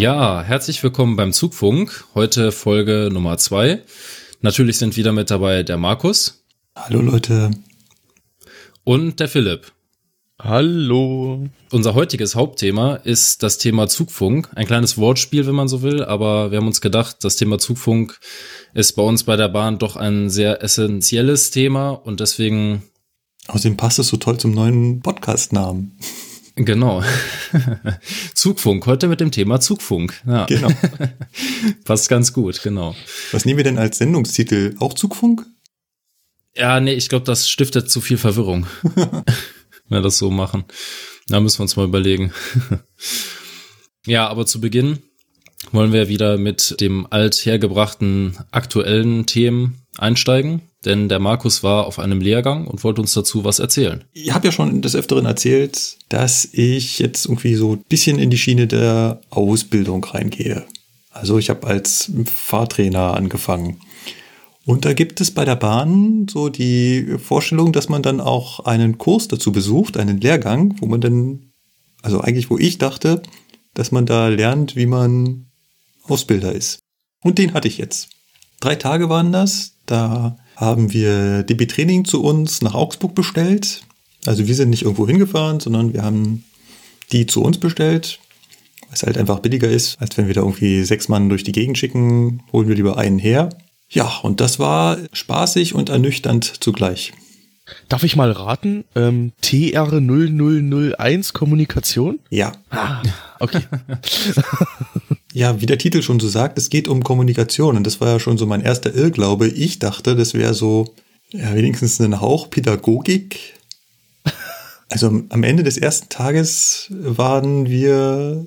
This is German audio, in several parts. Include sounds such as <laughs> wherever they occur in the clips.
Ja, herzlich willkommen beim Zugfunk. Heute Folge Nummer zwei. Natürlich sind wieder mit dabei der Markus. Hallo Leute. Und der Philipp. Hallo. Unser heutiges Hauptthema ist das Thema Zugfunk. Ein kleines Wortspiel, wenn man so will, aber wir haben uns gedacht, das Thema Zugfunk ist bei uns bei der Bahn doch ein sehr essentielles Thema und deswegen. Außerdem passt es so toll zum neuen Podcast-Namen. Genau. <laughs> Zugfunk, heute mit dem Thema Zugfunk. Ja. Genau. <laughs> Passt ganz gut, genau. Was nehmen wir denn als Sendungstitel? Auch Zugfunk? Ja, nee, ich glaube, das stiftet zu viel Verwirrung. <laughs> wir das so machen. Da müssen wir uns mal überlegen. ja, aber zu Beginn wollen wir wieder mit dem althergebrachten aktuellen Themen einsteigen, denn der Markus war auf einem Lehrgang und wollte uns dazu was erzählen. Ich habe ja schon des Öfteren erzählt, dass ich jetzt irgendwie so ein bisschen in die Schiene der Ausbildung reingehe. Also ich habe als Fahrtrainer angefangen. Und da gibt es bei der Bahn so die Vorstellung, dass man dann auch einen Kurs dazu besucht, einen Lehrgang, wo man dann, also eigentlich wo ich dachte, dass man da lernt, wie man Ausbilder ist. Und den hatte ich jetzt. Drei Tage waren das. Da haben wir DB Training zu uns nach Augsburg bestellt. Also wir sind nicht irgendwo hingefahren, sondern wir haben die zu uns bestellt, was halt einfach billiger ist, als wenn wir da irgendwie sechs Mann durch die Gegend schicken, holen wir lieber einen her. Ja, und das war spaßig und ernüchternd zugleich. Darf ich mal raten? Ähm, TR0001 Kommunikation? Ja. Ah, okay. <laughs> ja, wie der Titel schon so sagt, es geht um Kommunikation. Und das war ja schon so mein erster Irrglaube. Ich dachte, das wäre so, ja, wenigstens ein Hauch Pädagogik. Also am Ende des ersten Tages waren wir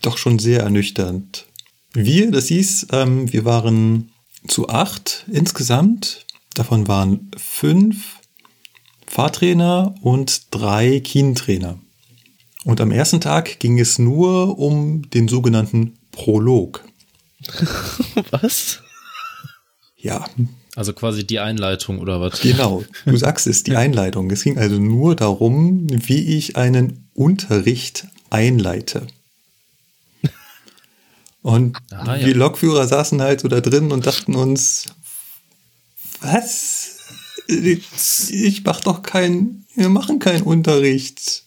doch schon sehr ernüchternd. Wir, das hieß, ähm, wir waren zu acht insgesamt. Davon waren fünf Fahrtrainer und drei Kientrainer. Und am ersten Tag ging es nur um den sogenannten Prolog. <laughs> Was? Ja. Also quasi die Einleitung oder was? Genau, du <laughs> sagst es, die Einleitung. Es ging also nur darum, wie ich einen Unterricht einleite. Und ah, ja. wir Lokführer saßen halt so da drin und dachten uns, was? Ich mach doch keinen, wir machen keinen Unterricht.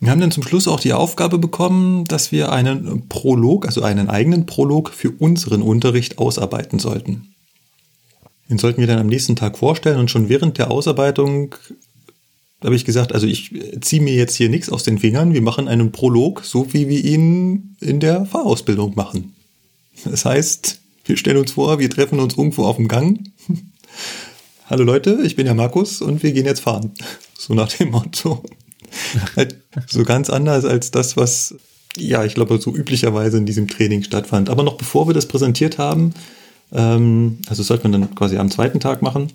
Wir haben dann zum Schluss auch die Aufgabe bekommen, dass wir einen Prolog, also einen eigenen Prolog für unseren Unterricht ausarbeiten sollten. Den sollten wir dann am nächsten Tag vorstellen und schon während der Ausarbeitung habe ich gesagt, also ich ziehe mir jetzt hier nichts aus den Fingern. Wir machen einen Prolog, so wie wir ihn in der Fahrausbildung machen. Das heißt, wir stellen uns vor, wir treffen uns irgendwo auf dem Gang. <laughs> Hallo Leute, ich bin der Markus und wir gehen jetzt fahren. So nach dem Motto. <laughs> So ganz anders als das, was, ja, ich glaube, so üblicherweise in diesem Training stattfand. Aber noch bevor wir das präsentiert haben, ähm, also sollte man dann quasi am zweiten Tag machen,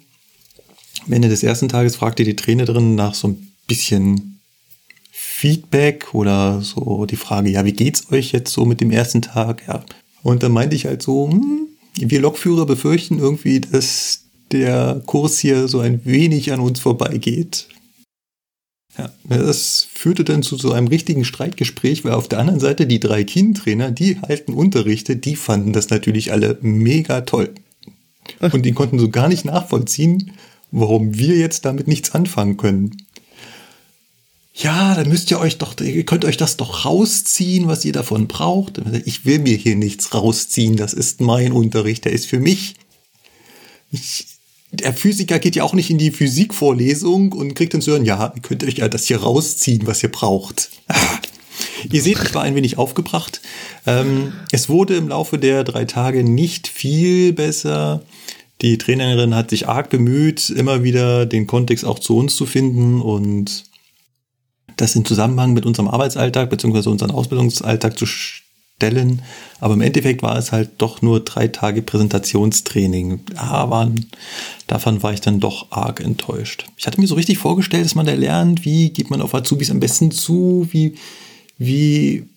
am Ende des ersten Tages fragte die Trainerin nach so ein bisschen Feedback oder so die Frage, ja, wie geht's euch jetzt so mit dem ersten Tag? Ja. Und dann meinte ich halt so, hm, wir Lokführer befürchten irgendwie, dass der Kurs hier so ein wenig an uns vorbeigeht. Ja, das führte dann zu so einem richtigen Streitgespräch, weil auf der anderen Seite die drei Kindtrainer, die halten Unterrichte, die fanden das natürlich alle mega toll. Und die konnten so gar nicht nachvollziehen, warum wir jetzt damit nichts anfangen können. Ja, dann müsst ihr euch doch, ihr könnt euch das doch rausziehen, was ihr davon braucht. Ich will mir hier nichts rausziehen, das ist mein Unterricht, der ist für mich. Ich, der Physiker geht ja auch nicht in die Physikvorlesung und kriegt dann zu hören, ja, ihr könnt euch ja das hier rausziehen, was ihr braucht. <laughs> Ihr seht, ich war ein wenig aufgebracht. Ähm, es wurde im Laufe der drei Tage nicht viel besser. Die Trainerin hat sich arg bemüht, immer wieder den Kontext auch zu uns zu finden und das in Zusammenhang mit unserem Arbeitsalltag bzw. unserem Ausbildungsalltag zu. Aber im Endeffekt war es halt doch nur drei Tage Präsentationstraining. Aber davon war ich dann doch arg enttäuscht. Ich hatte mir so richtig vorgestellt, dass man da lernt, wie geht man auf Azubis am besten zu, wie, wie,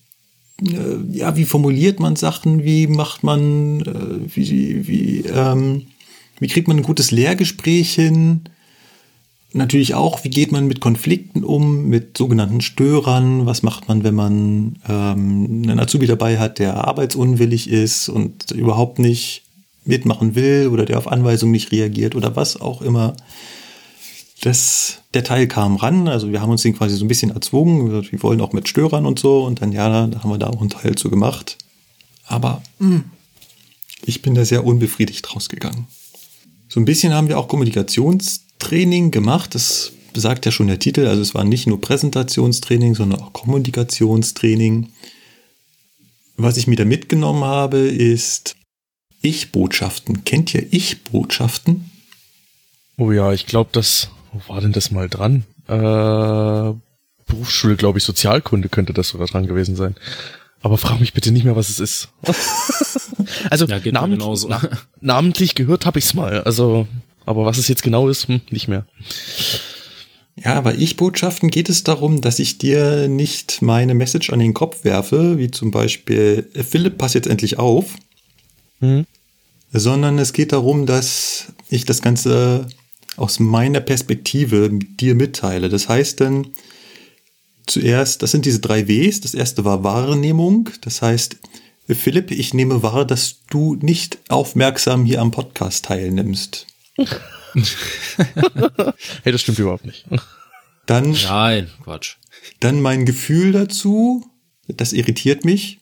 äh, ja, wie formuliert man Sachen, wie macht man, äh, wie, wie, ähm, wie kriegt man ein gutes Lehrgespräch hin natürlich auch, wie geht man mit Konflikten um, mit sogenannten Störern? Was macht man, wenn man ähm, einen Azubi dabei hat, der arbeitsunwillig ist und überhaupt nicht mitmachen will oder der auf Anweisungen nicht reagiert oder was auch immer. Das, der Teil kam ran, also wir haben uns den quasi so ein bisschen erzwungen, wir wollen auch mit Störern und so und dann ja, da haben wir da auch einen Teil zu gemacht. Aber mh, hm, ich bin da sehr unbefriedigt rausgegangen. So ein bisschen haben wir auch Kommunikations Training gemacht. Das besagt ja schon der Titel. Also es war nicht nur Präsentationstraining, sondern auch Kommunikationstraining. Was ich mir da mitgenommen habe, ist Ich-Botschaften. Kennt ihr Ich-Botschaften? Oh ja, ich glaube, das, wo war denn das mal dran? Äh, Berufsschule, glaube ich, Sozialkunde könnte das sogar dran gewesen sein. Aber frag mich bitte nicht mehr, was es ist. <laughs> also ja, namentlich, na, namentlich gehört habe ich es mal. Also aber was es jetzt genau ist, hm, nicht mehr. Ja, bei Ich-Botschaften geht es darum, dass ich dir nicht meine Message an den Kopf werfe, wie zum Beispiel, Philipp, pass jetzt endlich auf, mhm. sondern es geht darum, dass ich das Ganze aus meiner Perspektive dir mitteile. Das heißt dann, zuerst, das sind diese drei Ws. Das erste war Wahrnehmung. Das heißt, Philipp, ich nehme wahr, dass du nicht aufmerksam hier am Podcast teilnimmst. <laughs> hey, das stimmt überhaupt nicht. Dann, Nein, Quatsch. Dann mein Gefühl dazu, das irritiert mich.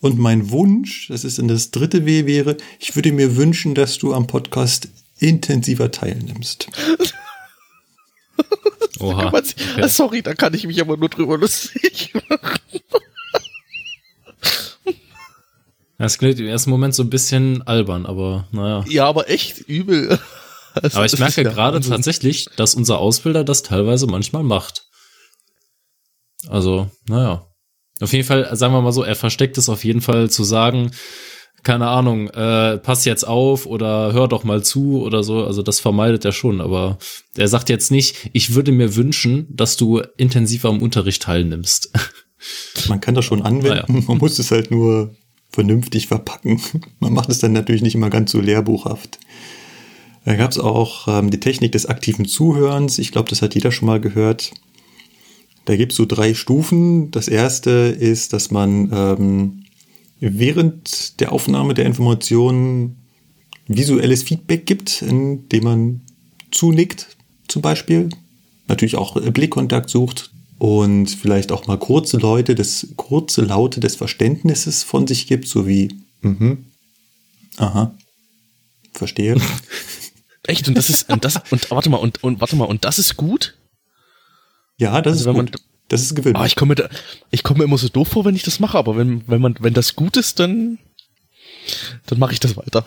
Und mein Wunsch, das ist in das dritte W wäre, ich würde mir wünschen, dass du am Podcast intensiver teilnimmst. <laughs> Oha. Okay. Ah, sorry, da kann ich mich aber nur drüber lustig machen. Das klingt im ersten Moment so ein bisschen albern, aber naja. Ja, aber echt übel. Das, Aber ich merke gerade Wahnsinn. tatsächlich, dass unser Ausbilder das teilweise manchmal macht. Also, naja. Auf jeden Fall, sagen wir mal so, er versteckt es auf jeden Fall zu sagen, keine Ahnung, äh, pass jetzt auf oder hör doch mal zu oder so. Also das vermeidet er schon, aber er sagt jetzt nicht, ich würde mir wünschen, dass du intensiver am Unterricht teilnimmst. <laughs> Man kann das schon anwenden, naja. man muss es halt nur vernünftig verpacken. <laughs> Man macht es dann natürlich nicht immer ganz so lehrbuchhaft. Da gab es auch ähm, die Technik des aktiven Zuhörens. Ich glaube, das hat jeder schon mal gehört. Da gibt es so drei Stufen. Das erste ist, dass man ähm, während der Aufnahme der Informationen visuelles Feedback gibt, indem man zunickt zum Beispiel. Natürlich auch Blickkontakt sucht und vielleicht auch mal kurze Leute, das kurze Laute des Verständnisses von sich gibt, so wie mhm, aha, verstehe. <laughs> Echt? Und das ist, und das, und warte mal, und, und warte mal, und das ist gut? Ja, das also ist gut. Man, das ist gewöhnlich. Ah, ich komme mir, ich komme mir immer so doof vor, wenn ich das mache, aber wenn, wenn man, wenn das gut ist, dann, dann mache ich das weiter.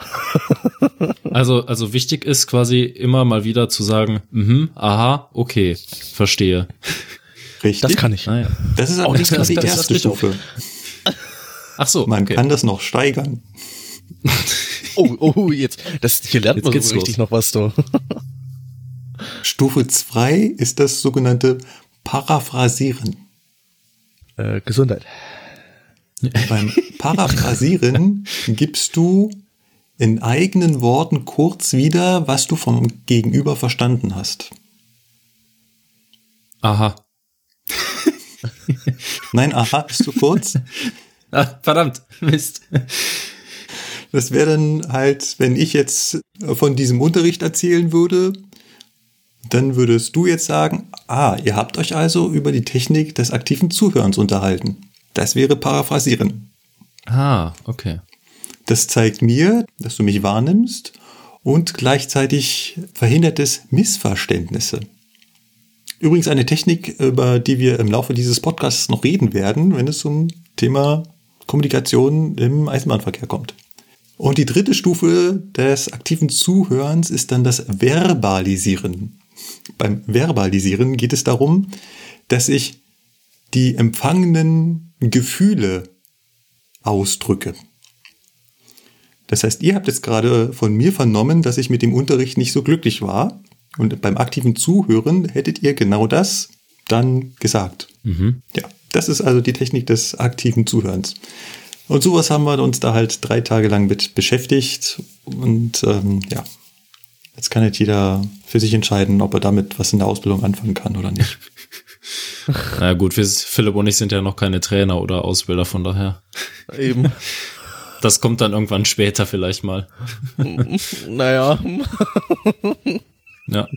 <laughs> also, also wichtig ist quasi immer mal wieder zu sagen, mhm, aha, okay, verstehe. Richtig. Das kann ich. Ah, ja. Das ist auch nicht das, die das, erste Stufe. Ach so. Man okay. kann das noch steigern. <laughs> oh, oh, jetzt, das, hier lernt jetzt man so richtig los. noch was, du. Stufe 2 ist das sogenannte Paraphrasieren. Äh, Gesundheit. Beim Paraphrasieren <laughs> gibst du in eigenen Worten kurz wieder, was du vom Gegenüber verstanden hast. Aha. Nein, aha, bist du kurz? <laughs> Ah, verdammt, Mist. Das wäre dann halt, wenn ich jetzt von diesem Unterricht erzählen würde, dann würdest du jetzt sagen, ah, ihr habt euch also über die Technik des aktiven Zuhörens unterhalten. Das wäre Paraphrasieren. Ah, okay. Das zeigt mir, dass du mich wahrnimmst und gleichzeitig verhindert es Missverständnisse. Übrigens eine Technik, über die wir im Laufe dieses Podcasts noch reden werden, wenn es zum Thema Kommunikation im Eisenbahnverkehr kommt. Und die dritte Stufe des aktiven Zuhörens ist dann das Verbalisieren. Beim Verbalisieren geht es darum, dass ich die empfangenen Gefühle ausdrücke. Das heißt, ihr habt jetzt gerade von mir vernommen, dass ich mit dem Unterricht nicht so glücklich war. Und beim aktiven Zuhören hättet ihr genau das dann gesagt. Mhm. Ja, das ist also die Technik des aktiven Zuhörens. Und sowas haben wir uns da halt drei Tage lang mit beschäftigt. Und ähm, ja, jetzt kann jetzt jeder für sich entscheiden, ob er damit was in der Ausbildung anfangen kann oder nicht. <laughs> Na gut, wir, Philipp und ich sind ja noch keine Trainer oder Ausbilder, von daher. Eben. Das kommt dann irgendwann später vielleicht mal. naja. ja.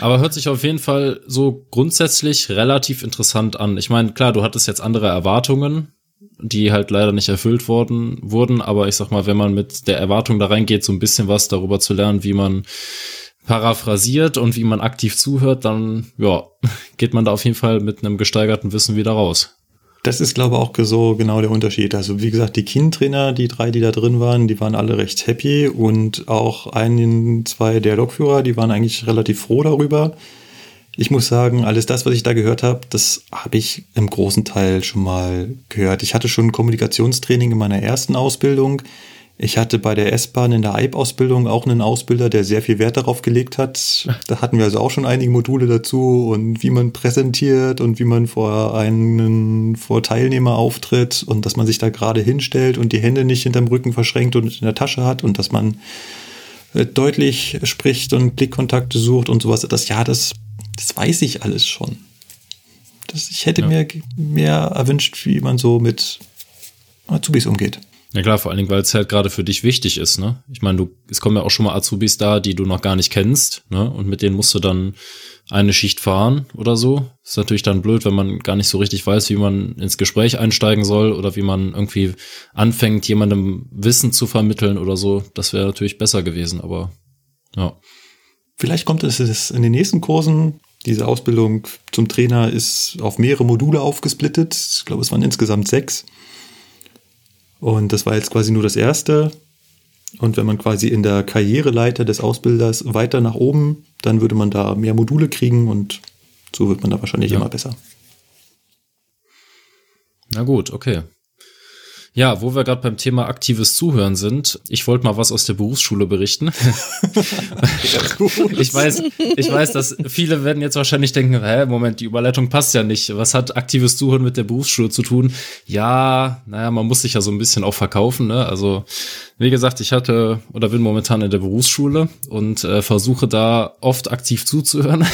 Aber hört sich auf jeden Fall so grundsätzlich relativ interessant an. Ich meine, klar, du hattest jetzt andere Erwartungen, die halt leider nicht erfüllt worden wurden, aber ich sag mal, wenn man mit der Erwartung da reingeht, so ein bisschen was darüber zu lernen, wie man paraphrasiert und wie man aktiv zuhört, dann ja, <laughs> geht man da auf jeden Fall mit einem gesteigerten Wissen wieder raus. Das ist, glaube ich, auch so genau der Unterschied. Also wie gesagt, die Kindtrainer, die drei, die da drin waren, die waren alle recht happy und auch ein, zwei der Lokführer, die waren eigentlich relativ froh darüber. Ich muss sagen, alles das, was ich da gehört habe, das habe ich im großen Teil schon mal gehört. Ich hatte schon ein Kommunikationstraining in meiner ersten Ausbildung. Ich hatte bei der S-Bahn in der EIB-Ausbildung auch einen Ausbilder, der sehr viel Wert darauf gelegt hat. <laughs> Da hatten wir also auch schon einige Module dazu und wie man präsentiert und wie man vor einen, vor Teilnehmer auftritt und dass man sich da gerade hinstellt und die Hände nicht hinterm Rücken verschränkt und in der Tasche hat und dass man äh, deutlich spricht und Blickkontakte sucht und sowas. Das, ja, das, das weiß ich alles schon. Das, ich hätte ja. mir mehr erwünscht, wie man so mit Azubis umgeht. Ja klar, vor allen Dingen, weil es halt gerade für dich wichtig ist, ne? Ich meine, du, es kommen ja auch schon mal Azubis da, die du noch gar nicht kennst, ne? Und mit denen musst du dann eine Schicht fahren oder so. Ist natürlich dann blöd, wenn man gar nicht so richtig weiß, wie man ins Gespräch einsteigen soll oder wie man irgendwie anfängt, jemandem Wissen zu vermitteln oder so. Das wäre natürlich besser gewesen, aber ja. Vielleicht kommt es in den nächsten Kursen. Diese Ausbildung zum Trainer ist auf mehrere Module aufgesplittet. Ich glaube, es waren insgesamt sechs. Und das war jetzt quasi nur das erste. Und wenn man quasi in der Karriereleiter des Ausbilders weiter nach oben, dann würde man da mehr Module kriegen und so wird man da wahrscheinlich ja. immer besser. Na gut, okay. Ja, wo wir gerade beim Thema aktives Zuhören sind, ich wollte mal was aus der Berufsschule berichten. <laughs> ich weiß, ich weiß, dass viele werden jetzt wahrscheinlich denken, hä, Moment, die Überleitung passt ja nicht. Was hat aktives Zuhören mit der Berufsschule zu tun? Ja, naja, man muss sich ja so ein bisschen auch verkaufen, ne? Also, wie gesagt, ich hatte oder bin momentan in der Berufsschule und äh, versuche da oft aktiv zuzuhören.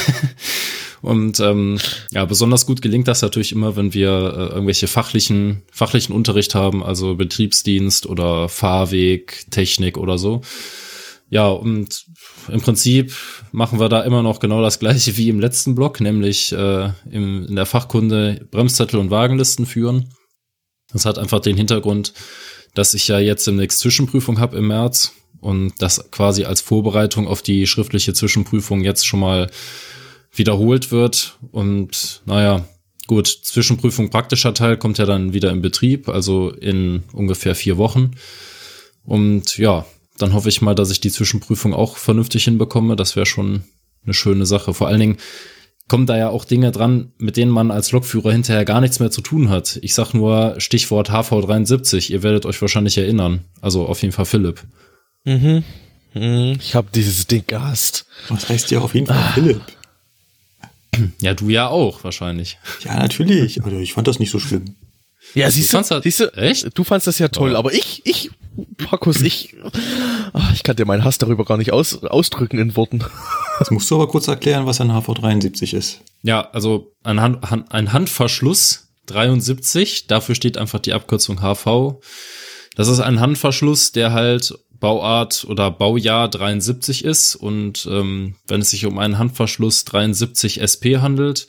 Und ähm, ja, besonders gut gelingt das natürlich immer, wenn wir äh, irgendwelche fachlichen, fachlichen Unterricht haben, also Betriebsdienst oder Fahrweg, Technik oder so. Ja, und im Prinzip machen wir da immer noch genau das gleiche wie im letzten Block, nämlich äh, im, in der Fachkunde Bremszettel und Wagenlisten führen. Das hat einfach den Hintergrund, dass ich ja jetzt demnächst Zwischenprüfung habe im März und das quasi als Vorbereitung auf die schriftliche Zwischenprüfung jetzt schon mal wiederholt wird. Und naja, gut, Zwischenprüfung praktischer Teil kommt ja dann wieder in Betrieb, also in ungefähr vier Wochen. Und ja, dann hoffe ich mal, dass ich die Zwischenprüfung auch vernünftig hinbekomme. Das wäre schon eine schöne Sache. Vor allen Dingen kommen da ja auch Dinge dran, mit denen man als Lokführer hinterher gar nichts mehr zu tun hat. Ich sag nur Stichwort HV73. Ihr werdet euch wahrscheinlich erinnern. Also auf jeden Fall Philipp. Mhm. mhm. Ich habe dieses Ding gehasst. Was heißt ja auf jeden Fall ah. Philipp? <clears throat> Ja, du ja auch, wahrscheinlich. Ja, natürlich. Also ich fand das nicht so schlimm. Ja, siehst du, das, siehst du, echt? Du fandst das ja toll, aber ich, ich, Markus, ich, ach, ich kann dir meinen Hass darüber gar nicht aus, ausdrücken in Worten. Jetzt musst du aber kurz erklären, was ein HV73 ist. Ja, also ein, Hand, ein Handverschluss 73, dafür steht einfach die Abkürzung HV. Das ist ein Handverschluss, der halt Bauart oder Baujahr 73 ist und ähm, wenn es sich um einen Handverschluss 73 SP handelt,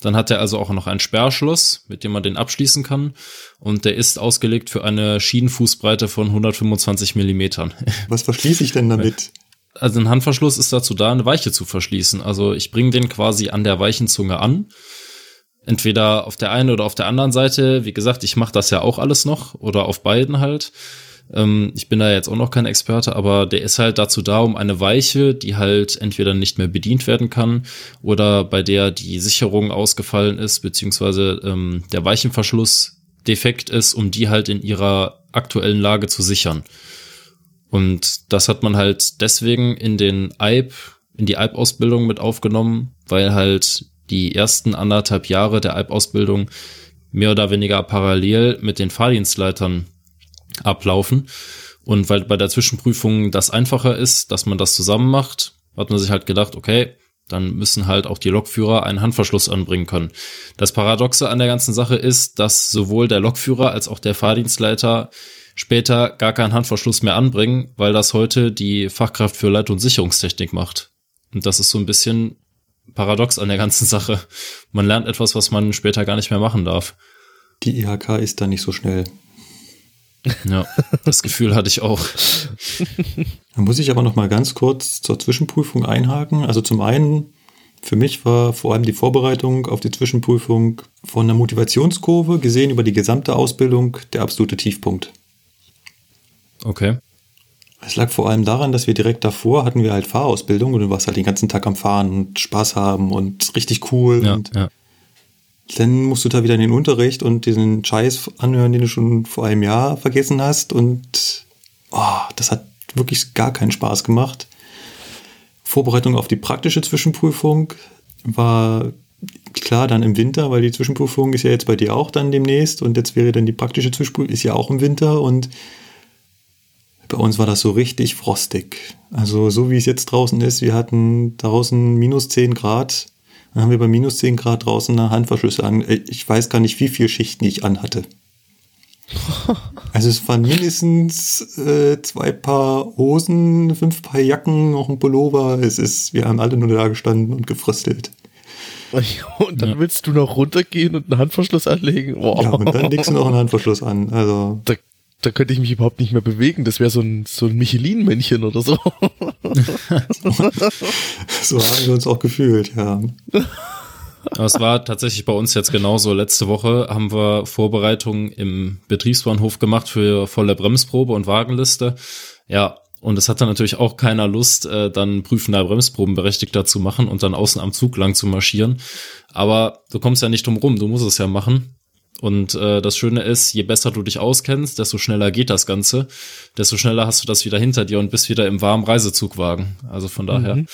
dann hat er also auch noch einen Sperrschluss, mit dem man den abschließen kann. Und der ist ausgelegt für eine Schienenfußbreite von 125 Millimetern. <laughs> Was verschließe ich denn damit? Also ein Handverschluss ist dazu da, eine Weiche zu verschließen. Also ich bringe den quasi an der Weichenzunge an entweder auf der einen oder auf der anderen Seite. Wie gesagt, ich mache das ja auch alles noch oder auf beiden halt. Ähm, ich bin da jetzt auch noch kein Experte, aber der ist halt dazu da, um eine Weiche, die halt entweder nicht mehr bedient werden kann oder bei der die Sicherung ausgefallen ist, beziehungsweise ähm, der Weichenverschluss defekt ist, um die halt in ihrer aktuellen Lage zu sichern. Und das hat man halt deswegen in den EIB, in die EIB-Ausbildung mit aufgenommen, weil halt die ersten anderthalb Jahre der EIB-Ausbildung mehr oder weniger parallel mit den Fahrdienstleitern ablaufen. Und weil bei der Zwischenprüfung das einfacher ist, dass man das zusammen macht, hat man sich halt gedacht, okay, dann müssen halt auch die Lokführer einen Handverschluss anbringen können. Das Paradoxe an der ganzen Sache ist, dass sowohl der Lokführer als auch der Fahrdienstleiter später gar keinen Handverschluss mehr anbringen, weil das heute die Fachkraft für Leit- und Sicherungstechnik macht. Und das ist so ein bisschen paradox an der ganzen <laughs> Sache. Man lernt etwas, was man später gar nicht mehr machen darf. Die IHK ist da nicht so schnell. Ja, das Gefühl hatte ich auch. Da muss ich aber noch mal ganz kurz zur Zwischenprüfung einhaken. Also zum einen, für mich war vor allem die Vorbereitung auf die Zwischenprüfung von der Motivationskurve gesehen über die gesamte Ausbildung der absolute Tiefpunkt. Okay. Es lag vor allem daran, dass wir direkt davor hatten wir halt Fahrausbildung und du warst halt den ganzen Tag am Fahren und Spaß haben und richtig cool. Ja, und ja. Dann musst du da wieder in den Unterricht und diesen Scheiß anhören, den du schon vor einem Jahr vergessen hast. Und oh, das hat wirklich gar keinen Spaß gemacht. Vorbereitung auf die praktische Zwischenprüfung war klar dann im Winter, weil die Zwischenprüfung ist ja jetzt bei dir auch dann demnächst und jetzt wäre dann die praktische Zwischenprüfung ist ja auch im Winter und bei uns war das so richtig frostig. Also so wie es jetzt draußen ist, wir hatten draußen minus 10 Grad. Dann haben wir bei minus 10 Grad draußen eine Handverschlüsse an. Äh, Ich weiß gar nicht, wie viele Schichten ich anhatte. <laughs> Also es waren mindestens äh, zwei Paar Hosen, fünf Paar Jacken, noch ein Pullover. Es ist, wir haben alle nur da gestanden und gefröstelt. <laughs> Und dann Ja. willst du noch runtergehen und einen Handverschluss anlegen? Boah. Ja, und dann legst du noch einen <laughs> Handverschluss an. Also da, da könnte ich mich überhaupt nicht mehr bewegen. Das wäre so ein, so ein Michelin-Männchen oder so. <laughs> so haben wir uns auch gefühlt, ja. Es war tatsächlich bei uns jetzt genauso. Letzte Woche haben wir Vorbereitungen im Betriebsbahnhof gemacht für volle Bremsprobe und Wagenliste. Ja, und es hat dann natürlich auch keiner Lust, äh, dann prüfender Bremsprobenberechtigter zu machen und dann außen am Zug lang zu marschieren. Aber du kommst ja nicht drum rum, du musst es ja machen. Und äh, das Schöne ist, je besser du dich auskennst, desto schneller geht das Ganze, desto schneller hast du das wieder hinter dir und bist wieder im warmen Reisezugwagen. Also von daher,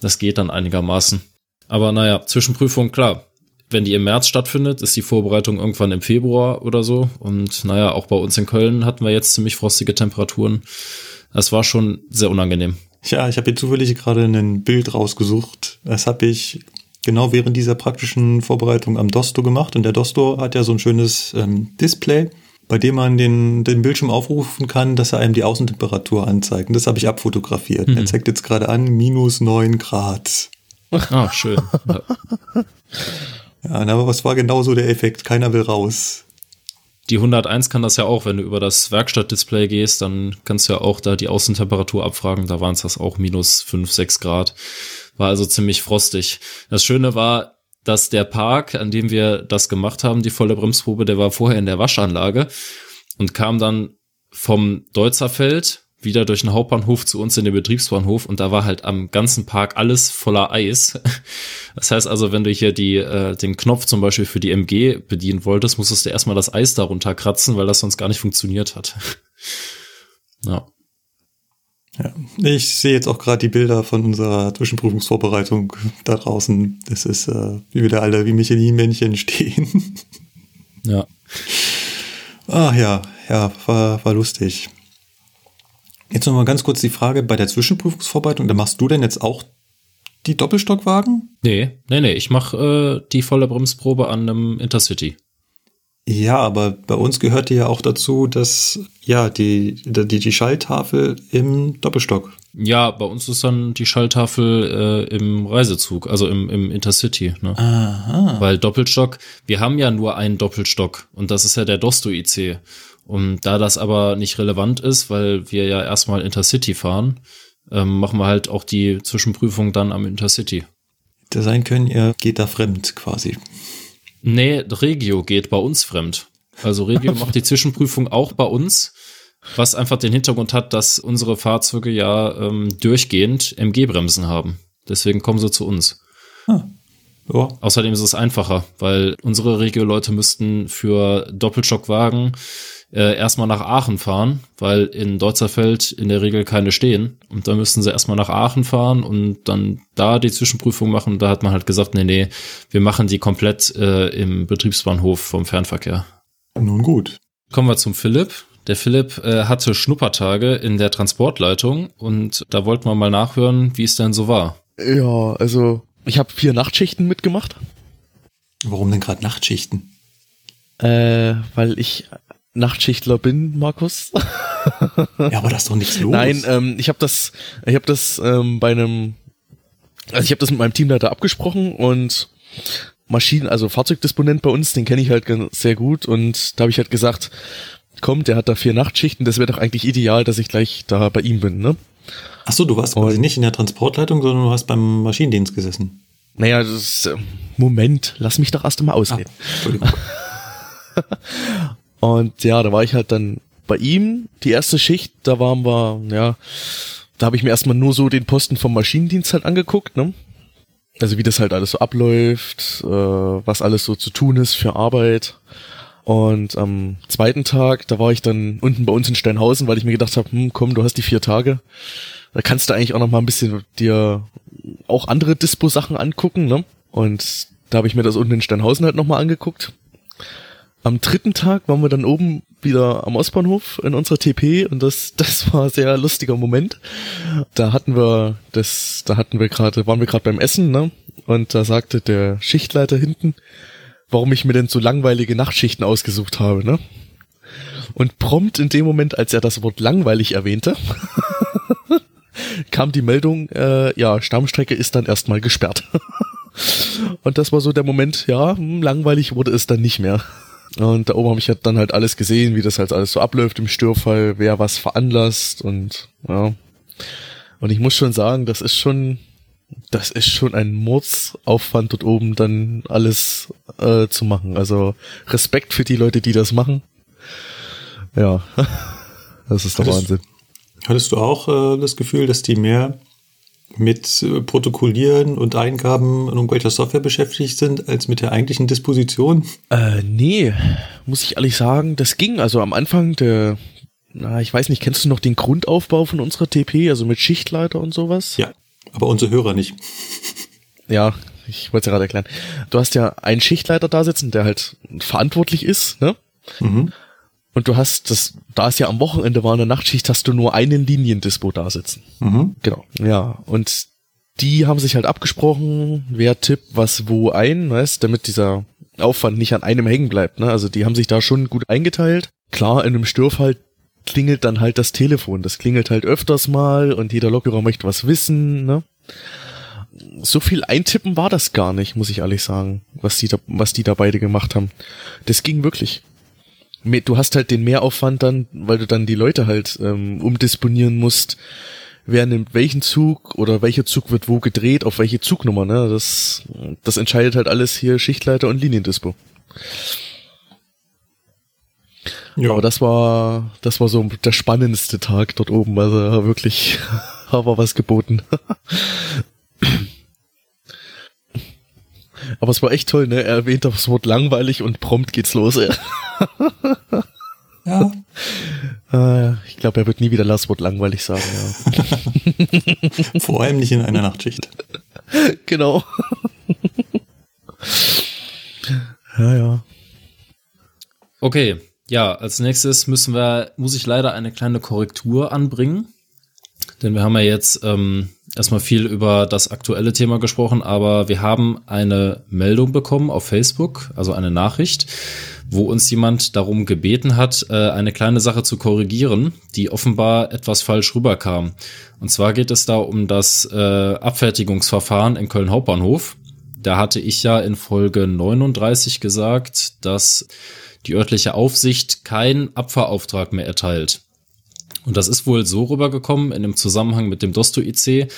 das geht dann einigermaßen. Aber naja, Zwischenprüfung, klar. Wenn die im März stattfindet, ist die Vorbereitung irgendwann im Februar oder so. Und naja, auch bei uns in Köln hatten wir jetzt ziemlich frostige Temperaturen. Das war schon sehr unangenehm. Ja, ich habe hier zufällig gerade ein Bild rausgesucht. Das habe ich genau während dieser praktischen Vorbereitung am Dosto gemacht. Und der Dosto hat ja so ein schönes ähm, Display, bei dem man den, den Bildschirm aufrufen kann, dass er einem die Außentemperatur anzeigt. Und das habe ich abfotografiert. Er zeigt jetzt gerade an, minus neun Grad. Ah, schön. Ja. Ja, aber was war genau so der Effekt? Keiner will raus. Die 101 kann das ja auch, wenn du über das Werkstattdisplay gehst, dann kannst du ja auch da die Außentemperatur abfragen. Da waren es das auch minus 5, 6 Grad. War also ziemlich frostig. Das Schöne war, dass der Park, an dem wir das gemacht haben, die volle Bremsprobe, der war vorher in der Waschanlage und kam dann vom Deutzerfeld wieder durch den Hauptbahnhof zu uns in den Betriebsbahnhof und da war halt am ganzen Park alles voller Eis. <laughs> Das heißt also, wenn du hier die, äh, den Knopf zum Beispiel für die MG bedienen wolltest, musstest du erstmal das Eis darunter kratzen, weil das sonst gar nicht funktioniert hat. <laughs> Ja. Ja. Ich sehe jetzt auch gerade die Bilder von unserer Zwischenprüfungsvorbereitung da draußen. Das ist, äh, wie wir da alle wie Michelin-Männchen <laughs> stehen. Ja. Ach ja, ja, war, war lustig. Jetzt noch mal ganz kurz die Frage bei der Zwischenprüfungsvorbereitung. Da machst du denn jetzt auch die Doppelstockwagen? Nee, nee, nee, ich mache äh, die volle Bremsprobe an einem Intercity. Ja, aber bei uns gehörte ja auch dazu, dass ja die, die, die Schalltafel im Doppelstock. Ja, bei uns ist dann die Schalltafel äh, im Reisezug, also im, im Intercity. Ne? Aha. Weil Doppelstock, wir haben ja nur einen Doppelstock und das ist ja der Dosto IC. Und da das aber nicht relevant ist, weil wir ja erstmal Intercity fahren, ähm, machen wir halt auch die Zwischenprüfung dann am Intercity. Sein können, ihr geht da fremd quasi. Nee, Regio geht bei uns fremd. Also Regio macht die Zwischenprüfung auch bei uns, was einfach den Hintergrund hat, dass unsere Fahrzeuge ja ähm, durchgehend MG-Bremsen haben. Deswegen kommen sie zu uns. Ah. Ja. Außerdem ist es einfacher, weil unsere Regio-Leute müssten für Doppelschockwagen äh, erstmal nach Aachen fahren, weil in Deutzerfeld in der Regel keine stehen. Und da müssten sie erstmal nach Aachen fahren und dann da die Zwischenprüfung machen. Da hat man halt gesagt, nee, nee, wir machen die komplett äh, im Betriebsbahnhof vom Fernverkehr. Nun gut. Kommen wir zum Philipp. Der Philipp äh, hatte Schnuppertage in der Transportleitung und da wollten wir mal nachhören, wie es denn so war. Ja, also ich habe vier Nachtschichten mitgemacht, Warum denn gerade Nachtschichten? äh, weil ich Nachtschichtler bin, Markus. Ja, aber da ist doch nichts los. Nein, ähm, ich habe das, ich habe das ähm, bei einem, also ich habe das mit meinem Teamleiter abgesprochen und Maschinen, also Fahrzeugdisponent bei uns, den kenne ich halt ganz- sehr gut und da habe ich halt gesagt, komm, der hat da vier Nachtschichten, das wäre doch eigentlich ideal, dass ich gleich da bei ihm bin, ne? Ach so, du warst quasi nicht in der Transportleitung, sondern du hast beim Maschinendienst gesessen. Naja, das ist, äh, Moment, lass mich doch erst einmal Ah, ausreden. Entschuldigung. <laughs> Und ja, da war ich halt dann bei ihm, die erste Schicht, da waren wir, ja, da habe ich mir erstmal nur so den Posten vom Maschinendienst halt angeguckt, ne? Also wie das halt alles so abläuft, äh, was alles so zu tun ist für Arbeit. Und am zweiten Tag, da war ich dann unten bei uns in Steinhausen, weil ich mir gedacht habe, hm, komm, du hast die vier Tage. Da kannst du eigentlich auch noch mal ein bisschen dir auch andere Dispo-Sachen angucken, ne? Und da habe ich mir das unten in Steinhausen halt noch mal angeguckt. Am dritten Tag waren wir dann oben wieder am Ostbahnhof in unserer TP und das, <laughs> das war ein sehr lustiger Moment. Da hatten wir das, da hatten wir gerade, waren wir gerade beim Essen, ne? Und da sagte der Schichtleiter hinten, warum ich mir denn so langweilige Nachtschichten ausgesucht habe, ne? Und prompt in dem Moment, als er das Wort langweilig erwähnte, <laughs> kam die Meldung, äh, ja, Stammstrecke ist dann erstmal gesperrt. <laughs> Und das war so der Moment, ja, hm, langweilig wurde es dann nicht mehr. Und da oben habe ich halt dann halt alles gesehen, wie das halt alles so abläuft im Störfall, wer was veranlasst und ja. Und ich muss schon sagen, das ist schon, das ist schon ein Mordsaufwand dort oben dann alles äh, zu machen. Also Respekt für die Leute, die das machen. Ja, <laughs> das ist der Hattest- Wahnsinn. Hattest du auch äh, das Gefühl, dass die mehr mit äh, Protokollieren und Eingaben in irgendwelcher Software beschäftigt sind, als mit der eigentlichen Disposition? Äh, nee, muss ich ehrlich sagen, das ging. Also am Anfang der, na, ich weiß nicht, kennst du noch den Grundaufbau von unserer TP, also mit Schichtleiter und sowas? Ja, aber unsere Hörer nicht. Ja, ich wollte es ja gerade erklären. Du hast ja einen Schichtleiter da sitzen, der halt verantwortlich ist, ne? Mhm. Und du hast das, da es ja am Wochenende war in der Nachtschicht, hast du nur einen Liniendispo da sitzen. Mhm. Genau. Ja, und die haben sich halt abgesprochen, wer tippt was wo ein, weißt, damit dieser Aufwand nicht an einem hängen bleibt, ne? Also die haben sich da schon gut eingeteilt. Klar, in einem Störfall klingelt dann halt das Telefon. Das klingelt halt öfters mal und jeder Lokführer möchte was wissen, ne? So viel eintippen war das gar nicht, muss ich ehrlich sagen, was die da, was die da beide gemacht haben. Das ging wirklich. Du hast halt den Mehraufwand dann, weil du dann die Leute halt ähm, umdisponieren musst, wer nimmt welchen Zug oder welcher Zug wird wo gedreht, auf welche Zugnummer, ne? Das, das entscheidet halt alles hier Schichtleiter und Liniendispo. Ja, Aber das war, das war so der spannendste Tag dort oben. Also wirklich, <laughs> war was geboten. Aber es war echt toll, ne? Er erwähnt das Wort langweilig und prompt geht's los. ey. ja. Äh, <laughs> ich glaube, er wird nie wieder das Wort langweilig sagen. Ja. <laughs> vor allem nicht in einer Nachtschicht. <laughs> genau. ja, ja. Okay, ja, als nächstes müssen wir, muss ich leider eine kleine Korrektur anbringen. Denn wir haben ja jetzt ähm, erstmal viel über das aktuelle Thema gesprochen, aber wir haben eine Meldung bekommen auf Facebook, also eine Nachricht, wo uns jemand darum gebeten hat, äh, eine kleine Sache zu korrigieren, die offenbar etwas falsch rüberkam. Und zwar geht es da um das äh, Abfertigungsverfahren in Köln Hauptbahnhof. Da hatte ich ja in Folge 39 gesagt, dass die örtliche Aufsicht keinen Abfahrauftrag mehr erteilt. Und das ist wohl so rübergekommen in dem Zusammenhang mit dem Dosto-IC,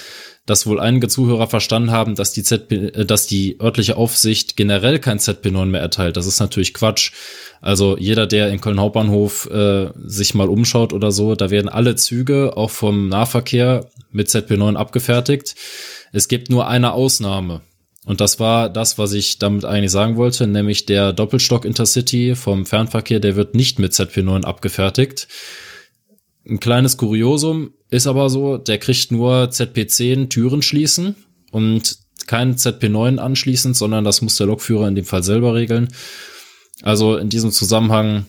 dass wohl einige Zuhörer verstanden haben, dass die ZP, äh, dass die örtliche Aufsicht generell kein ZP9 mehr erteilt. Das ist natürlich Quatsch. Also jeder, der in Köln Hauptbahnhof äh, sich mal umschaut oder so, da werden alle Züge auch vom Nahverkehr mit ZP9 abgefertigt. Es gibt nur eine Ausnahme. Und das war das, was ich damit eigentlich sagen wollte, nämlich der Doppelstock Intercity vom Fernverkehr, der wird nicht mit ZP9 abgefertigt. Ein kleines Kuriosum ist aber so, der kriegt nur ZP10 Türen schließen und kein ZP9 anschließend, sondern das muss der Lokführer in dem Fall selber regeln. Also in diesem Zusammenhang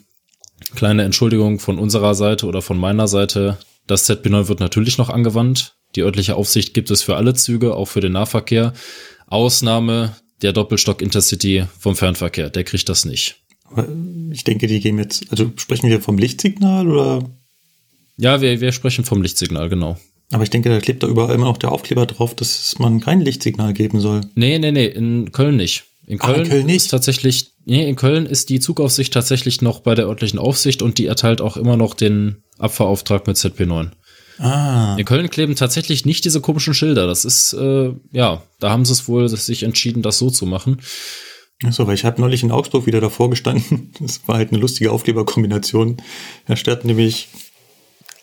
kleine Entschuldigung von unserer Seite oder von meiner Seite. Das ZP9 wird natürlich noch angewandt. Die örtliche Aufsicht gibt es für alle Züge, auch für den Nahverkehr. Ausnahme der Doppelstock Intercity vom Fernverkehr, der kriegt das nicht. Ich denke, die gehen jetzt, also sprechen wir vom Lichtsignal oder? Ja, wir, wir sprechen vom Lichtsignal, genau. Aber ich denke, da klebt da überall immer noch der Aufkleber drauf, dass man kein Lichtsignal geben soll. Nee, nee, nee, in Köln nicht. In Köln, ah, in Köln nicht. ist tatsächlich, nee, in Köln ist die Zugaufsicht tatsächlich noch bei der örtlichen Aufsicht und die erteilt auch immer noch den Abfahrauftrag mit ZP9. Ah. In Köln kleben tatsächlich nicht diese komischen Schilder. Das ist, äh, ja, da haben sie es wohl sich entschieden, das so zu machen. Achso, weil ich habe neulich in Augsburg wieder davor gestanden. <laughs> Das war halt eine lustige Aufkleberkombination. Da stand nämlich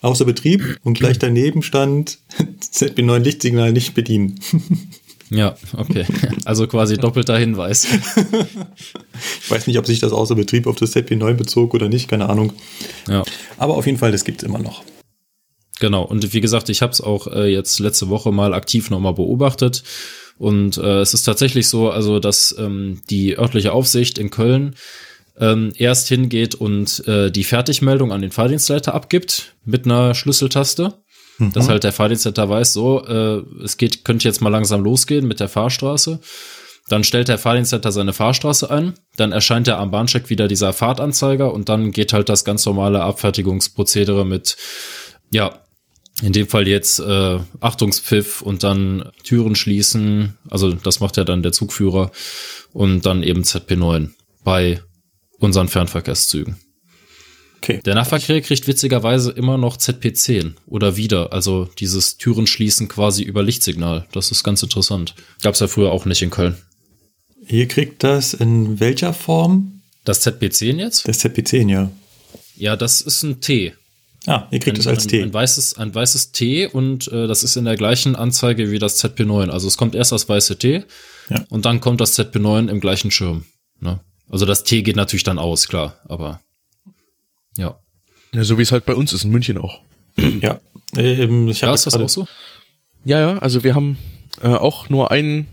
außer Betrieb und gleich daneben stand <laughs> ZB9 Lichtsignal nicht bedienen. Ja, okay. Also quasi doppelter Hinweis. ich weiß nicht, ob sich das außer Betrieb auf das ZB9 bezog oder nicht, keine Ahnung. Ja. Aber auf jeden Fall, das gibt es immer noch. Genau. Und wie gesagt, ich habe es auch äh, jetzt letzte Woche mal aktiv nochmal beobachtet. Und äh, es ist tatsächlich so, also dass ähm, die örtliche Aufsicht in Köln ähm, erst hingeht und äh, die Fertigmeldung an den Fahrdienstleiter abgibt mit einer Schlüsseltaste. Mhm. Dass halt der Fahrdienstleiter weiß, so, äh, es geht, könnte jetzt mal langsam losgehen mit der Fahrstraße. Dann stellt der Fahrdienstleiter seine Fahrstraße ein, dann erscheint ja am Bahncheck wieder dieser Fahrtanzeiger und dann geht halt das ganz normale Abfertigungsprozedere mit, ja, in dem Fall jetzt äh, Achtungspfiff und dann Türen schließen. Also das macht ja dann der Zugführer und dann eben ZP9 bei unseren Fernverkehrszügen. Okay. Der Nahverkehr kriegt witzigerweise immer noch ZP10 oder wieder, also dieses Türen schließen quasi über Lichtsignal. Das ist ganz interessant. Gab's ja früher auch nicht in Köln. Ihr kriegt das in welcher Form? Das ZP10 jetzt? Das ZP10, ja. Ja, das ist ein T. Ah, ihr kriegt ein, es als ein, T. Ein weißes, ein weißes T und äh, das ist in der gleichen Anzeige wie das ZP9. Also es kommt erst das weiße T Ja. und dann kommt das ZP9 im gleichen Schirm. Ne? Also das T geht natürlich dann aus, klar, aber ja. Ja, so wie es halt bei uns ist in München auch. Ja. Ähm, ich Ja, habe ist das auch so? Ja, ja, also wir haben äh, auch nur ein,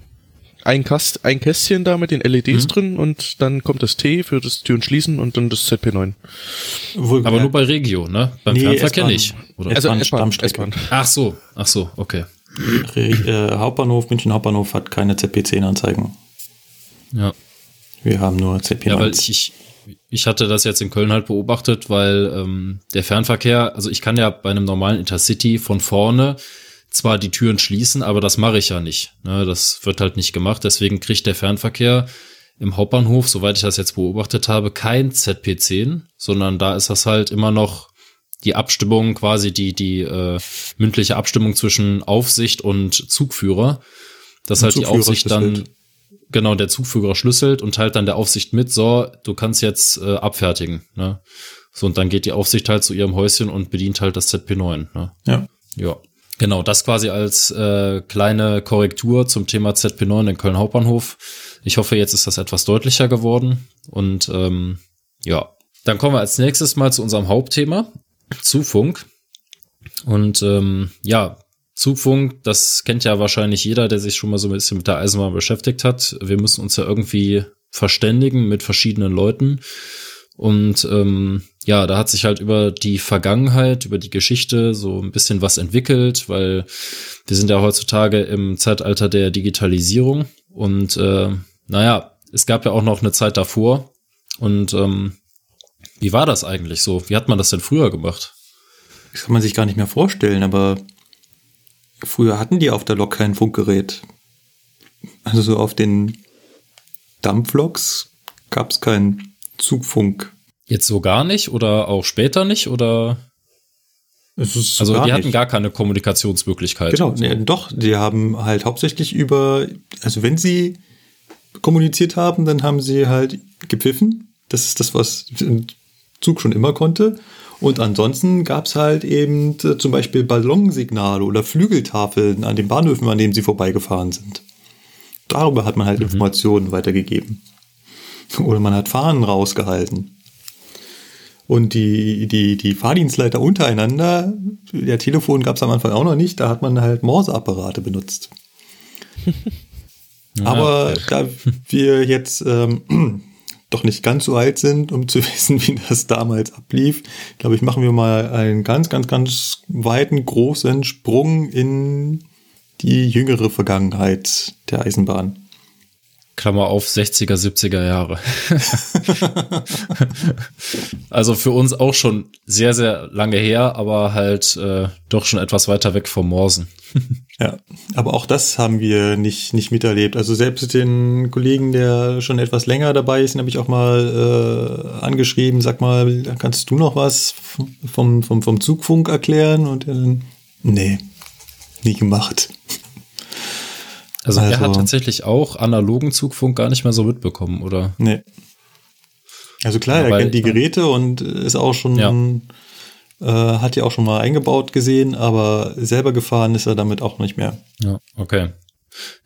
ein, Kast, ein Kästchen da mit den LEDs Mhm. drin und dann kommt das T für das Türen schließen und dann das ZP9. wohl- Aber nur bei Regio, ne? Beim Nee, Fernverkehr S-Bahn. nicht. Oder? Also S-Bahn. S-Bahn. Ach so, ach so, okay. Re- äh, Hauptbahnhof, München Hauptbahnhof hat keine ZP10-Anzeigen. Ja. Wir haben nur ZP9. Ja, weil ich, ich, ich hatte das jetzt in Köln halt beobachtet, weil ähm, der Fernverkehr, also ich kann ja bei einem normalen Intercity von vorne zwar die Türen schließen, aber das mache ich ja nicht. Ne, das wird halt nicht gemacht. Deswegen kriegt der Fernverkehr im Hauptbahnhof, soweit ich das jetzt beobachtet habe, kein ZP10, sondern da ist das halt immer noch die Abstimmung, quasi die, die äh, mündliche Abstimmung zwischen Aufsicht und Zugführer, dass Und halt die Zugführer Aufsicht dann. Genau der Zugführer schlüsselt und teilt dann der Aufsicht mit, so, du kannst jetzt äh, abfertigen. Ne? So, und dann geht die Aufsicht halt zu ihrem Häuschen und bedient halt das ZP9. Ne? ja. Ja. Genau, das quasi als äh, kleine Korrektur zum Thema ZP9 in Köln Hauptbahnhof. Ich hoffe, jetzt ist das etwas deutlicher geworden. Und ähm, ja, dann kommen wir als nächstes mal zu unserem Hauptthema, Zufunk. Und ähm, ja, Zugfunk, das kennt ja wahrscheinlich jeder, der sich schon mal so ein bisschen mit der Eisenbahn beschäftigt hat. Wir müssen uns ja irgendwie verständigen mit verschiedenen Leuten. Und ähm, ja, da hat sich halt über die Vergangenheit, über die Geschichte so ein bisschen was entwickelt, weil wir sind ja heutzutage im Zeitalter der Digitalisierung. Und äh, naja, es gab ja auch noch eine Zeit davor. Und ähm, wie war das eigentlich so? Wie hat man das denn früher gemacht? Das kann man sich gar nicht mehr vorstellen, aber früher hatten die auf der Lok kein Funkgerät. Also so auf den Dampfloks gab es keinen Zugfunk. Jetzt so gar nicht oder auch später nicht oder? also die hatten nicht. gar keine Kommunikationsmöglichkeit. Genau, nee, doch, die haben halt hauptsächlich über, also wenn sie kommuniziert haben, dann haben sie halt gepfiffen. Das ist das, was ein Zug schon immer konnte. Und ansonsten gab es halt eben äh, zum Beispiel Ballonsignale oder Flügeltafeln an den Bahnhöfen, an denen sie vorbeigefahren sind. Darüber hat man halt mhm. Informationen weitergegeben. Oder man hat Fahnen rausgehalten. Und die, die, die Fahrdienstleiter untereinander, der Telefon gab es am Anfang auch noch nicht, da hat man halt Morseapparate benutzt. <laughs> Ja, Aber da wir jetzt ähm, doch nicht ganz so alt sind, um zu <laughs> wissen, wie das damals ablief, glaube ich, machen wir mal einen ganz, ganz, ganz weiten, großen Sprung in die jüngere Vergangenheit der Eisenbahn. Klammer auf 60er, 70er Jahre. <laughs> also für uns auch schon sehr, sehr lange her, aber halt äh, doch schon etwas weiter weg vom Morsen. <laughs> ja, aber auch das haben wir nicht, nicht miterlebt. Also selbst den Kollegen, der schon etwas länger dabei ist, den habe ich auch mal äh, angeschrieben, sag mal, kannst du noch was vom, vom, vom Zugfunk erklären? Und er, nee, nie gemacht. Also, also er hat tatsächlich auch analogen Zugfunk gar nicht mehr so mitbekommen, oder? Nee. Also klar, ja, er kennt die Geräte und ist auch schon, ja. äh, hat ja auch schon mal eingebaut gesehen, aber selber gefahren ist er damit auch nicht mehr. Ja, okay.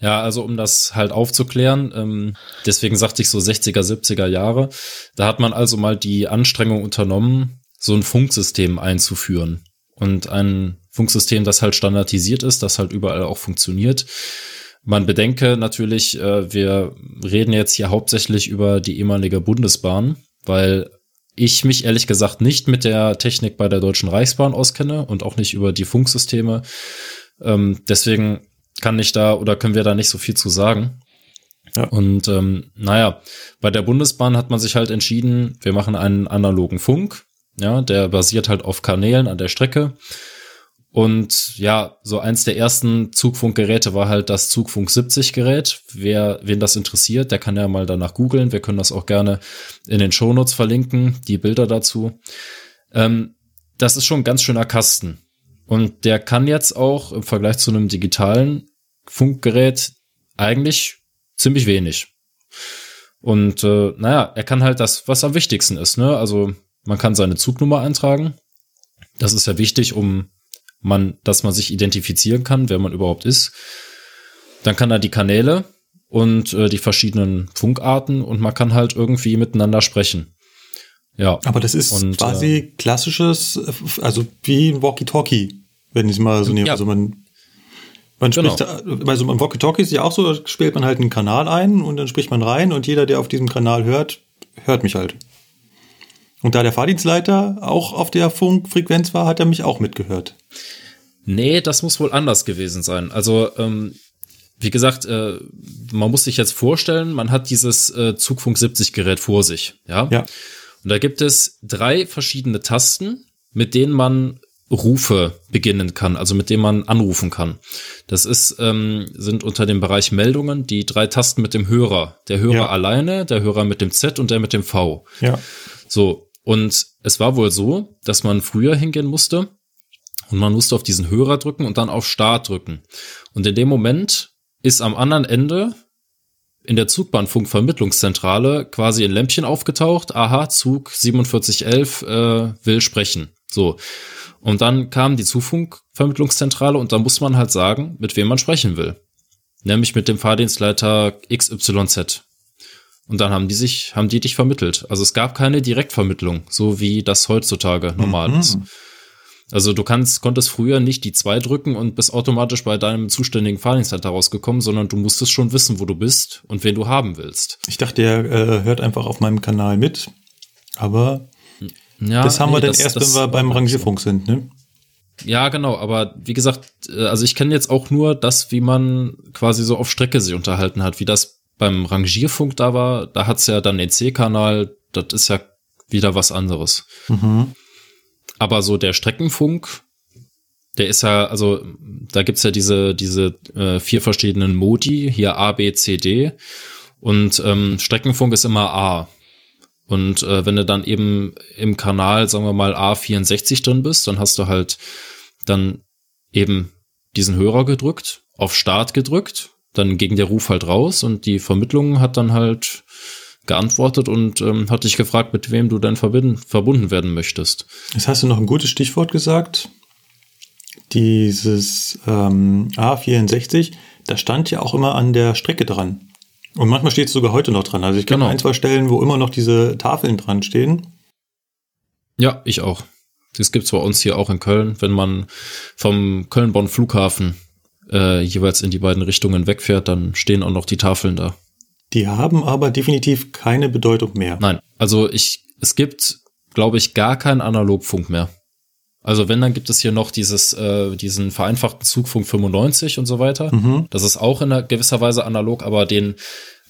Ja, also um das halt aufzuklären, ähm, deswegen sagte ich so 60er, 70er Jahre, da hat man also mal die Anstrengung unternommen, so ein Funksystem einzuführen. Und ein Funksystem, das halt standardisiert ist, das halt überall auch funktioniert. Man bedenke natürlich, äh, wir reden jetzt hier hauptsächlich über die ehemalige Bundesbahn, weil ich mich ehrlich gesagt nicht mit der Technik bei der Deutschen Reichsbahn auskenne und auch nicht über die Funksysteme. Ähm, deswegen kann ich da oder können wir da nicht so viel zu sagen. Ja. Und ähm, naja, bei der Bundesbahn hat man sich halt entschieden, wir machen einen analogen Funk. Ja, der basiert halt auf Kanälen an der Strecke. Und ja, so eins der ersten Zugfunkgeräte war halt das Zugfunk 70 Gerät. Wer, wen das interessiert, der kann ja mal danach googeln. Wir können das auch gerne in den Shownotes verlinken, die Bilder dazu. Ähm, das ist schon ein ganz schöner Kasten. Und der kann jetzt auch im Vergleich zu einem digitalen Funkgerät eigentlich ziemlich wenig. Und äh, naja, er kann halt das, was am wichtigsten ist. Ne? Also man kann seine Zugnummer eintragen. Das ist ja wichtig, um man, dass man sich identifizieren kann, wer man überhaupt ist. Dann kann er die Kanäle und äh, die verschiedenen Funkarten und man kann halt irgendwie miteinander sprechen. Ja. Aber das ist und, quasi äh, klassisches, also wie ein Walkie-Talkie, wenn ich es mal so nehme. Ja. Also man, man genau. spricht, bei so einem Walkie-Talkie ist ja auch so, da spielt man halt einen Kanal ein und dann spricht man rein und jeder, der auf diesem Kanal hört, hört mich halt. Und da der Fahrdienstleiter auch auf der Funkfrequenz war, hat er mich auch mitgehört. Nee, das muss wohl anders gewesen sein. Also, ähm, wie gesagt, äh, man muss sich jetzt vorstellen, man hat dieses äh, Zugfunk 70 Gerät vor sich, ja? Ja. Und da gibt es drei verschiedene Tasten, mit denen man Rufe beginnen kann, also mit denen man anrufen kann. Das ist, ähm, sind unter dem Bereich Meldungen die drei Tasten mit dem Hörer. Der Hörer ja. alleine, der Hörer mit dem Z und der mit dem V. Ja. So. Und es war wohl so, dass man früher hingehen musste und man musste auf diesen Hörer drücken und dann auf Start drücken. Und in dem Moment ist am anderen Ende in der Zugbahnfunkvermittlungszentrale quasi ein Lämpchen aufgetaucht. Aha, Zug 4711 äh, will sprechen. So. Und dann kam die Zugfunkvermittlungszentrale und da muss man halt sagen, mit wem man sprechen will. Nämlich mit dem Fahrdienstleiter XYZ. Und dann haben die sich, haben die dich vermittelt. Also es gab keine Direktvermittlung, so wie das heutzutage normal mhm. ist. Also du kannst, konntest früher nicht die zwei drücken und bist automatisch bei deinem zuständigen Fahrdienstleiter rausgekommen, sondern du musstest schon wissen, wo du bist und wen du haben willst. Ich dachte, er äh, hört einfach auf meinem Kanal mit, aber ja, das haben nee, wir dann das, erst, das wenn wir beim Rangierfunk sind, ne? Ja, genau, aber wie gesagt, äh, also ich kenne jetzt auch nur das, wie man quasi so auf Strecke sich unterhalten hat, wie das beim Rangierfunk da war, da hat's ja dann den C-Kanal, das ist ja wieder was anderes. Mhm. Aber so der Streckenfunk, der ist ja, also da gibt's ja diese, diese äh, vier verschiedenen Modi, hier A, B, C, D. Und ähm, Streckenfunk ist immer A. Und äh, wenn du dann eben im Kanal, sagen wir mal, A64 drin bist, dann hast du halt dann eben diesen Hörer gedrückt, auf Start gedrückt, dann ging der Ruf halt raus und die Vermittlung hat dann halt geantwortet und ähm, hat dich gefragt, mit wem du denn verbinden, verbunden werden möchtest. Jetzt hast du noch ein gutes Stichwort gesagt. Dieses ähm, A64, da stand ja auch immer an der Strecke dran. Und manchmal steht es sogar heute noch dran. Also ich kenne Genau. ein, zwei Stellen, wo immer noch diese Tafeln dran stehen. Ja, ich auch. Das gibt's bei uns hier auch in Köln, wenn man vom Köln-Bonn-Flughafen äh, jeweils in die beiden Richtungen wegfährt, dann stehen auch noch die Tafeln da. Die haben aber definitiv keine Bedeutung mehr. Nein, also ich, es gibt, glaube ich, gar keinen Analogfunk mehr. Also wenn, dann gibt es hier noch dieses, äh, diesen vereinfachten Zugfunk 95 und so weiter. Mhm. Das ist auch in einer gewisser Weise analog, aber den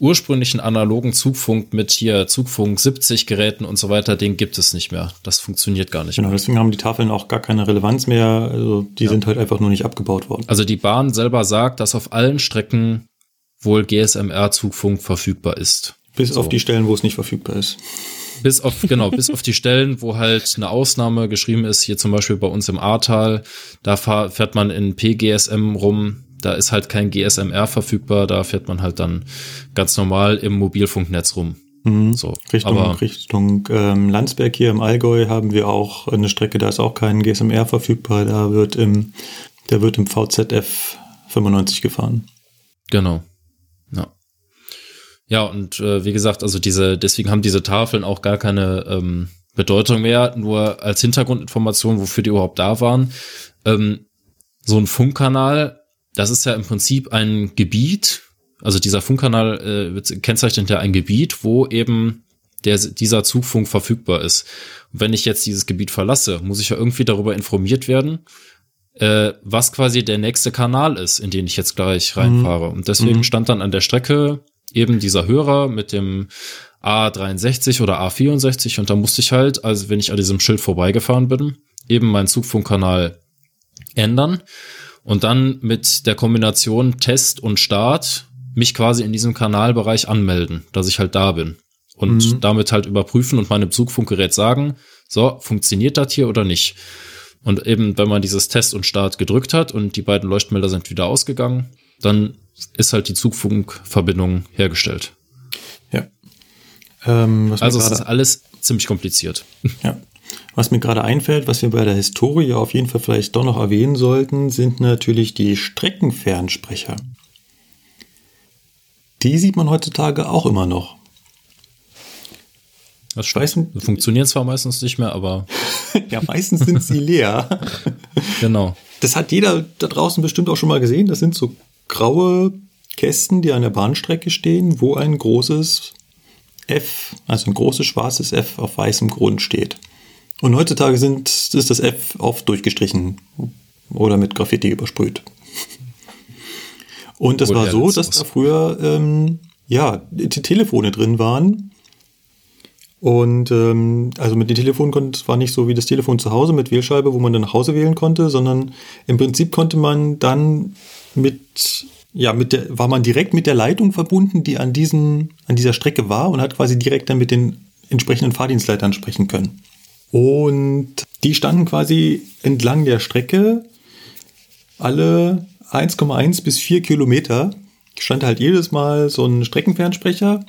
ursprünglichen analogen Zugfunk mit hier Zugfunk 70 Geräten und so weiter, den gibt es nicht mehr. Das funktioniert gar nicht Genau, mehr. deswegen haben die Tafeln auch gar keine Relevanz mehr. Also die sind halt einfach nur nicht abgebaut worden. Also die Bahn selber sagt, dass auf allen Strecken wohl GSMR-Zugfunk verfügbar ist. Bis So. auf die Stellen, wo es nicht verfügbar ist. Bis auf, <laughs> genau, bis auf die Stellen, wo halt eine Ausnahme geschrieben ist, hier zum Beispiel bei uns im Ahrtal, da fahr, fährt man in PGSM rum, da ist halt kein GSMR verfügbar, da fährt man halt dann ganz normal im Mobilfunknetz rum. Mhm. So. Richtung, Aber Richtung ähm, Landsberg hier im Allgäu haben wir auch eine Strecke, da ist auch kein GSMR verfügbar, da wird im, da wird im VZF 95 gefahren. Genau. Ja. Ja, und äh, wie gesagt, also diese, deswegen haben diese Tafeln auch gar keine ähm, Bedeutung mehr, nur als Hintergrundinformation, wofür die überhaupt da waren. Ähm, so ein Funkkanal, das ist ja im Prinzip ein Gebiet, also dieser Funkkanal äh, kennzeichnet ja ein Gebiet, wo eben der, dieser Zugfunk verfügbar ist. Und wenn ich jetzt dieses Gebiet verlasse, muss ich ja irgendwie darüber informiert werden, äh, was quasi der nächste Kanal ist, in den ich jetzt gleich reinfahre. Und deswegen Mhm. stand dann an der Strecke eben dieser Hörer mit dem A63 oder A64 und da musste ich halt, also wenn ich an diesem Schild vorbeigefahren bin, eben meinen Zugfunkkanal ändern und dann mit der Kombination Test und Start mich quasi in diesem Kanalbereich anmelden, dass ich halt da bin und Mhm. damit halt überprüfen und meinem Zugfunkgerät sagen, so, funktioniert das hier oder nicht? Und eben, wenn man dieses Test und Start gedrückt hat und die beiden Leuchtmelder sind wieder ausgegangen, dann ist halt die Zugfunkverbindung hergestellt. Ja. Ähm, was, Also es ist alles ziemlich kompliziert. ja. Was mir gerade einfällt, was wir bei der Historie auf jeden Fall vielleicht doch noch erwähnen sollten, sind natürlich die Streckenfernsprecher. Die sieht man heutzutage auch immer noch. Das stimmt. Funktionieren zwar meistens nicht mehr, aber <laughs> Ja, meistens sind sie <laughs> leer. genau. Das hat jeder da draußen bestimmt auch schon mal gesehen. Das sind so graue Kästen, die an der Bahnstrecke stehen, wo ein großes F, also ein großes schwarzes F auf weißem Grund steht. Und heutzutage sind, ist das F oft durchgestrichen oder mit Graffiti übersprüht. Und das Oder war so, dass da früher ähm, ja, die Telefone drin waren. Und ähm, also mit den Telefonen konnte es war nicht so wie das Telefon zu Hause mit Wählscheibe, wo man dann nach Hause wählen konnte, sondern im Prinzip konnte man dann mit ja mit der war man direkt mit der Leitung verbunden, die an diesen an dieser Strecke war und hat quasi direkt dann mit den entsprechenden Fahrdienstleitern sprechen können. Und die standen quasi entlang der Strecke alle 1,1 bis 4 Kilometer stand halt jedes Mal so ein Streckenfernsprecher,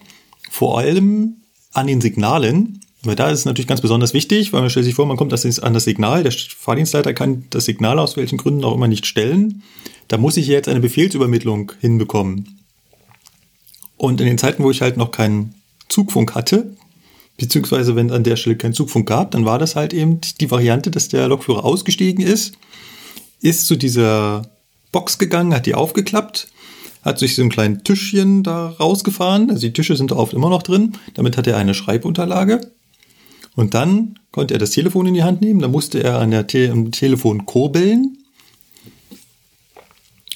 vor allem an den Signalen, weil da ist es natürlich ganz besonders wichtig, weil man stellt sich vor, man kommt an das Signal, der Fahrdienstleiter kann das Signal aus welchen Gründen auch immer nicht stellen. Da muss ich jetzt eine Befehlsübermittlung hinbekommen. Und in den Zeiten, wo ich halt noch keinen Zugfunk hatte, beziehungsweise wenn an der Stelle keinen Zugfunk gab, dann war das halt eben die Variante, dass der Lokführer ausgestiegen ist, ist zu dieser Box gegangen, hat die aufgeklappt, hat sich so ein kleines Tischchen da rausgefahren. Also die Tische sind da oft immer noch drin. Damit hat er eine Schreibunterlage. Und dann konnte er das Telefon in die Hand nehmen. Dann musste er an der Te am Telefon kurbeln.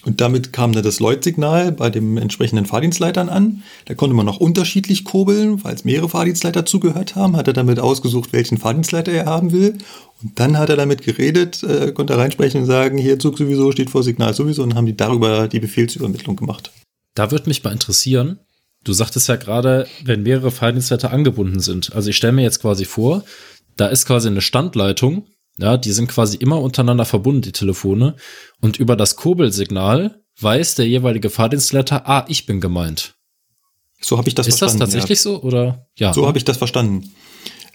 Und damit kam dann das Lloyd-Signal bei dem entsprechenden Fahrdienstleitern an. Da konnte man noch unterschiedlich kurbeln, weil es mehrere Fahrdienstleiter zugehört haben. Hat er damit ausgesucht, welchen Fahrdienstleiter er haben will. Und dann hat er damit geredet, äh, konnte reinsprechen und sagen, hier Zug sowieso steht vor Signal sowieso. Und haben die darüber die Befehlsübermittlung gemacht. Da würde mich mal interessieren, du sagtest ja gerade, wenn mehrere Fahrdienstleiter angebunden sind. Also ich stelle mir jetzt quasi vor, da ist quasi eine Standleitung, ja, die sind quasi immer untereinander verbunden, die Telefone. Und über das Kurbelsignal weiß der jeweilige Fahrdienstleiter, ah, ich bin gemeint. So habe ich das ist verstanden. Ist das tatsächlich ja. so oder ja? So habe ich das verstanden.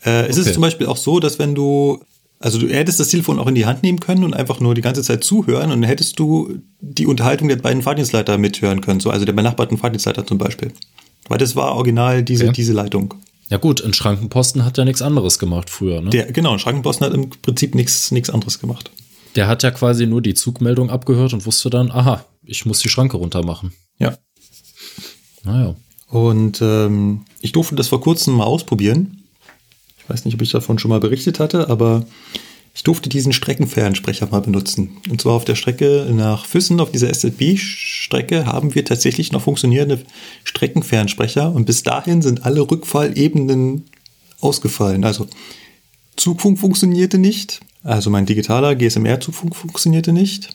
Äh, es okay. ist zum Beispiel auch so, dass wenn du, also du hättest das Telefon auch in die Hand nehmen können und einfach nur die ganze Zeit zuhören und dann hättest du die Unterhaltung der beiden Fahrdienstleiter mithören können, so also der benachbarten Fahrdienstleiter zum Beispiel. Weil das war original diese, okay. diese Leitung. Ja gut, ein Schrankenposten hat ja nichts anderes gemacht früher, ne? Der, genau, ein Schrankenposten hat im Prinzip nichts anderes gemacht. Der hat ja quasi nur die Zugmeldung abgehört und wusste dann, aha, ich muss die Schranke runter machen. Ja. Naja. Und ähm, ich durfte das vor kurzem mal ausprobieren. Ich weiß nicht, ob ich davon schon mal berichtet hatte, aber ich durfte diesen Streckenfernsprecher mal benutzen. Und zwar auf der Strecke nach Füssen, auf dieser SLB-Strecke, haben wir tatsächlich noch funktionierende Streckenfernsprecher. Und bis dahin sind alle Rückfallebenen ausgefallen. Also Zugfunk funktionierte nicht. Also mein digitaler GSMR-Zugfunk funktionierte nicht.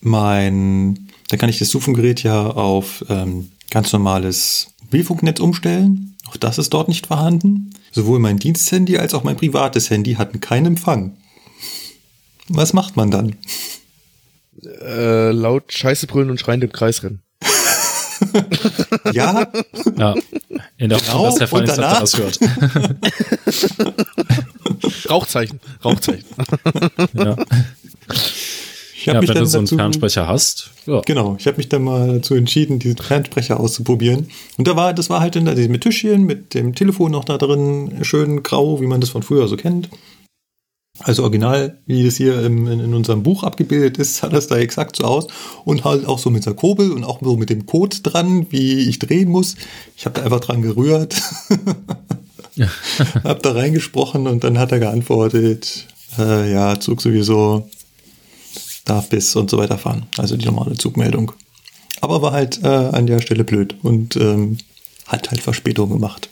Mein, da kann ich das Zugfunkgerät ja auf ähm, ganz normales Mobilfunknetz umstellen. Auch das ist dort nicht vorhanden. Sowohl mein Diensthandy als auch mein privates Handy hatten keinen Empfang. Was macht man dann? Äh, laut Scheiße brüllen und schreiend im Kreis rennen. <laughs> ja. Ja. In der genau, dass der Veranstalter das hört. <laughs> Rauchzeichen, Rauchzeichen. ja. Ich ja, mich wenn dann du so einen dazu, Fernsprecher hast. Ja. Genau, ich habe mich dann mal dazu entschieden, diesen Fernsprecher auszuprobieren. Und da war, das war halt in der, mit Tischchen, mit dem Telefon noch da drin, schön grau, wie man das von früher so kennt. Also original, wie das hier in, in, unserem Buch abgebildet ist, sah das da exakt so aus. Und halt auch so mit der Kurbel und auch so mit dem Code dran, wie ich drehen muss. Ich habe da einfach dran gerührt, <laughs> <laughs> hab da reingesprochen und dann hat er geantwortet, äh, ja, Zug sowieso darf bis und so weiter fahren. Also die normale Zugmeldung. Aber war halt äh, an der Stelle blöd und ähm, hat halt Verspätung gemacht.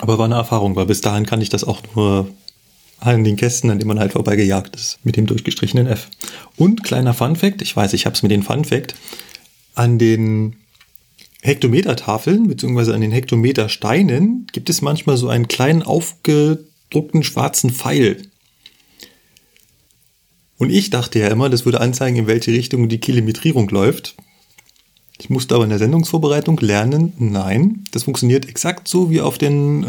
Aber war eine Erfahrung, weil bis dahin kann ich das auch nur an den Kästen, an denen man halt vorbeigejagt ist, mit dem durchgestrichenen F. Und kleiner Fun Fact, ich weiß, ich habe es mit den Fun Fact, an den Hektometertafeln bzw. an den Hektometersteinen gibt es manchmal so einen kleinen aufgedruckten schwarzen Pfeil. Und ich dachte ja immer, das würde anzeigen, in welche Richtung die Kilometrierung läuft. Ich musste aber in der Sendungsvorbereitung lernen, nein, das funktioniert exakt so wie auf den äh,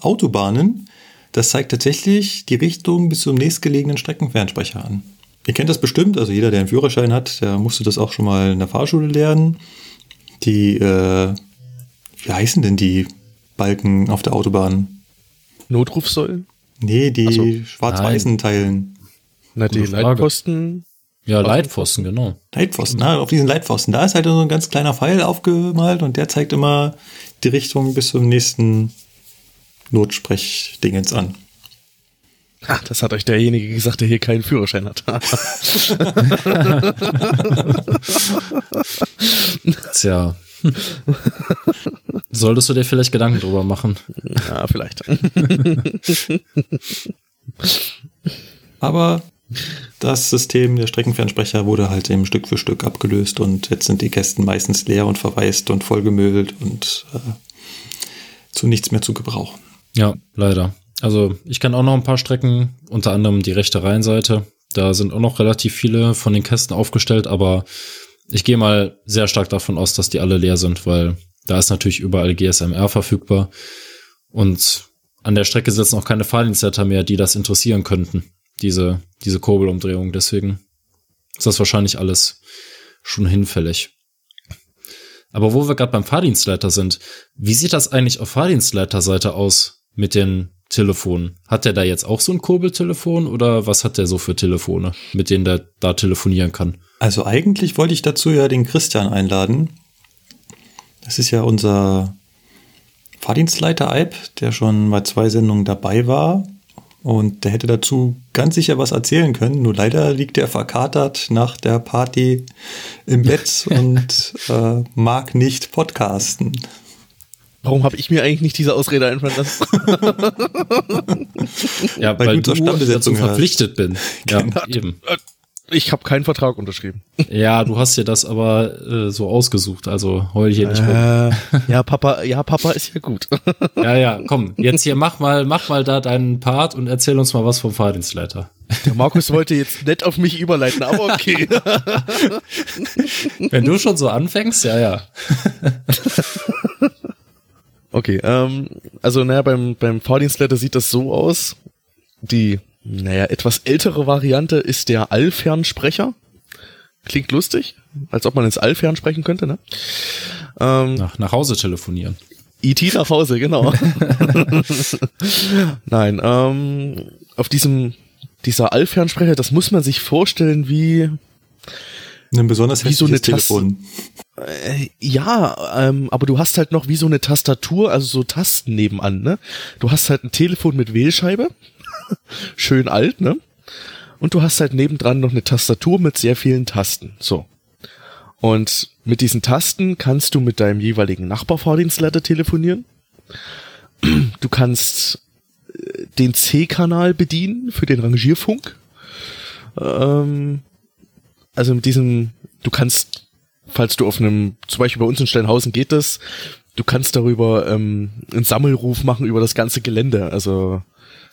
Autobahnen. Das zeigt tatsächlich die Richtung bis zum nächstgelegenen Streckenfernsprecher an. Ihr kennt das bestimmt, also jeder, der einen Führerschein hat, der musste das auch schon mal in der Fahrschule lernen. Die, äh, wie heißen denn die Balken auf der Autobahn? Notrufsäulen? Nee, die so. schwarz-weißen Teilen. Na, die Leitpfosten. Ja, Leitpfosten, genau. Leitpfosten, na, auf diesen Leitpfosten. Da ist halt so ein ganz kleiner Pfeil aufgemalt und der zeigt immer die Richtung bis zum nächsten Notsprechdingens an. Ach, das hat euch derjenige gesagt, der hier keinen Führerschein hat. <laughs> Tja. Solltest du dir vielleicht Gedanken drüber machen? Ja, vielleicht. Aber das System der Streckenfernsprecher wurde halt eben Stück für Stück abgelöst und jetzt sind die Kästen meistens leer und verwaist und vollgemüllt und äh, zu nichts mehr zu gebrauchen. Ja, leider. Also ich kenne auch noch ein paar Strecken, unter anderem die rechte Rheinseite. Da sind auch noch relativ viele von den Kästen aufgestellt, aber ich gehe mal sehr stark davon aus, dass die alle leer sind, weil da ist natürlich überall GSMR verfügbar und an der Strecke sitzen auch keine Fahrdienstleiter mehr, die das interessieren könnten diese, diese Kurbelumdrehung. Deswegen ist das wahrscheinlich alles schon hinfällig. Aber wo wir gerade beim Fahrdienstleiter sind, wie sieht das eigentlich auf Fahrdienstleiterseite aus mit den Telefonen? Hat der da jetzt auch so ein Kurbeltelefon oder was hat der so für Telefone, mit denen der da telefonieren kann? Also eigentlich wollte ich dazu ja den Christian einladen. Das ist ja unser Fahrdienstleiter-Alp, der schon bei zwei Sendungen dabei war und der hätte dazu ganz sicher was erzählen können. Nur leider liegt er verkatert nach der Party im Bett <laughs> und äh, mag nicht podcasten. Warum habe ich mir eigentlich nicht diese Ausrede einfallen lassen? ja, weil, weil du dazu verpflichtet bin. Ja, genau. eben. Ich habe keinen Vertrag unterschrieben. Ja, du hast dir das aber äh, so ausgesucht, also heul hier nicht rum. Äh, ja, <laughs> Papa, ja, Papa ist ja gut. <laughs> Ja, ja, komm, jetzt hier mach mal, mach mal da deinen Part und erzähl uns mal was vom Fahrdienstleiter. Der Markus wollte jetzt nett auf mich überleiten, aber okay. <laughs> Wenn du schon so anfängst, ja, ja. Okay, ähm, also naja, beim, beim Fahrdienstleiter sieht das so aus. Die, naja, etwas ältere Variante ist der Allfernsprecher. Klingt lustig, als ob man ins All fernsprechen könnte, ne? Ähm, Nach, nach Hause telefonieren. IT E nach Hause, genau. <laughs> Nein, ähm, auf diesem, dieser Allfernsprecher, das muss man sich vorstellen wie, Ein besonders Wie so eine Telefon. äh, ja, ähm, aber du hast halt noch wie so eine Tastatur, also so Tasten nebenan, ne? Du hast halt ein Telefon mit Wählscheibe, <laughs> schön alt, ne? Und du hast halt nebendran noch eine Tastatur mit sehr vielen Tasten, so. Und mit diesen Tasten kannst du mit deinem jeweiligen Nachbarfahrdienstleiter telefonieren. Du kannst äh, den C-Kanal bedienen für den Rangierfunk. Ähm, also mit diesem, du kannst, falls du auf einem, zum Beispiel bei uns in Steinhausen geht das, du kannst darüber ähm, einen Sammelruf machen über das ganze Gelände. Also,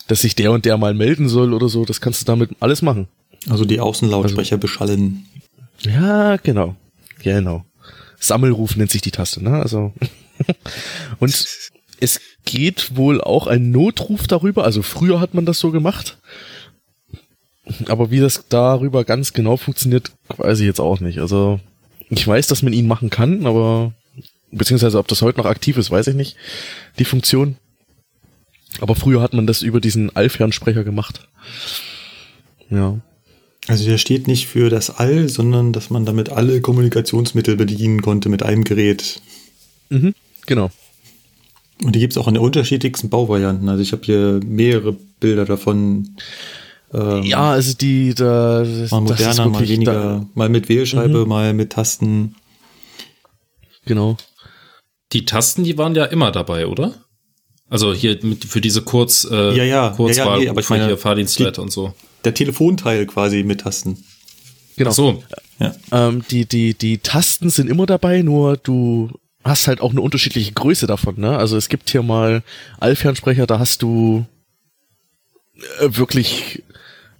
dass sich der und der mal melden soll oder so, das kannst du damit alles machen. Also die Außenlautsprecher beschallen. Ja, genau. Genau. Sammelruf nennt sich die Taste, ne? Also. <laughs> und es geht wohl auch ein Notruf darüber. Also früher hat man das so gemacht. Aber wie das darüber ganz genau funktioniert, weiß ich jetzt auch nicht. Also ich weiß, dass man ihn machen kann, aber beziehungsweise ob das heute noch aktiv ist, weiß ich nicht. Die Funktion. Aber früher hat man das über diesen Allfernsprecher gemacht. Ja. Also der steht nicht für das All, sondern dass man damit alle Kommunikationsmittel bedienen konnte mit einem Gerät. Mhm, genau. Und die gibt es auch in den unterschiedlichsten Bauvarianten. Also ich habe hier mehrere Bilder davon. Ähm, Ja, also die, da, mal das ist moderner, mal weniger, Da, mal mit Wählscheibe, mal mit Tasten. genau. Die Tasten, die waren ja immer dabei, oder? Also hier mit, für diese Kurz, äh, Ja, ja, Kurzwahl, ja, ja, nee, aber ich meine, hier Fahrdienstleiter die- und so. Der Telefonteil quasi mit Tasten. Genau. Ach so, Ja. Ähm, die, die, die Tasten sind immer dabei, nur du hast halt auch eine unterschiedliche Größe davon, ne? Also es gibt hier mal Allfernsprecher, da hast du äh, wirklich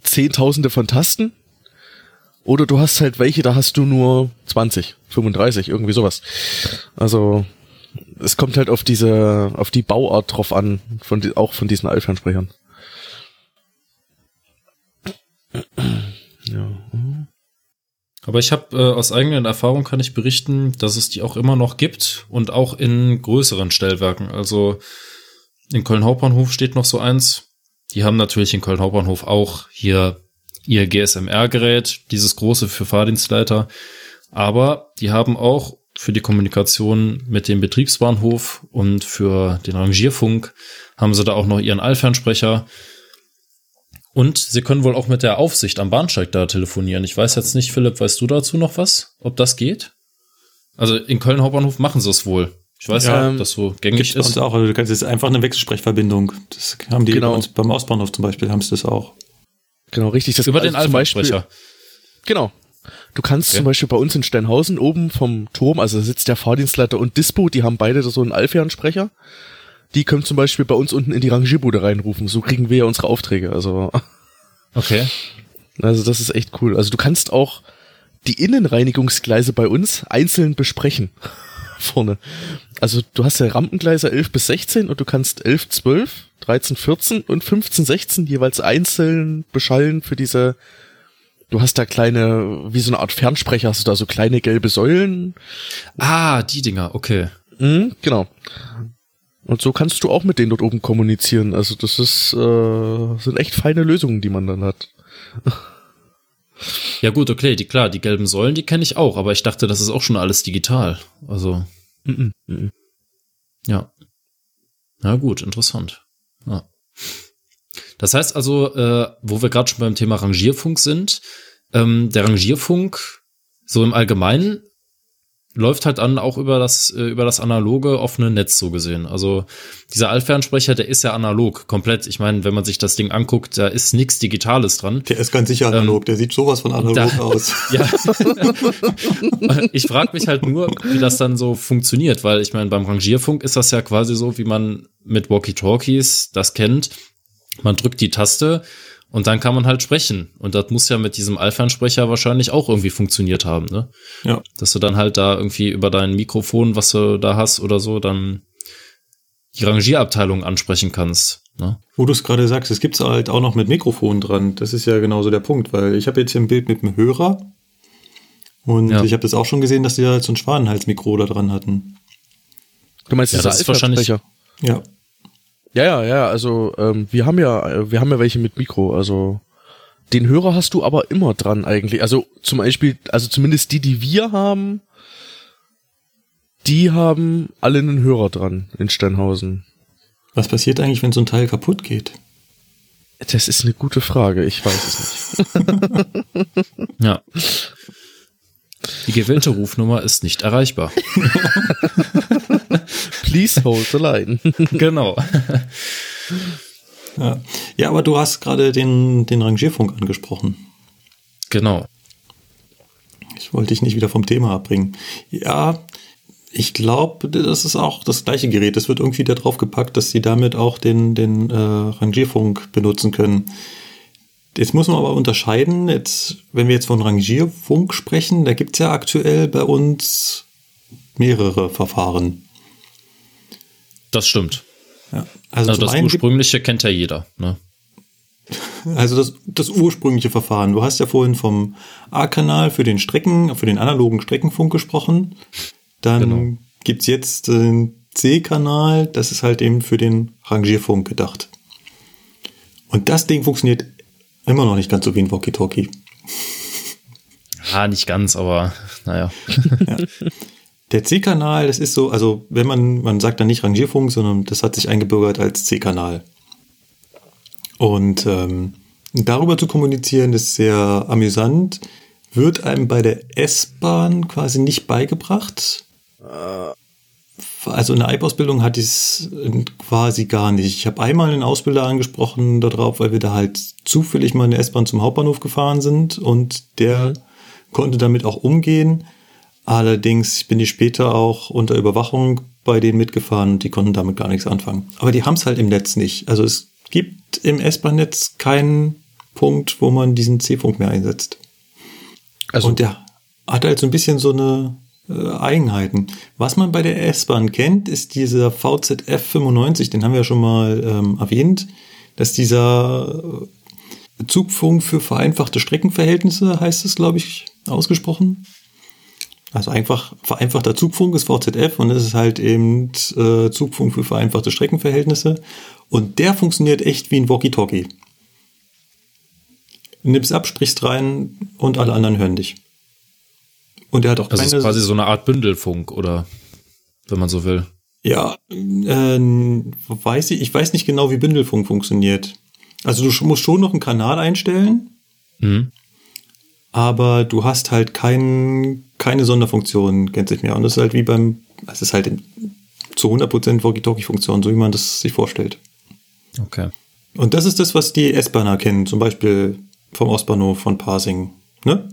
Zehntausende von Tasten. Oder du hast halt welche, da hast du nur 20, 35, irgendwie sowas. Also es kommt halt auf diese, auf die Bauart drauf an, von die, auch von diesen Allfernsprechern. Ja. Aber ich habe äh, aus eigener Erfahrung kann ich berichten, dass es die auch immer noch gibt und auch in größeren Stellwerken. Also in Köln Hauptbahnhof steht noch so eins. Die haben natürlich in Köln Hauptbahnhof auch hier ihr GSMR-Gerät, dieses große für Fahrdienstleiter. Aber die haben auch für die Kommunikation mit dem Betriebsbahnhof und für den Rangierfunk haben sie da auch noch ihren Allfernsprecher. Und sie können wohl auch mit der Aufsicht am Bahnsteig da telefonieren. Ich weiß jetzt nicht, Philipp, weißt du dazu noch was? Ob das geht? Also in Köln Hauptbahnhof machen sie es wohl. Ich weiß Ja, ja, ob das so gängig Gibt's bei ist. auch. Also du kannst jetzt einfach eine Wechselsprechverbindung. Das haben die Genau. bei uns beim Ausbahnhof zum Beispiel, haben sie das auch. Genau, richtig. Das Über den also zum Beispiel-. Genau. Du kannst Okay. zum Beispiel bei uns in Steinhausen oben vom Turm, also da sitzt der Fahrdienstleiter und Dispo, die haben beide so einen Allfernsprecher. Die können zum Beispiel bei uns unten in die Rangierbude reinrufen. So kriegen wir ja unsere Aufträge. Also, Okay. also das ist echt cool. Also du kannst auch die Innenreinigungsgleise bei uns einzeln besprechen. Vorne. Also du hast ja Rampengleise 11 bis 16 und du kannst 11, 12, 13, 14 und 15, 16 jeweils einzeln beschallen für diese Du hast da kleine, wie so eine Art Fernsprecher, hast du da so kleine gelbe Säulen. Ah, die Dinger, okay. Mhm, genau. Und so kannst du auch mit denen dort oben kommunizieren. Also das ist, äh, sind echt feine Lösungen, die man dann hat. Ja gut, okay, die klar, die gelben Säulen, die kenne ich auch, aber ich dachte, das ist auch schon alles digital. Also, Mhm. Mhm. ja. Na gut, interessant. Ja. Das heißt also, äh, wo wir gerade schon beim Thema Rangierfunk sind, ähm, der Rangierfunk, so im Allgemeinen, läuft halt dann auch über das, äh, über das analoge offene Netz so gesehen. Also dieser Allfernsprecher, der ist ja analog, komplett. Ich meine, wenn man sich das Ding anguckt, da ist nichts Digitales dran. Der ist ganz sicher analog, ähm, der sieht sowas von analog da, aus. <laughs> Ja. ich frage mich halt nur, wie das dann so funktioniert, weil ich meine, beim Rangierfunk ist das ja quasi so, wie man mit Walkie-Talkies das kennt. Man drückt die Taste und dann kann man halt sprechen. Und das muss ja mit diesem Allfernsprecher wahrscheinlich auch irgendwie funktioniert haben, ne? Ja. Dass du dann halt da irgendwie über dein Mikrofon, was du da hast oder so, dann die Rangierabteilung ansprechen kannst. Ne? Wo du es gerade sagst, es gibt's halt auch noch mit Mikrofon dran. Das ist ja genauso der Punkt, weil ich habe jetzt hier ein Bild mit einem Hörer und ja. ich habe das auch schon gesehen, dass die da halt so ein Schwanenhalsmikro da dran hatten. Du meinst, ja, das ist wahrscheinlich. Ja. Ja, ja, ja, also ähm, wir haben ja, wir haben ja welche mit Mikro, also den Hörer hast du aber immer dran eigentlich. Also zum Beispiel, also zumindest die, die wir haben, die haben alle einen Hörer dran in Steinhausen. Was passiert eigentlich, wenn so ein Teil kaputt geht? Das ist eine gute Frage, ich weiß es nicht. <laughs> ja. Die gewählte Rufnummer ist nicht erreichbar. <laughs> <laughs> Please hold the line. <laughs> genau. Ja. ja, aber du hast gerade den, den Rangierfunk angesprochen. Genau. Ich wollte dich nicht wieder vom Thema abbringen. Ja, ich glaube, das ist auch das gleiche Gerät. Es wird irgendwie darauf gepackt, dass sie damit auch den, den äh, Rangierfunk benutzen können. Jetzt muss man aber unterscheiden, jetzt, wenn wir jetzt von Rangierfunk sprechen, da gibt es ja aktuell bei uns mehrere Verfahren. Das stimmt. Ja. Also, also das ursprüngliche kennt ja jeder. Ne? Also das, das ursprüngliche Verfahren. Du hast ja vorhin vom A-Kanal für den Strecken, für den analogen Streckenfunk gesprochen. Dann genau. gibt es jetzt den C-Kanal, das ist halt eben für den Rangierfunk gedacht. Und das Ding funktioniert Immer noch nicht ganz so wie ein Walkie-Talkie. Ja, nicht ganz, aber naja. <laughs> ja. Der C-Kanal, das ist so, also wenn man, man sagt dann nicht Rangierfunk, sondern das hat sich eingebürgert als C-Kanal. Und ähm, darüber zu kommunizieren, ist sehr amüsant. Wird einem bei der S-Bahn quasi nicht beigebracht. Äh, also in der EIB-Ausbildung hatte ich es quasi gar nicht. Ich habe einmal einen Ausbilder angesprochen darauf, weil wir da halt zufällig mal in der S-Bahn zum Hauptbahnhof gefahren sind und der mhm. konnte damit auch umgehen. Allerdings bin ich später auch unter Überwachung bei denen mitgefahren und die konnten damit gar nichts anfangen. Aber die haben es halt im Netz nicht. Also es gibt im S-Bahn-Netz keinen Punkt, wo man diesen C-Funk mehr einsetzt. Also und der hat halt so ein bisschen so eine äh, Eigenheiten. Was man bei der S-Bahn kennt, ist dieser VZF 95, den haben wir ja schon mal ähm, erwähnt, dass dieser äh, Zugfunk für vereinfachte Streckenverhältnisse, heißt es, glaube ich, ausgesprochen. Also einfach vereinfachter Zugfunk ist VZF und es ist halt eben äh, Zugfunk für vereinfachte Streckenverhältnisse. Und der funktioniert echt wie ein Walkie-Talkie. Du nimmst ab, sprichst rein und alle anderen hören dich. Und er hat auch das keine. Das ist quasi so eine Art Bündelfunk, oder wenn man so will. Ja, äh, weiß ich, ich weiß nicht genau, wie Bündelfunk funktioniert. Also du musst schon noch einen Kanal einstellen, mhm. aber du hast halt kein, keine Sonderfunktion, kennt sich mehr. Und das ist halt wie beim, es ist halt zu 100% Walkie-Talkie-Funktion, so wie man das sich vorstellt. Okay. Und das ist das, was die S-Bahner kennen, zum Beispiel vom Ostbahnhof von Parsing. Ne?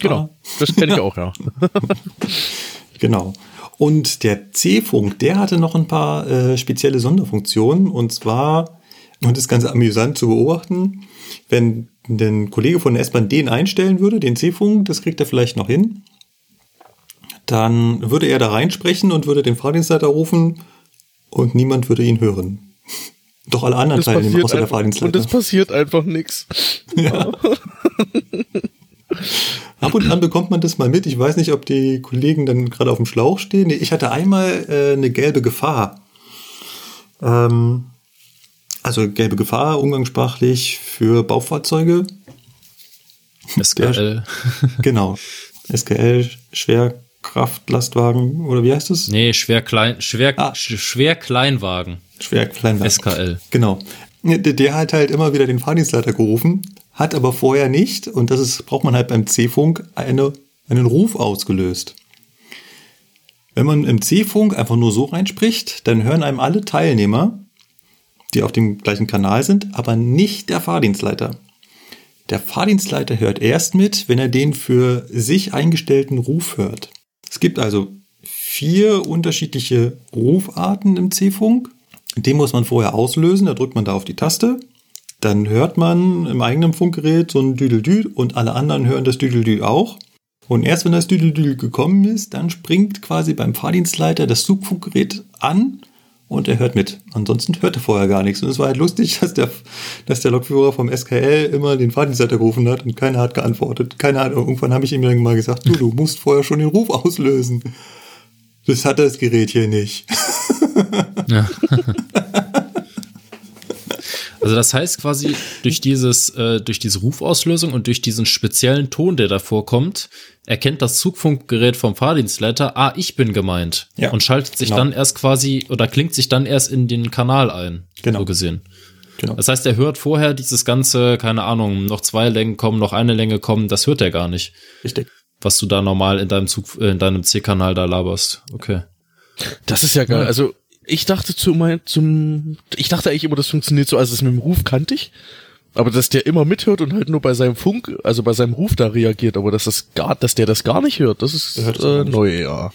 Genau, das kenne ich auch, ja. <laughs> genau. Und der C-Funk, der hatte noch ein paar äh, spezielle Sonderfunktionen. Und zwar, und das ist ganz amüsant zu beobachten, wenn ein Kollege von der S-Bahn den einstellen würde, den C-Funk, das kriegt er vielleicht noch hin, dann würde er da reinsprechen und würde den Fahrdienstleiter rufen und niemand würde ihn hören. <laughs> Doch alle anderen Teilnehmer außer der Fahrdienstleiter. Und es passiert einfach nichts. <laughs> Ja. Ab und an bekommt man das mal mit. Ich weiß nicht, ob die Kollegen dann gerade auf dem Schlauch stehen. Ich hatte einmal äh, eine gelbe Gefahr. Ähm, also gelbe Gefahr, umgangssprachlich für Baufahrzeuge. SKL. genau. SKL, Schwerkraftlastwagen oder wie heißt es? Nee, Schwerklein, Schwer, ah. Schwerkleinwagen. Schwerkleinwagen. SKL. Genau. Der, der hat halt immer wieder den Fahrdienstleiter gerufen hat aber vorher nicht, und das ist, braucht man halt beim C-Funk, eine, einen Ruf ausgelöst. Wenn man im C-Funk einfach nur so reinspricht, dann hören einem alle Teilnehmer, die auf dem gleichen Kanal sind, aber nicht der Fahrdienstleiter. Der Fahrdienstleiter hört erst mit, wenn er den für sich eingestellten Ruf hört. Es gibt also vier unterschiedliche Rufarten im C-Funk. Den muss man vorher auslösen, da drückt man da auf die Taste. Dann hört man im eigenen Funkgerät so ein Düdeldü und alle anderen hören das Düdeldü auch. Und erst wenn das Düdeldü gekommen ist, dann springt quasi beim Fahrdienstleiter das Zugfunkgerät an und er hört mit. Ansonsten hört er vorher gar nichts. Und es war halt lustig, dass der, dass der Lokführer vom SKL immer den Fahrdienstleiter gerufen hat und keiner hat geantwortet. Keiner hat, irgendwann habe ich ihm dann mal gesagt, du, du musst vorher schon den Ruf auslösen. Das hat das Gerät hier nicht. <laughs> Ja. Also das heißt quasi durch dieses äh, durch diese Rufauslösung und durch diesen speziellen Ton, der davor kommt, erkennt das Zugfunkgerät vom Fahrdienstleiter, ah, ich bin gemeint Ja, und schaltet sich genau. dann erst quasi oder klingt sich dann erst in den Kanal ein, Genau. so gesehen. Genau. Das heißt, er hört vorher dieses ganze, keine Ahnung, noch zwei Längen kommen, noch eine Länge kommen, das hört er gar nicht, Richtig. was du da normal in deinem Zug, äh, in deinem C-Kanal da laberst. Okay. Das ist ja geil. Ja. Also ich dachte zu mein, zum, ich dachte eigentlich immer, das funktioniert so, also das mit dem Ruf kannte ich. Aber dass der immer mithört und halt nur bei seinem Funk, also bei seinem Ruf da reagiert, aber dass das gar, dass der das gar nicht hört, das ist das äh, neu, ja.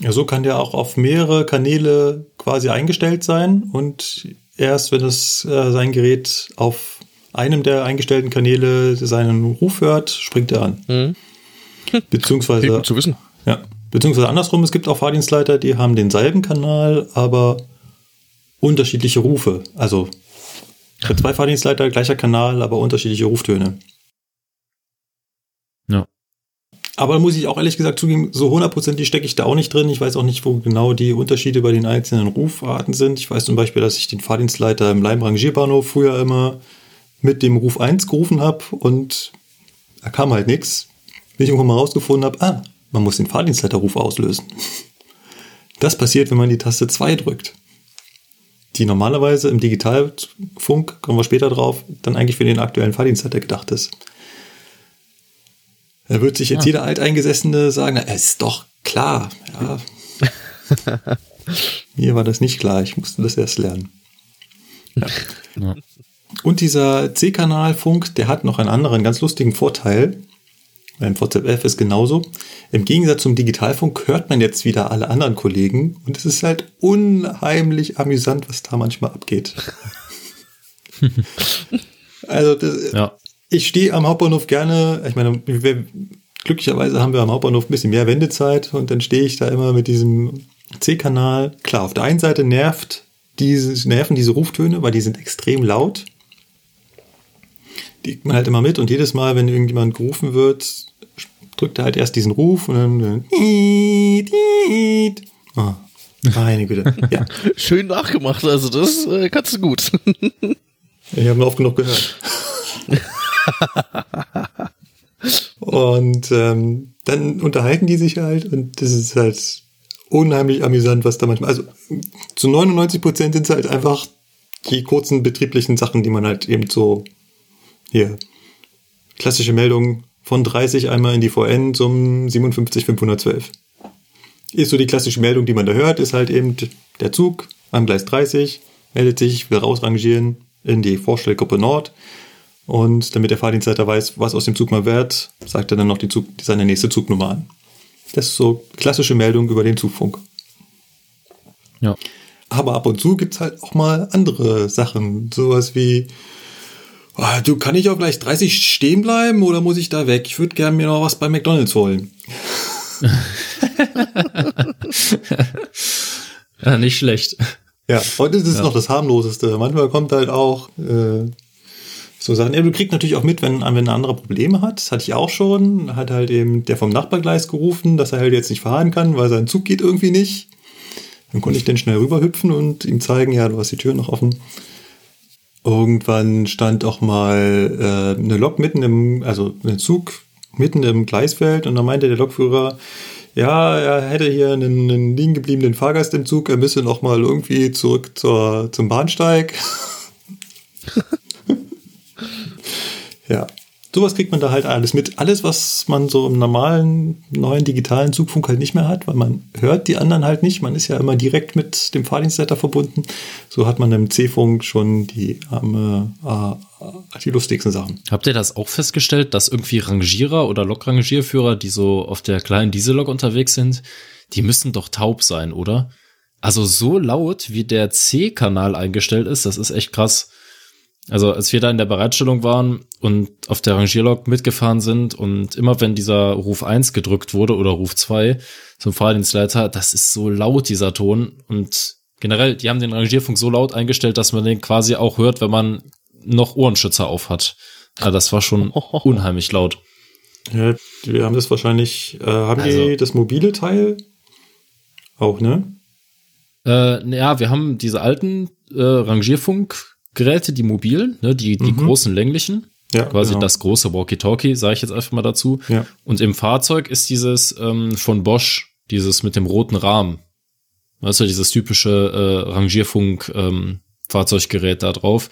Ja, so kann der auch auf mehrere Kanäle quasi eingestellt sein und erst wenn es äh, sein Gerät auf einem der eingestellten Kanäle seinen Ruf hört, springt er an. Mhm. <laughs> Beziehungsweise, gut zu wissen. ja, beziehungsweise andersrum, es gibt auch Fahrdienstleiter, die haben denselben Kanal, aber unterschiedliche Rufe. Also für zwei Fahrdienstleiter gleicher Kanal, aber unterschiedliche Ruftöne. Ja. Aber muss ich auch ehrlich gesagt zugeben, so hundertprozentig stecke ich da auch nicht drin. Ich weiß auch nicht, wo genau die Unterschiede bei den einzelnen Rufarten sind. Ich weiß zum Beispiel, dass ich den Fahrdienstleiter im Leim-Rangierbahnhof früher immer mit dem Ruf 1 gerufen habe und da kam halt nichts. Bis ich irgendwann mal rausgefunden habe, ah, man muss den Fahrdienstleiterruf auslösen. Das passiert, wenn man die Taste 2 drückt. Die normalerweise im Digitalfunk, kommen wir später drauf, dann eigentlich für den aktuellen Fahrdienstleiter gedacht ist. Da wird sich jetzt Ah. jeder Alteingesessene sagen, na, es ist doch klar. Ja. <laughs> Mir war das nicht klar, ich musste das erst lernen. Ja. Und dieser C-Kanal-Funk, der hat noch einen anderen ganz lustigen Vorteil. Beim VZF ist genauso. Im Gegensatz zum Digitalfunk hört man jetzt wieder alle anderen Kollegen und es ist halt unheimlich amüsant, was da manchmal abgeht. <laughs> also das, Ja. ich stehe am Hauptbahnhof gerne, ich meine, glücklicherweise haben wir am Hauptbahnhof ein bisschen mehr Wendezeit und dann stehe ich da immer mit diesem C-Kanal. Klar, auf der einen Seite nervt dieses, nerven diese Ruftöne, weil die sind extrem laut. Kriegt man halt immer mit und jedes Mal, wenn irgendjemand gerufen wird, drückt er halt erst diesen Ruf und dann oh, meine Güte. <laughs> Ja, Schön nachgemacht, also das äh, kannst du gut. ich habe oft genug gehört. Und ähm, dann unterhalten die sich halt und das ist halt unheimlich amüsant, was da manchmal. Also zu 99 Prozent sind es halt einfach die kurzen betrieblichen Sachen, die man halt eben so hier klassische Meldung von 30 einmal in die VN zum 57512. Ist so die klassische Meldung, die man da hört, ist halt eben der Zug am Gleis 30 meldet sich, will rausrangieren in die Vorstellgruppe Nord. Und damit der Fahrdienstleiter weiß, was aus dem Zug mal wird, sagt er dann noch die Zug, seine nächste Zugnummer an. Das ist so klassische Meldung über den Zugfunk. Ja. Aber ab und zu gibt's halt auch mal andere Sachen. Sowas wie, "Ah, du, kann ich auch gleich 30 stehen bleiben oder muss ich da weg? Ich würde gerne mir noch was bei McDonalds holen. <laughs> ja, nicht schlecht. Ja, das ist noch das harmloseste. Manchmal kommt halt auch äh, so Sachen. Ja, du kriegst natürlich auch mit, wenn, wenn ein anderer Probleme hat. Das hatte ich auch schon. Hat halt eben der vom Nachbargleis gerufen, dass er halt jetzt nicht fahren kann, weil sein Zug geht irgendwie nicht. Dann konnte ich den schnell rüberhüpfen und ihm zeigen, ja, du hast die Tür noch offen. Irgendwann stand auch mal äh, eine Lok mitten im, also ein Zug mitten im Gleisfeld und da meinte der Lokführer, ja, er hätte hier einen, einen liegen gebliebenen Fahrgast im Zug, er müsse noch mal irgendwie zurück zur, zum Bahnsteig. <laughs> ja, sowas kriegt man da halt alles mit. Alles, was man so im normalen, neuen digitalen Zugfunk halt nicht mehr hat, weil man hört die anderen halt nicht. Man ist ja immer direkt mit dem Fahrdienstleiter verbunden. So hat man im C-Funk schon die, ähm, äh, die lustigsten Sachen. Habt ihr das auch festgestellt, dass irgendwie Rangierer oder Lokrangierführer, die so auf der kleinen Diesellok unterwegs sind, die müssen doch taub sein, oder? Also so laut, wie der C-Kanal eingestellt ist, das ist echt krass. Also als wir da in der Bereitstellung waren und auf der Rangierlok mitgefahren sind und immer wenn dieser Ruf 1 gedrückt wurde oder Ruf 2 zum Fahrdienstleiter, das ist so laut, dieser Ton. Und generell, die haben den Rangierfunk so laut eingestellt, dass man den quasi auch hört, wenn man noch Ohrenschützer auf hat. Ja, das war schon <laughs> unheimlich laut. Ja, wir haben das wahrscheinlich, äh, haben Also- die das mobile Teil auch, ne? Äh, ja, wir haben diese alten äh, Rangierfunkgeräte, die mobilen, ne, die, die großen länglichen. Ja, quasi genau. das große Walkie-Talkie, sage ich jetzt einfach mal dazu. Ja. Und im Fahrzeug ist dieses ähm, von Bosch, dieses mit dem roten Rahmen. Weißt du, dieses typische äh, Rangierfunk ähm, Fahrzeuggerät da drauf.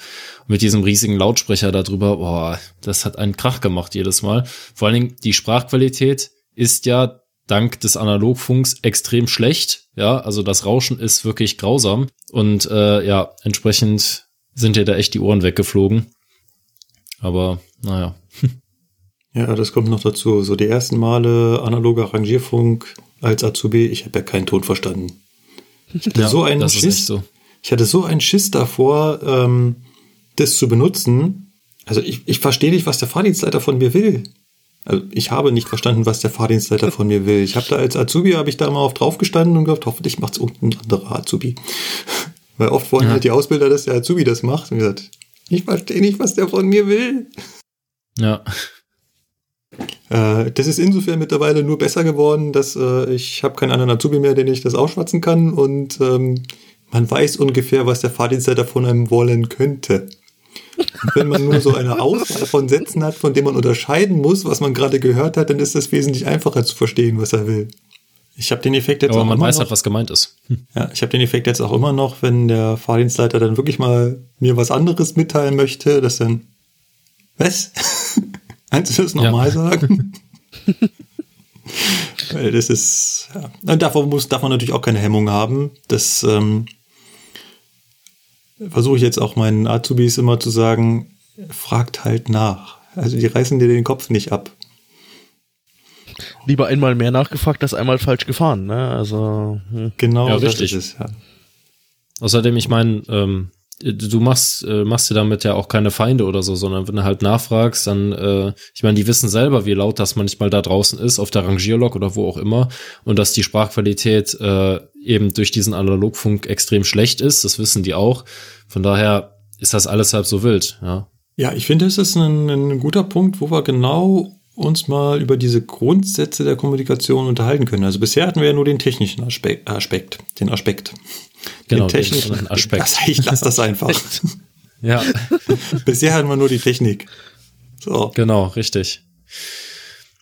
Mit diesem riesigen Lautsprecher da drüber. Boah, das hat einen Krach gemacht jedes Mal. Vor allen Dingen die Sprachqualität ist ja dank des Analogfunks extrem schlecht. Ja, also das Rauschen ist wirklich grausam. Und äh, ja, entsprechend sind dir da echt die Ohren weggeflogen. Aber naja. Ja, das kommt noch dazu. So die ersten Male analoger Rangierfunk als Azubi, ich habe ja keinen Ton verstanden. Ich hatte Ja, so einen Schiss. so. Ich hatte so einen Schiss davor, ähm, das zu benutzen. Also ich, ich verstehe nicht, was der Fahrdienstleiter von mir will. Also ich habe nicht verstanden, was der Fahrdienstleiter von mir will. Ich habe da als Azubi, habe ich da mal auf drauf gestanden und gedacht, hoffentlich macht es irgendein anderer Azubi. Weil oft wollen Ja. halt die Ausbilder, dass der Azubi das macht. Und gesagt, ich verstehe nicht, was der von mir will. Ja. Äh, das ist insofern mittlerweile nur besser geworden, dass äh, ich habe keinen anderen Azubi mehr, den ich das ausschwatzen kann und ähm, man weiß ungefähr, was der Fahrdienstleiter von einem wollen könnte. Und wenn man nur so eine <laughs> Auswahl von Sätzen hat, von denen man unterscheiden muss, was man gerade gehört hat, dann ist das wesentlich einfacher zu verstehen, was er will. Ich habe den Effekt jetzt Aber auch man immer weiß noch. halt, was gemeint ist. Ja, ich habe den Effekt jetzt auch immer noch, wenn der Fahrdienstleiter dann wirklich mal mir was anderes mitteilen möchte, dass dann, was? <laughs> Kannst du das nochmal sagen? <laughs> Weil das ist, ja. Und davon muss, darf man natürlich auch keine Hemmung haben. Das ähm, versuche ich jetzt auch meinen Azubis immer zu sagen, fragt halt nach. Also die reißen dir den Kopf nicht ab. Lieber einmal mehr nachgefragt, als einmal falsch gefahren, ne? Also, hm. Genau, Ja, das richtig. ist es, ja. Außerdem, ich meine, ähm, du machst, äh, machst dir damit ja auch keine Feinde oder so, sondern wenn du halt nachfragst, dann, äh, ich meine, die wissen selber, wie laut das manchmal da draußen ist, auf der Rangierlok oder wo auch immer, und dass die Sprachqualität äh, eben durch diesen Analogfunk extrem schlecht ist, das wissen die auch. Von daher ist das alles halb so wild, ja. Ja, ich finde, es ist ein, ein guter Punkt, wo wir genau uns mal über diese Grundsätze der Kommunikation unterhalten können. Also bisher hatten wir ja nur den technischen Aspekt, Aspekt den Aspekt. Genau, den den anderen Aspekt. Das, ich lasse das einfach. <laughs> Ja, <laughs> bisher hatten wir nur die Technik. So. Genau, richtig.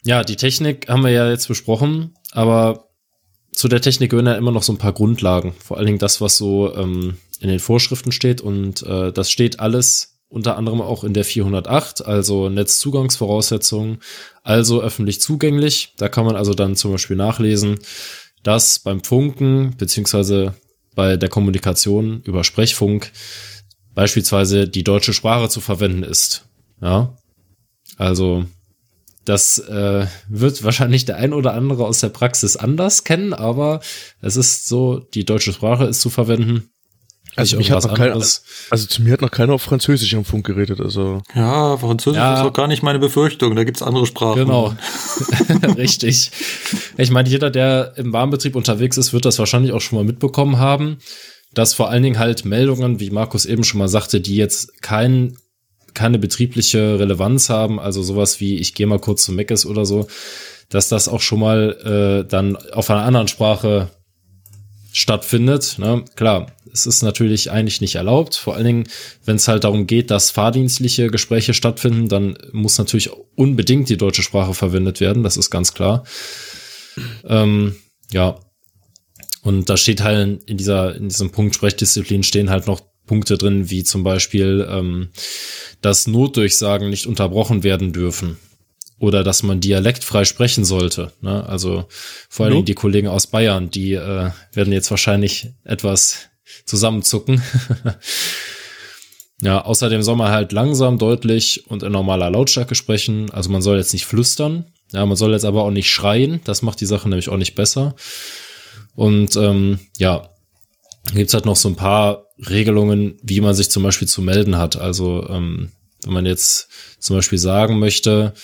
Ja, die Technik haben wir ja jetzt besprochen, aber zu der Technik gehören ja immer noch so ein paar Grundlagen. Vor allen Dingen das, was so ähm, in den Vorschriften steht. Und äh, das steht alles unter anderem auch in der 408, also Netzzugangsvoraussetzungen, also öffentlich zugänglich. Da kann man also dann zum Beispiel nachlesen, dass beim Funken beziehungsweise bei der Kommunikation über Sprechfunk beispielsweise die deutsche Sprache zu verwenden ist. Ja, also das äh, wird wahrscheinlich der ein oder andere aus der Praxis anders kennen, aber es ist so, die deutsche Sprache ist zu verwenden. Also mich hat noch keiner, anderes. also zu mir hat noch keiner auf Französisch am Funk geredet, also. Ja, Französisch Ja. ist auch gar nicht meine Befürchtung. Da gibt's andere Sprachen. Genau. <laughs> <laughs> Richtig. Ich meine, jeder, der im Bahnbetrieb unterwegs ist, wird das wahrscheinlich auch schon mal mitbekommen haben, dass vor allen Dingen halt Meldungen, wie Markus eben schon mal sagte, die jetzt kein, keine betriebliche Relevanz haben, also sowas wie ich gehe mal kurz zu Meckes oder so, dass das auch schon mal äh, dann auf einer anderen Sprache stattfindet. Ne? Klar, es ist natürlich eigentlich nicht erlaubt. Vor allen Dingen, wenn es halt darum geht, dass fahrdienstliche Gespräche stattfinden, dann muss natürlich unbedingt die deutsche Sprache verwendet werden. Das ist ganz klar. Ähm, ja. Und da steht halt in dieser, in diesem Punkt Sprechdisziplin stehen halt noch Punkte drin, wie zum Beispiel, ähm, dass Notdurchsagen nicht unterbrochen werden dürfen oder dass man dialektfrei sprechen sollte. Ne? Also vor allen Dingen die Kollegen aus Bayern, die äh, werden jetzt wahrscheinlich etwas zusammenzucken. <laughs> ja, außerdem soll man halt langsam, deutlich und in normaler Lautstärke sprechen. Also man soll jetzt nicht flüstern. Ja, man soll jetzt aber auch nicht schreien. Das macht die Sache nämlich auch nicht besser. Und ähm, ja, gibt's halt noch so ein paar Regelungen, wie man sich zum Beispiel zu melden hat. Also ähm, wenn man jetzt zum Beispiel sagen möchte,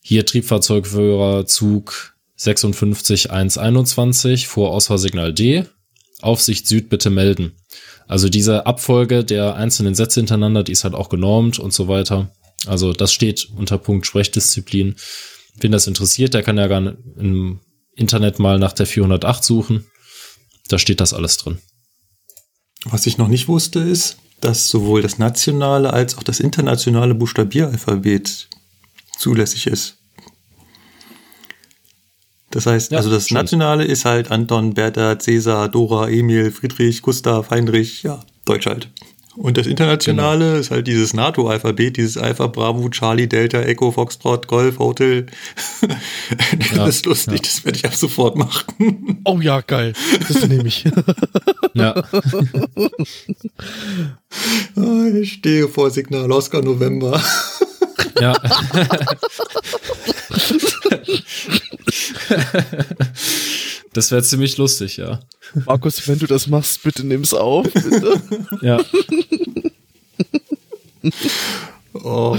hier Triebfahrzeugführer Zug 56121 vor Ausfahrsignal D. Aufsicht Süd bitte melden. Also diese Abfolge der einzelnen Sätze hintereinander, die ist halt auch genormt und so weiter. Also das steht unter Punkt Sprechdisziplin. Wen das interessiert, der kann ja gerne im Internet mal nach der 408 suchen. Da steht das alles drin. Was ich noch nicht wusste, ist, dass sowohl das nationale als auch das internationale Buchstabieralphabet zulässig ist. Das heißt, ja, also das stimmt. Nationale ist halt Anton, Bertha, Cäsar, Dora, Emil, Friedrich, Gustav, Heinrich, ja, Deutsch halt. Und das Internationale genau. ist halt dieses NATO-Alphabet, dieses Alpha, Bravo, Charlie, Delta, Echo, Foxtrot, Golf, Hotel. <laughs> das ja, ist lustig, ja. das werde ich ab sofort machen. Oh ja, geil. Das nehme ich. <laughs> ja. Ah, ich stehe vor Signal Oscar November. Ja. das wäre ziemlich lustig, ja. Markus, wenn du das machst, bitte nimm's auf, bitte. ja. oh.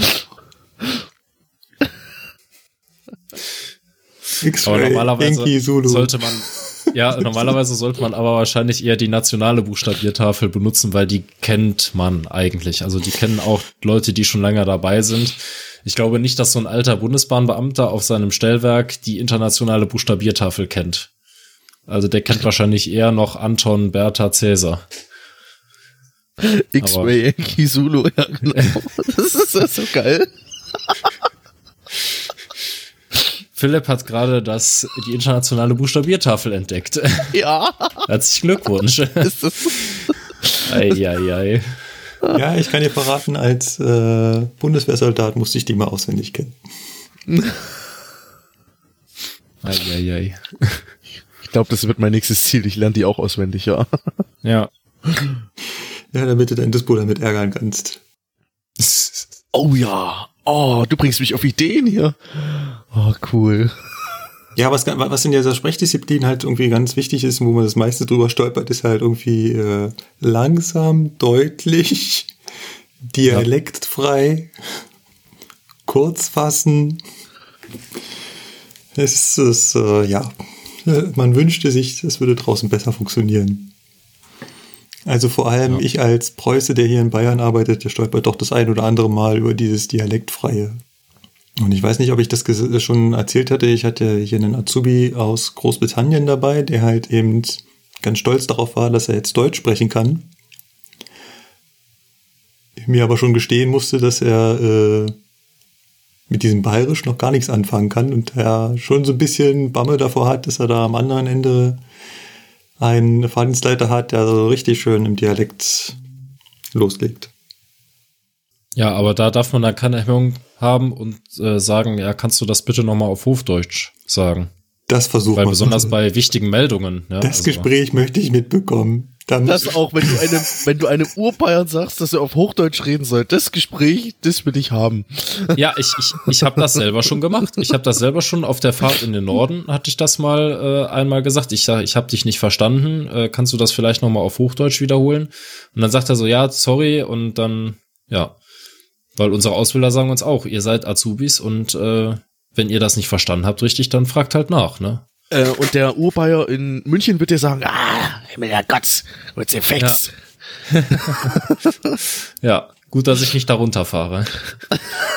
Aber normalerweise sollte man ja, normalerweise sollte man aber wahrscheinlich eher die nationale Buchstabiertafel benutzen, weil die kennt man eigentlich. Also die kennen auch Leute, die schon länger dabei sind. Ich glaube nicht, dass so ein alter Bundesbahnbeamter auf seinem Stellwerk die internationale Buchstabiertafel kennt. Also der kennt wahrscheinlich eher noch Anton Bertha Cäsar. X-Ray Yankee Zulu, ja genau. <laughs> Das ist ja so geil. Philipp hat gerade das, die internationale Buchstabiertafel entdeckt. <laughs> Ja. Herzlichen Glückwunsch. <laughs> Ist das Eieiei. Ja, ich kann dir verraten, als äh, Bundeswehrsoldat musste ich die mal auswendig kennen. <laughs> Eieiei. Ich glaube, das wird mein nächstes Ziel. Ich lerne die auch auswendig, ja. Ja. Ja, damit du dein Dispo damit ärgern kannst. Oh ja. Oh, du bringst mich auf Ideen hier. Oh, cool. Ja, was, was in dieser Sprechdisziplin halt irgendwie ganz wichtig ist, wo man das meiste drüber stolpert, ist halt irgendwie äh, langsam, deutlich, <laughs> dialektfrei, ja. kurz fassen. Es ist, äh, ja, man wünschte sich, es würde draußen besser funktionieren. Also vor allem ja. ich als Preuße, der hier in Bayern arbeitet, der stolpert doch das ein oder andere Mal über dieses Dialektfreie. Und ich weiß nicht, ob ich das schon erzählt hatte. Ich hatte hier einen Azubi aus Großbritannien dabei, der halt eben ganz stolz darauf war, dass er jetzt Deutsch sprechen kann. Mir aber schon gestehen musste, dass er äh, mit diesem Bayerisch noch gar nichts anfangen kann und er schon so ein bisschen Bamme davor hat, dass er da am anderen Ende einen Fahrdienstleiter hat, der so richtig schön im Dialekt loslegt. Ja, aber da darf man dann keine Hemmung haben und äh, sagen, ja, kannst du das bitte nochmal auf Hofdeutsch sagen? Das versucht Weil besonders bei wichtigen Meldungen. Ja, das also. Gespräch möchte ich mitbekommen. Dann das auch, wenn du einem, wenn du einem Urbayern sagst, dass er auf Hochdeutsch reden soll, das Gespräch, das will ich haben. Ja, ich, ich, ich habe das selber schon gemacht. Ich habe das selber schon auf der Fahrt in den Norden, hatte ich das mal äh, einmal gesagt. Ich sag, ich habe dich nicht verstanden. Äh, kannst du das vielleicht nochmal auf Hochdeutsch wiederholen? Und dann sagt er so, ja, sorry. Und dann, ja, weil unsere Ausbilder sagen uns auch, ihr seid Azubis und äh, wenn ihr das nicht verstanden habt, richtig, dann fragt halt nach, ne? Äh, und der Urbayer in München wird dir sagen, ah, Himmel der Gott, what's effects? Ja. <laughs> ja, gut, dass ich nicht darunter fahre.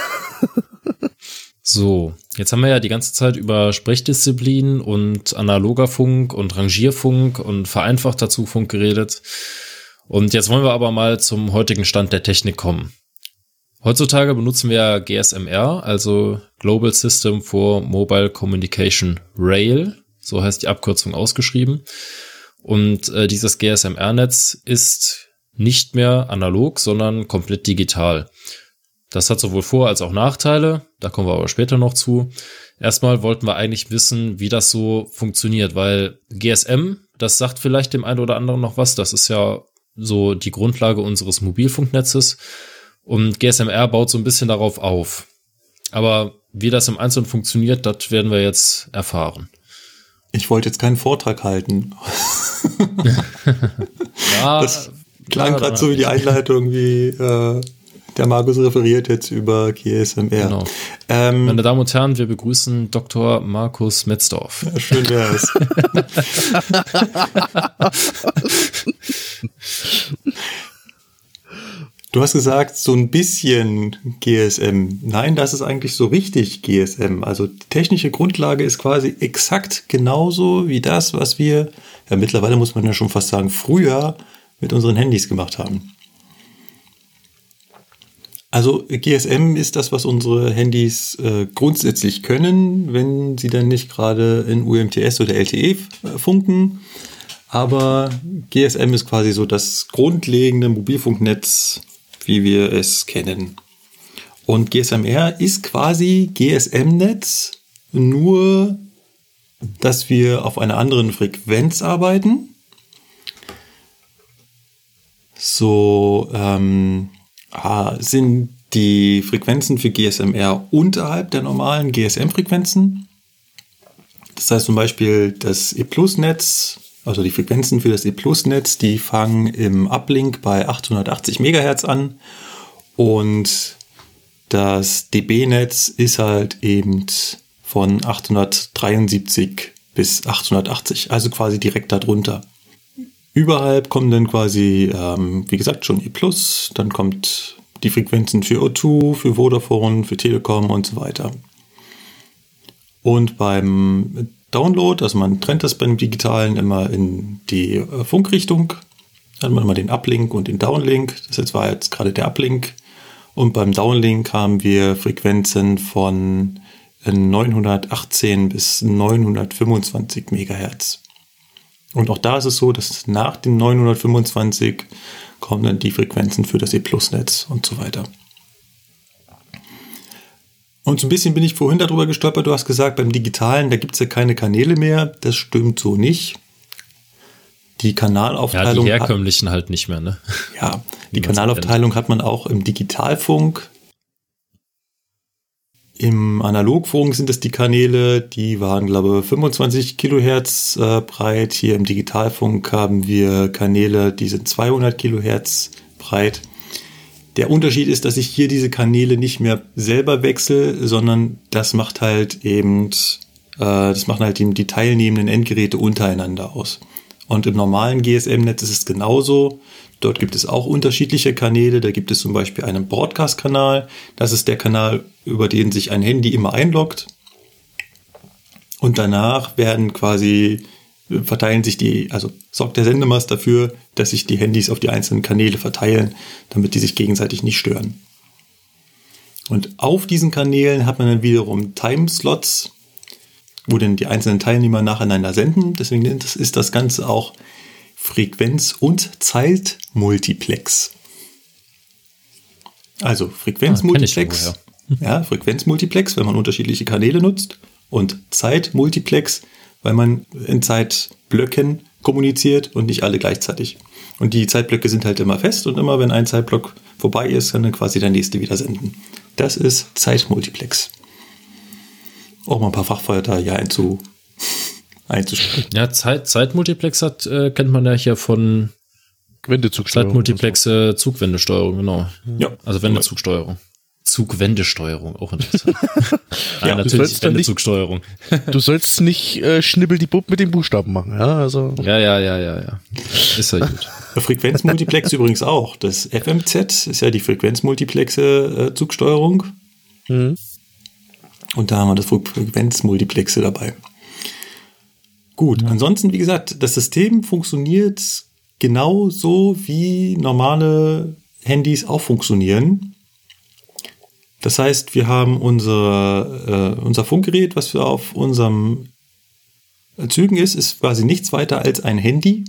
<laughs> so, jetzt haben wir ja die ganze Zeit über Sprechdisziplin und analoger Funk und Rangierfunk und vereinfachter Zugfunk geredet. Und jetzt wollen wir aber mal zum heutigen Stand der Technik kommen. Heutzutage benutzen wir GSMR, also Global System for Mobile Communication Rail, so heißt die Abkürzung ausgeschrieben. Und äh, dieses GSMR-Netz ist nicht mehr analog, sondern komplett digital. Das hat sowohl Vor- als auch Nachteile, da kommen wir aber später noch zu. Erstmal wollten wir eigentlich wissen, wie das so funktioniert, weil GSM, das sagt vielleicht dem einen oder anderen noch was, das ist ja so die Grundlage unseres Mobilfunknetzes und GSMR baut so ein bisschen darauf auf. Aber wie das im Einzelnen funktioniert, das werden wir jetzt erfahren. Ich wollte jetzt keinen Vortrag halten. <laughs> ja, das klang gerade so wie die Einleitung, wie äh, der Markus referiert jetzt über GSMR. Genau. Ähm, Meine Damen und Herren, wir begrüßen Dr. Markus Metzdorf. Ja, schön wär's. <laughs> <laughs> Du hast gesagt, so ein bisschen GSM. Nein, das ist eigentlich so richtig GSM. Also die technische Grundlage ist quasi exakt genauso wie das, was wir, ja mittlerweile muss man ja schon fast sagen, früher mit unseren Handys gemacht haben. Also GSM ist das, was unsere Handys äh, grundsätzlich können, wenn sie dann nicht gerade in UMTS oder LTE äh, funken. Aber GSM ist quasi so das grundlegende Mobilfunknetz wie wir es kennen. Und GSMR ist quasi GSM-Netz, nur dass wir auf einer anderen Frequenz arbeiten. So ähm, sind die Frequenzen für GSMR unterhalb der normalen GSM-Frequenzen. Das heißt zum Beispiel das E-Plus-Netz also die Frequenzen für das E-Plus-Netz, die fangen im Uplink bei 880 MHz an und das DB-Netz ist halt eben von 873 bis 880, also quasi direkt darunter. Überhalb kommen dann quasi, ähm, wie gesagt, schon E+, dann kommt die Frequenzen für O2, für Vodafone, für Telekom und so weiter. Und beim Download, also man trennt das beim Digitalen immer in die äh, Funkrichtung. Dann hat man immer den Uplink und den Downlink. Das jetzt war jetzt gerade der Uplink. Und beim Downlink haben wir Frequenzen von 918 äh, bis 925 Megahertz. Und auch da ist es so, dass nach den 925 kommen dann die Frequenzen für das E-Plus-Netz und so weiter. Und so ein bisschen bin ich vorhin darüber gestolpert. Du hast gesagt, beim Digitalen, da gibt es ja keine Kanäle mehr. Das stimmt so nicht. Die Kanalaufteilung. Ja, die herkömmlichen hat, halt nicht mehr, ne? Ja, <laughs> die Kanalaufteilung hat man auch im Digitalfunk. Im Analogfunk sind es die Kanäle, die waren, glaube ich, 25 Kilohertz äh, breit. Hier im Digitalfunk haben wir Kanäle, die sind 200 Kilohertz breit. Der Unterschied ist, dass ich hier diese Kanäle nicht mehr selber wechsle, sondern das macht halt eben, äh, das machen halt eben die teilnehmenden Endgeräte untereinander aus. Und im normalen GSM-Netz ist es genauso. Dort gibt es auch unterschiedliche Kanäle. Da gibt es zum Beispiel einen Broadcast-Kanal. Das ist der Kanal, über den sich ein Handy immer einloggt. Und danach werden quasi verteilen sich die, also sorgt der Sendemast dafür, dass sich die Handys auf die einzelnen Kanäle verteilen, damit die sich gegenseitig nicht stören. Und auf diesen Kanälen hat man dann wiederum Timeslots, wo dann die einzelnen Teilnehmer nacheinander senden. Deswegen ist das Ganze auch Frequenz- und Zeitmultiplex. Also Frequenzmultiplex. Ah, ja, Frequenzmultiplex, wenn man unterschiedliche Kanäle nutzt. Und Zeitmultiplex, weil man in Zeitblöcken kommuniziert und nicht alle gleichzeitig. Und die Zeitblöcke sind halt immer fest und immer wenn ein Zeitblock vorbei ist, kann dann quasi der nächste wieder senden. Das ist Zeitmultiplex. Auch mal ein paar Fachwörter hier einzu, einzusprechen. Ja, Zeit, Zeitmultiplex hat, äh, kennt man ja hier von Wendezugsteuerung. Zeitmultiplexe Zugwendesteuerung, genau. Ja. Also Wendezugsteuerung. Zugwendesteuerung, auch interessant. <laughs> ja, natürlich Wendezugsteuerung. du sollst nicht äh, schnibbel die Bub mit den Buchstaben machen, ja, also. Ja, ja, ja, ja, ja. Ist ja gut. Frequenzmultiplex <laughs> übrigens auch. Das FMZ ist ja die Frequenzmultiplexe äh, Zugsteuerung. Mhm. Und da haben wir das Frequenzmultiplexe dabei. Gut, ja. ansonsten, wie gesagt, das System funktioniert genau so, wie normale Handys auch funktionieren. Das heißt, wir haben unser, äh, unser Funkgerät, was wir auf unserem Zügen ist, ist quasi nichts weiter als ein Handy,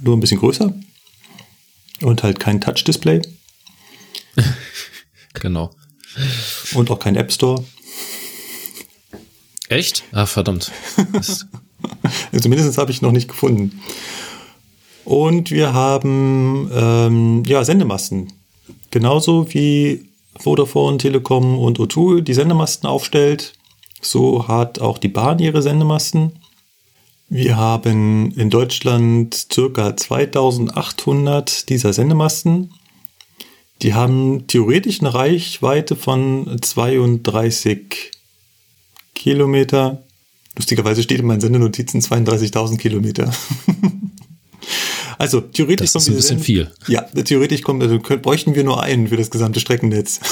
nur ein bisschen größer. Und halt kein Touch-Display. <laughs> Genau. Und auch kein App Store. Echt? Ah, verdammt. Zumindest <laughs> habe ich noch nicht gefunden. Und wir haben ähm, ja, Sendemasten. Genauso wie Vodafone, Telekom und O2 die Sendemasten aufstellt, so hat auch die Bahn ihre Sendemasten. Wir haben in Deutschland circa 2800 dieser Sendemasten. Die haben theoretisch eine Reichweite von 32 Kilometer. Lustigerweise steht in meinen Sendenotizen 32.000 Kilometer. <laughs> also theoretisch Das ist ein bisschen diese- viel. Ja, theoretisch kommen, also könnt, bräuchten wir nur einen für das gesamte Streckennetz. <laughs>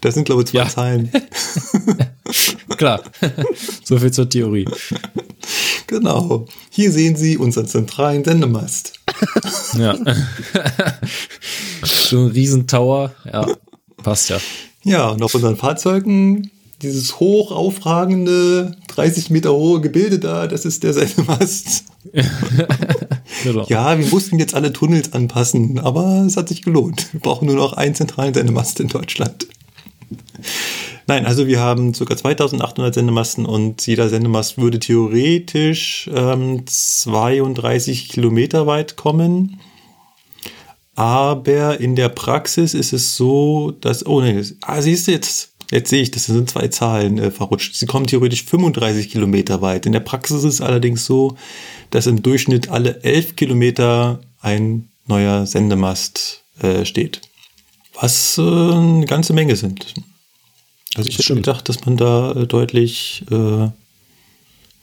Das sind, glaube ich, zwei Ja. Zahlen. <laughs> Klar. so viel zur Theorie. Genau. Hier sehen Sie unseren zentralen Sendemast. Ja. <laughs> so ein Riesentower. Ja. Passt ja. Ja, und auf unseren Fahrzeugen dieses hoch aufragende, 30 Meter hohe Gebilde da, das ist der Sendemast. Genau. <laughs> Ja, wir mussten jetzt alle Tunnels anpassen, aber es hat sich gelohnt. Wir brauchen nur noch einen zentralen Sendemast in Deutschland. Nein, also wir haben ca. 2800 Sendemasten und jeder Sendemast würde theoretisch ähm, 32 Kilometer weit kommen. Aber in der Praxis ist es so, dass, oh nee, ah, siehst du jetzt, jetzt sehe ich, das sind zwei Zahlen äh, verrutscht. Sie kommen theoretisch 35 Kilometer weit. In der Praxis ist es allerdings so, dass im Durchschnitt alle 11 Kilometer ein neuer Sendemast äh, steht. Was äh, eine ganze Menge sind. Also ich hätte gedacht, dass man da äh, deutlich, äh,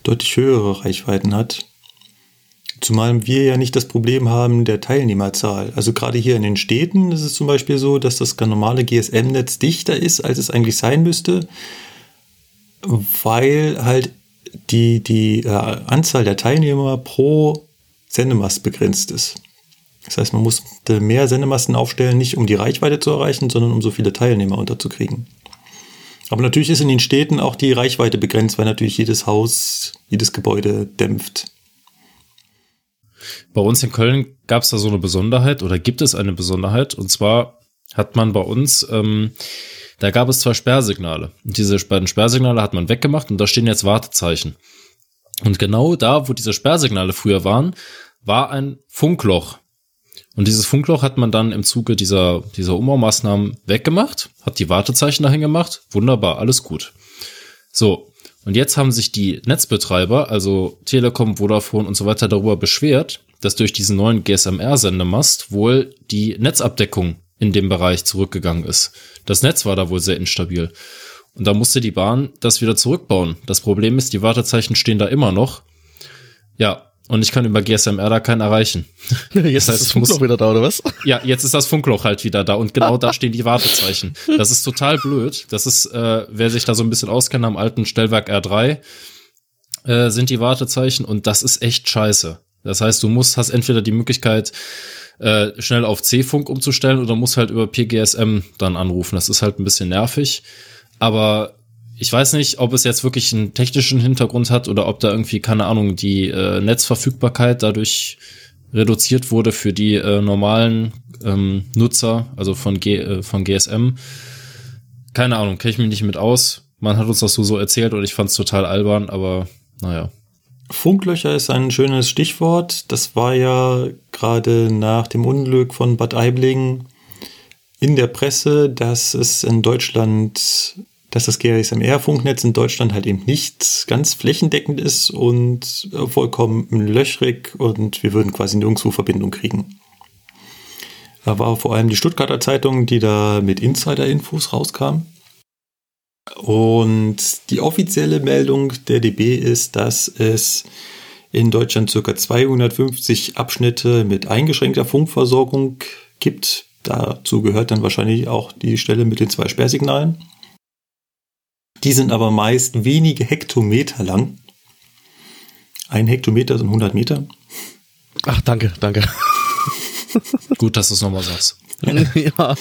deutlich höhere Reichweiten hat. Zumal wir ja nicht das Problem haben der Teilnehmerzahl. Also gerade hier in den Städten ist es zum Beispiel so, dass das normale GSM-Netz dichter ist, als es eigentlich sein müsste, weil halt die, die äh, Anzahl der Teilnehmer pro Sendemast begrenzt ist. Das heißt, man muss mehr Sendemasten aufstellen, nicht um die Reichweite zu erreichen, sondern um so viele Teilnehmer unterzukriegen. Aber natürlich ist in den Städten auch die Reichweite begrenzt, weil natürlich jedes Haus, jedes Gebäude dämpft. Bei uns in Köln gab es da so eine Besonderheit oder gibt es eine Besonderheit. Und zwar hat man bei uns, ähm, da gab es zwei Sperrsignale. Und diese beiden Sperrsignale hat man weggemacht und da stehen jetzt Wartezeichen. Und genau da, wo diese Sperrsignale früher waren, war ein Funkloch. Und dieses Funkloch hat man dann im Zuge dieser, dieser Umbaumaßnahmen weggemacht, hat die Wartezeichen dahin gemacht. Wunderbar, alles gut. So. Und jetzt haben sich die Netzbetreiber, also Telekom, Vodafone und so weiter, darüber beschwert, dass durch diesen neuen GSMR-Sendemast wohl die Netzabdeckung in dem Bereich zurückgegangen ist. Das Netz war da wohl sehr instabil. Und da musste die Bahn das wieder zurückbauen. Das Problem ist, die Wartezeichen stehen da immer noch. Ja, und ich kann über GSMR da keinen erreichen. <laughs> Jetzt heißt, ist das Funkloch muss- wieder da, oder was? Ja, jetzt ist das Funkloch halt wieder da und genau da <laughs> stehen die Wartezeichen. Das ist total blöd. Das ist, äh, wer sich da so ein bisschen auskennt am alten Stellwerk R3, äh, sind die Wartezeichen und das ist echt scheiße. Das heißt, du musst, hast entweder die Möglichkeit, äh, schnell auf C-Funk umzustellen oder musst halt über PGSM dann anrufen. Das ist halt ein bisschen nervig. Aber ich weiß nicht, ob es jetzt wirklich einen technischen Hintergrund hat oder ob da irgendwie, keine Ahnung, die äh, Netzverfügbarkeit dadurch reduziert wurde für die äh, normalen ähm, Nutzer, also von, G, äh, von GSM. Keine Ahnung, kenne ich mich nicht mit aus. Man hat uns das so, erzählt und ich fand es total albern, aber naja. Funklöcher ist ein schönes Stichwort. Das war ja gerade nach dem Unglück von Bad Aibling in der Presse, dass es in Deutschland, dass das GSMR-Funknetz in Deutschland halt eben nicht ganz flächendeckend ist und äh, vollkommen löchrig und wir würden quasi nirgendwo Verbindung kriegen. Da war vor allem die Stuttgarter Zeitung, die da mit Insider-Infos rauskam. Und die offizielle Meldung der DB ist, dass es in Deutschland ca. 250 Abschnitte mit eingeschränkter Funkversorgung gibt. Dazu gehört dann wahrscheinlich auch die Stelle mit den zwei Sperrsignalen. Die sind aber meist wenige Hektometer lang. Ein Hektometer sind 100 Meter. Ach, danke, danke. <laughs> Gut, dass du es nochmal sagst. ja.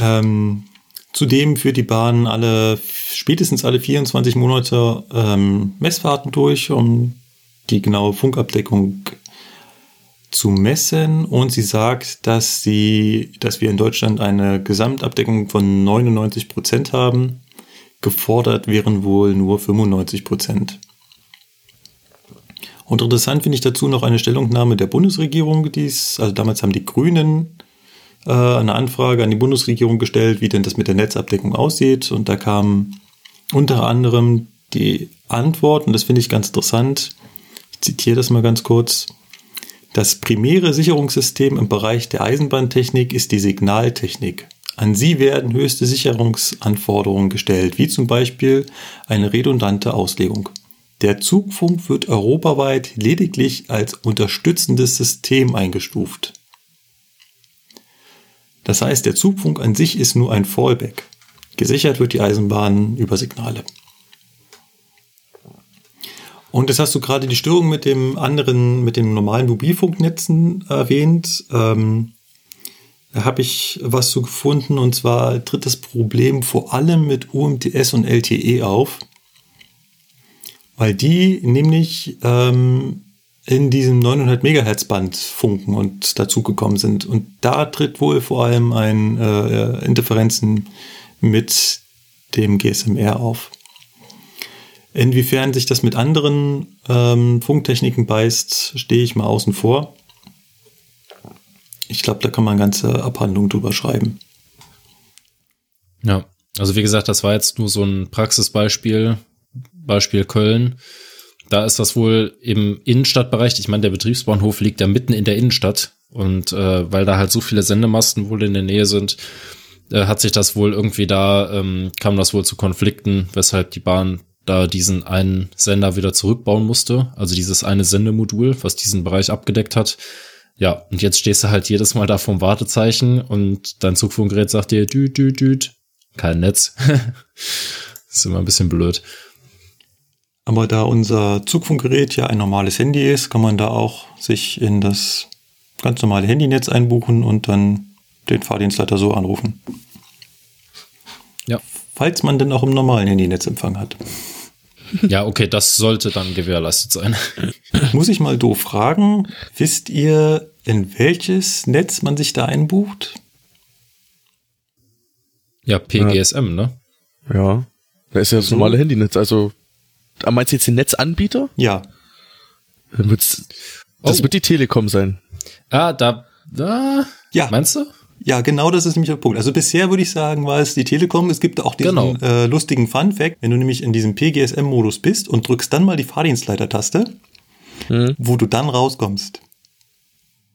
Ähm, zudem führt die Bahn alle spätestens alle 24 Monate ähm, Messfahrten durch, um die genaue Funkabdeckung zu messen und sie sagt, dass sie, dass wir in Deutschland eine Gesamtabdeckung von 99 Prozent haben. Gefordert wären wohl nur 95 Prozent. Und interessant finde ich dazu noch eine Stellungnahme der Bundesregierung, die ist, also damals haben die Grünen äh, eine Anfrage an die Bundesregierung gestellt, wie denn das mit der Netzabdeckung aussieht. Und da kam unter anderem die Antwort, und das finde ich ganz interessant, ich zitiere das mal ganz kurz. Das primäre Sicherungssystem im Bereich der Eisenbahntechnik ist die Signaltechnik. An sie werden höchste Sicherungsanforderungen gestellt, wie zum Beispiel eine redundante Auslegung. Der Zugfunk wird europaweit lediglich als unterstützendes System eingestuft. Das heißt, der Zugfunk an sich ist nur ein Fallback. Gesichert wird die Eisenbahn über Signale. Und jetzt hast du gerade die Störung mit dem anderen, mit den normalen Mobilfunknetzen erwähnt. Ähm, da habe ich was zu gefunden und zwar tritt das Problem vor allem mit UMTS und LTE auf, weil die nämlich ähm, in diesem 900 Megahertz Band funken und dazugekommen sind. Und da tritt wohl vor allem ein äh, Interferenzen mit dem GSMR auf. Inwiefern sich das mit anderen ähm, Funktechniken beißt, stehe ich mal außen vor. Ich glaube, da kann man ganze Abhandlungen drüber schreiben. Ja, also wie gesagt, das war jetzt nur so ein Praxisbeispiel, Beispiel Köln. Da ist das wohl im Innenstadtbereich. Ich meine, der Betriebsbahnhof liegt ja mitten in der Innenstadt. Und äh, weil da halt so viele Sendemasten wohl in der Nähe sind, äh, hat sich das wohl irgendwie da, ähm, kam das wohl zu Konflikten, weshalb die Bahn da diesen einen Sender wieder zurückbauen musste. Also dieses eine Sendemodul, was diesen Bereich abgedeckt hat. Ja, und jetzt stehst du halt jedes Mal da vom Wartezeichen und dein Zugfunkgerät sagt dir, düt, düt, düt, kein Netz. <laughs> ist immer ein bisschen blöd. Aber da unser Zugfunkgerät ja ein normales Handy ist, kann man da auch sich in das ganz normale Handynetz einbuchen und dann den Fahrdienstleiter so anrufen. Ja. Falls man denn auch im normalen Handynetz Empfang hat. Ja, okay, das sollte dann gewährleistet sein. Muss ich mal doof fragen, wisst ihr, in welches Netz man sich da einbucht? Ja, PGSM, ne? Ja. Da ist ja das normale Handynetz. Also, ah, meinst du jetzt den Netzanbieter? Ja, Dann wird's, das Oh. wird die Telekom sein. Ah, da, da, Ja. meinst du? Ja, genau das ist nämlich der Punkt. Also bisher würde ich sagen, war es die Telekom. Es gibt auch diesen Genau. äh, lustigen Fun-Fact, wenn du nämlich in diesem PGSM-Modus bist und drückst dann mal die Fahrdienstleiter-Taste, Mhm. wo du dann rauskommst.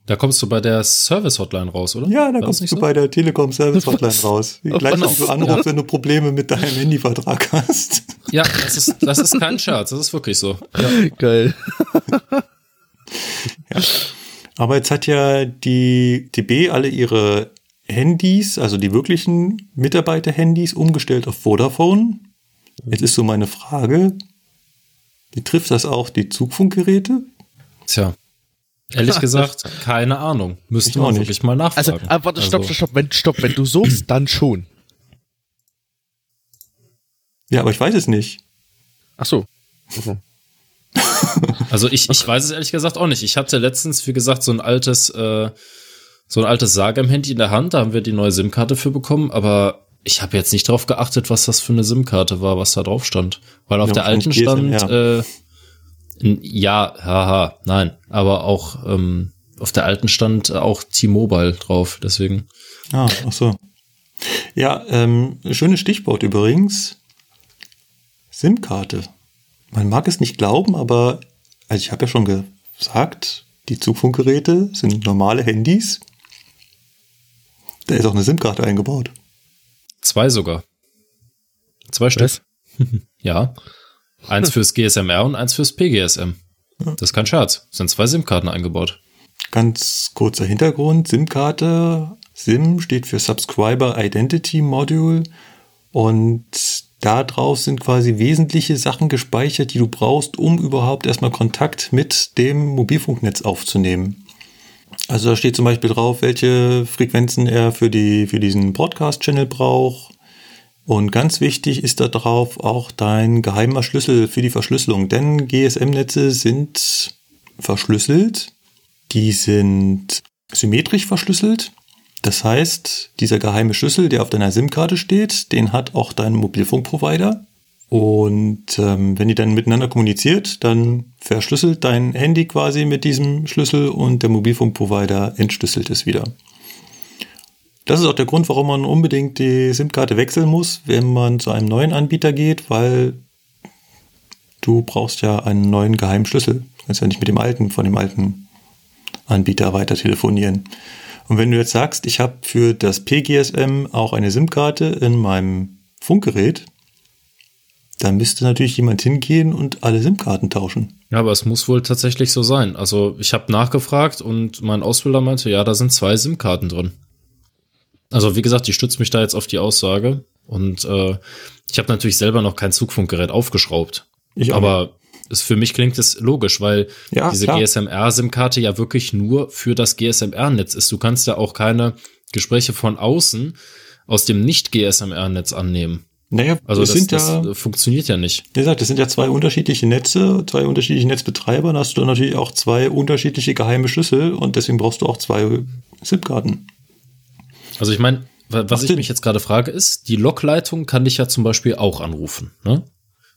Da kommst du bei der Service-Hotline raus, oder? Ja, da kommst du so? bei der Telekom Service Hotline Was? <laughs> raus. Oh, Gleich, wenn du anrufst, wenn du Probleme mit deinem Handyvertrag hast. Ja, das ist, das ist kein Scherz, das ist wirklich so. Ja. <laughs> Geil. Aber jetzt hat ja die DB alle ihre Handys, also die wirklichen Mitarbeiter-Handys, umgestellt auf Vodafone. Jetzt ist so meine Frage, betrifft das auch die Zugfunkgeräte? Tja. Ehrlich <laughs> gesagt, keine Ahnung. Müsste Ich man nicht. wirklich mal Also, nachfragen. ah, warte, stopp, Also, stopp, stopp. Wenn, stopp, wenn du suchst, dann schon. Ja, aber ich weiß es nicht. Ach so. Also, <laughs> Also ich, ich weiß es ehrlich gesagt auch nicht. Ich hatte letztens, wie gesagt, so ein altes, äh, so ein altes Sagem-Handy in der Hand, da haben wir die neue SIM-Karte für bekommen, aber ich habe jetzt nicht drauf geachtet, was das für eine SIM-Karte war, was da drauf stand. Weil auf Ja, der alten stand, äh, n- ja, haha, nein, aber auch ähm, auf der alten stand auch T-Mobile drauf, deswegen. Ah, ach so. Ja, ähm, schönes Stichwort übrigens. SIM-Karte. Man mag es nicht glauben, aber also ich habe ja schon gesagt, die Zugfunkgeräte sind normale Handys. Da ist auch eine SIM-Karte eingebaut. Zwei sogar. Zwei Stück. <laughs> Ja. Eins fürs GSMR und eins fürs PGSM. Das ist kein Scherz. Es sind zwei SIM-Karten eingebaut. Ganz kurzer Hintergrund. SIM-Karte. SIM steht für Subscriber Identity Module. Und da drauf sind quasi wesentliche Sachen gespeichert, die du brauchst, um überhaupt erstmal Kontakt mit dem Mobilfunknetz aufzunehmen. Also da steht zum Beispiel drauf, welche Frequenzen er für, die, für diesen Broadcast-Channel braucht. Und ganz wichtig ist da drauf auch dein geheimer Schlüssel für die Verschlüsselung, denn GSM-Netze sind verschlüsselt Die sind symmetrisch verschlüsselt. Das heißt, dieser geheime Schlüssel, der auf deiner SIM-Karte steht, den hat auch dein Mobilfunkprovider. Und ähm, wenn die dann miteinander kommuniziert, dann verschlüsselt dein Handy quasi mit diesem Schlüssel und der Mobilfunkprovider entschlüsselt es wieder. Das ist auch der Grund, warum man unbedingt die SIM-Karte wechseln muss, wenn man zu einem neuen Anbieter geht, weil du brauchst ja einen neuen geheimen Schlüssel. Du kannst ja nicht mit dem alten von dem alten Anbieter weiter telefonieren. Und wenn du jetzt sagst, ich habe für das PGSM auch eine SIM-Karte in meinem Funkgerät, dann müsste natürlich jemand hingehen und alle SIM-Karten tauschen. Ja, aber es muss wohl tatsächlich so sein. Also ich habe nachgefragt und mein Ausbilder meinte, ja, da sind zwei SIM-Karten drin. Also wie gesagt, ich stütze mich da jetzt auf die Aussage und äh, ich habe natürlich selber noch kein Zugfunkgerät aufgeschraubt. Ich aber es, für mich klingt es logisch, weil ja, diese GSMR-SIM-Karte ja wirklich nur für das GSMR-Netz ist. Du kannst ja auch keine Gespräche von außen aus dem Nicht-GSMR-Netz annehmen. Naja, also das, sind ja, das funktioniert ja nicht. Wie gesagt, das sind ja zwei unterschiedliche Netze, zwei unterschiedliche Netzbetreiber. Da hast du natürlich auch zwei unterschiedliche geheime Schlüssel und deswegen brauchst du auch zwei SIM-Karten. Also ich meine, was ich mich jetzt gerade frage, ist, die Lokleitung kann dich ja zum Beispiel auch anrufen. Ne?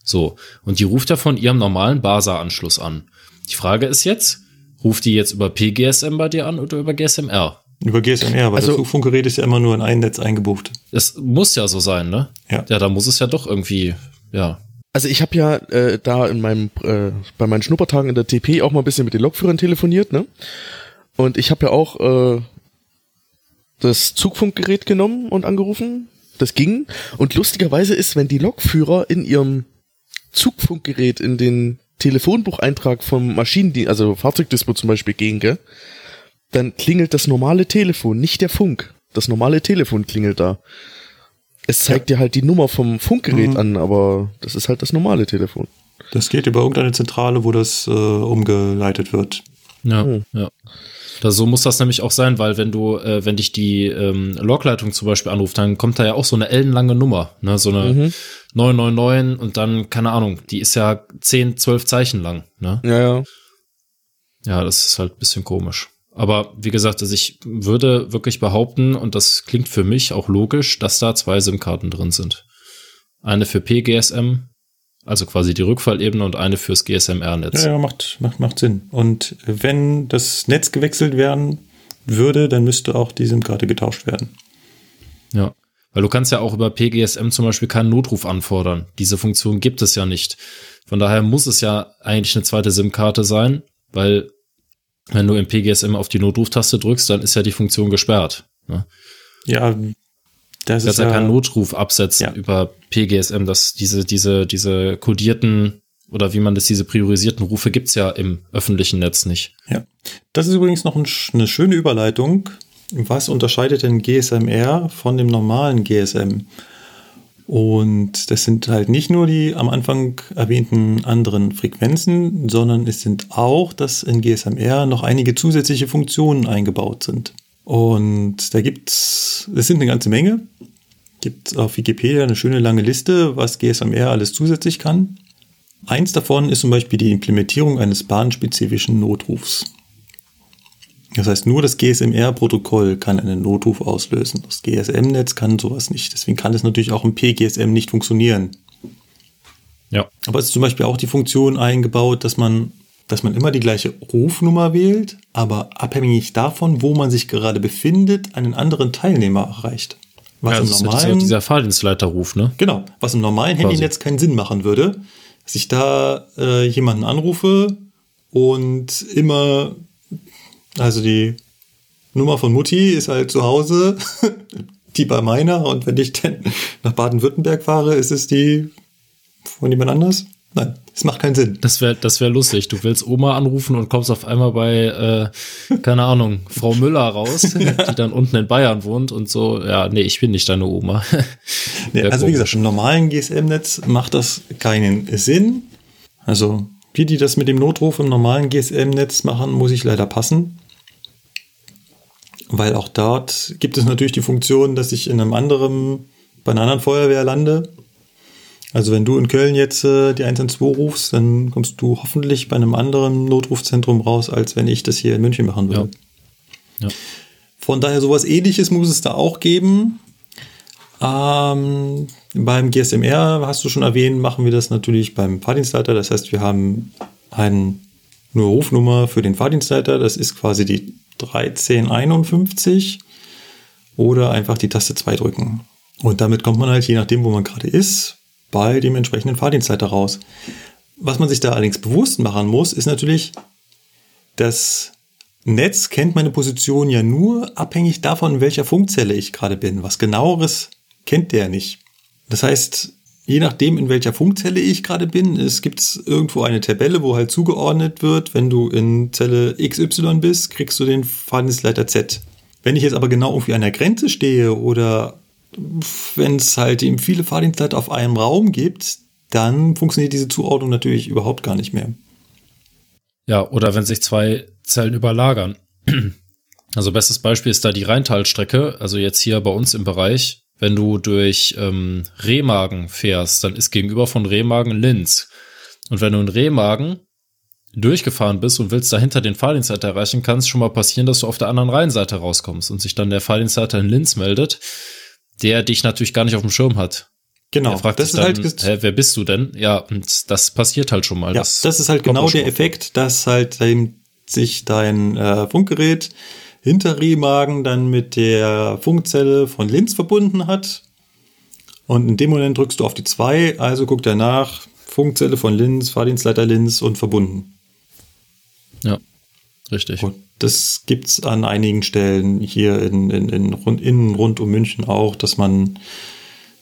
So, und die ruft ja von ihrem normalen BASA-Anschluss an. Die Frage ist jetzt, ruft die jetzt über PGSM bei dir an oder über GSMR? Über GSMR, weil also, das Funkgerät ist ja immer nur in ein Netz eingebucht. Es muss ja so sein, ne? Ja. Ja, da muss es ja doch irgendwie, ja. Also ich habe ja äh, da in meinem äh, bei meinen Schnuppertagen in der TP auch mal ein bisschen mit den Lokführern telefoniert, ne? Und ich habe ja auch äh, das Zugfunkgerät genommen und angerufen. Das ging. Und lustigerweise ist, wenn die Lokführer in ihrem Zugfunkgerät in den Telefonbucheintrag vom Maschinendienst, also Fahrzeugdispo zum Beispiel gehen, gell, dann klingelt das normale Telefon, nicht der Funk. Das normale Telefon klingelt da. Es zeigt ja. dir halt die Nummer vom Funkgerät mhm. an, aber das ist halt das normale Telefon. Das geht über irgendeine Zentrale, wo das äh, umgeleitet wird. Ja, mhm. ja. Da, so muss das nämlich auch sein, weil wenn du, äh, wenn dich die ähm, Logleitung zum Beispiel anruft, dann kommt da ja auch so eine ellenlange Nummer, ne, so eine mhm. 999 und dann, keine Ahnung, die ist ja 10, 12 Zeichen lang, ne? Ja, ja. Ja, das ist halt bisschen komisch. Aber wie gesagt, also ich würde wirklich behaupten, und das klingt für mich auch logisch, dass da zwei SIM-Karten drin sind. Eine für PGSM, also quasi die Rückfallebene und eine fürs GSMR-Netz. Ja, ja, macht, macht, macht Sinn. Und wenn das Netz gewechselt werden würde, dann müsste auch die SIM-Karte getauscht werden. Ja. Weil du kannst ja auch über PGSM zum Beispiel keinen Notruf anfordern. Diese Funktion gibt es ja nicht. Von daher muss es ja eigentlich eine zweite SIM-Karte sein, weil wenn du im PGSM auf die Notruftaste drückst, dann ist ja die Funktion gesperrt. Ne? Ja, das kannst ja, ja keinen Notruf absetzen ja. über PGSM, dass diese, diese, diese kodierten oder wie man das, diese priorisierten Rufe gibt's ja im öffentlichen Netz nicht. Ja. Das ist übrigens noch ein, eine schöne Überleitung. Was unterscheidet denn GSMR von dem normalen GSM? Und das sind halt nicht nur die am Anfang erwähnten anderen Frequenzen, sondern es sind auch, dass in GSMR noch einige zusätzliche Funktionen eingebaut sind. Und da gibt's, es sind eine ganze Menge. Gibt auf Wikipedia eine schöne lange Liste, was GSMR alles zusätzlich kann. Eins davon ist zum Beispiel die Implementierung eines bahnspezifischen Notrufs. Das heißt, nur das GSMR-Protokoll kann einen Notruf auslösen. Das GSM-Netz kann sowas nicht. Deswegen kann es natürlich auch im PGSM nicht funktionieren. Ja. Aber es ist zum Beispiel auch die Funktion eingebaut, dass man, dass man immer die gleiche Rufnummer wählt, aber abhängig davon, wo man sich gerade befindet, einen anderen Teilnehmer erreicht. Was ja, im normalen, ja dieser Fahrdienstleiterruf, ne? Genau. Was im normalen Quasi. Handynetz keinen Sinn machen würde, dass ich da äh, jemanden anrufe und immer also die Nummer von Mutti ist halt zu Hause, <laughs> die bei meiner. Und wenn ich dann nach Baden-Württemberg fahre, ist es die von jemand anders. Nein, es macht keinen Sinn. Das wäre das wär lustig. Du willst Oma anrufen und kommst auf einmal bei, äh, keine Ahnung, Frau Müller raus, ja. <laughs> die dann unten in Bayern wohnt und so. Ja, nee, ich bin nicht deine Oma. <laughs> nee, also wie gesagt, im normalen GSM-Netz macht das keinen Sinn. Also wie die das mit dem Notruf im normalen GSM-Netz machen, muss ich leider passen weil auch dort gibt es natürlich die Funktion, dass ich in einem anderen, bei einer anderen Feuerwehr lande. Also wenn du in Köln jetzt äh, die 112 rufst, dann kommst du hoffentlich bei einem anderen Notrufzentrum raus, als wenn ich das hier in München machen würde. Ja. Ja. Von daher sowas ähnliches muss es da auch geben. Ähm, beim GSMR, hast du schon erwähnt, machen wir das natürlich beim Fahrdienstleiter. Das heißt, wir haben eine Rufnummer für den Fahrdienstleiter. Das ist quasi die 1351 oder einfach die Taste 2 drücken. Und damit kommt man halt, je nachdem, wo man gerade ist, bei dem entsprechenden Fahrdienstleiter raus. Was man sich da allerdings bewusst machen muss, ist natürlich, das Netz kennt meine Position ja nur abhängig davon, in welcher Funkzelle ich gerade bin. Was genaueres kennt der nicht. Das heißt, je nachdem, in welcher Funkzelle ich gerade bin, es gibt irgendwo eine Tabelle, wo halt zugeordnet wird, wenn du in Zelle XY bist, kriegst du den Fahrdienstleiter Z. Wenn ich jetzt aber genau irgendwie an der Grenze stehe oder wenn es halt eben viele Fahrdienstleiter auf einem Raum gibt, dann funktioniert diese Zuordnung natürlich überhaupt gar nicht mehr. Ja, oder wenn sich zwei Zellen überlagern. Also bestes Beispiel ist da die Rheintalstrecke, also jetzt hier bei uns im Bereich. Wenn du durch ähm, Remagen fährst, dann ist gegenüber von Remagen Linz. Und wenn du in Remagen durchgefahren bist und willst dahinter den Fahrdienstleiter erreichen, kann es schon mal passieren, dass du auf der anderen Rheinseite rauskommst und sich dann der Fahrdienstleiter in Linz meldet, der dich natürlich gar nicht auf dem Schirm hat. Genau, fragt das ist dann, halt hä, wer bist du denn? Ja, und das passiert halt schon mal. Ja, das, ist halt genau der. Effekt, dass halt eben sich dein äh, Funkgerät hinter Remagen dann mit der Funkzelle von Linz verbunden hat. Und in dem Moment drückst du auf die 2, also guckt er nach, Funkzelle von Linz, Fahrdienstleiter Linz und verbunden. Ja, richtig. Und das gibt's an einigen Stellen hier in, in, in, rund, in rund um München auch, dass man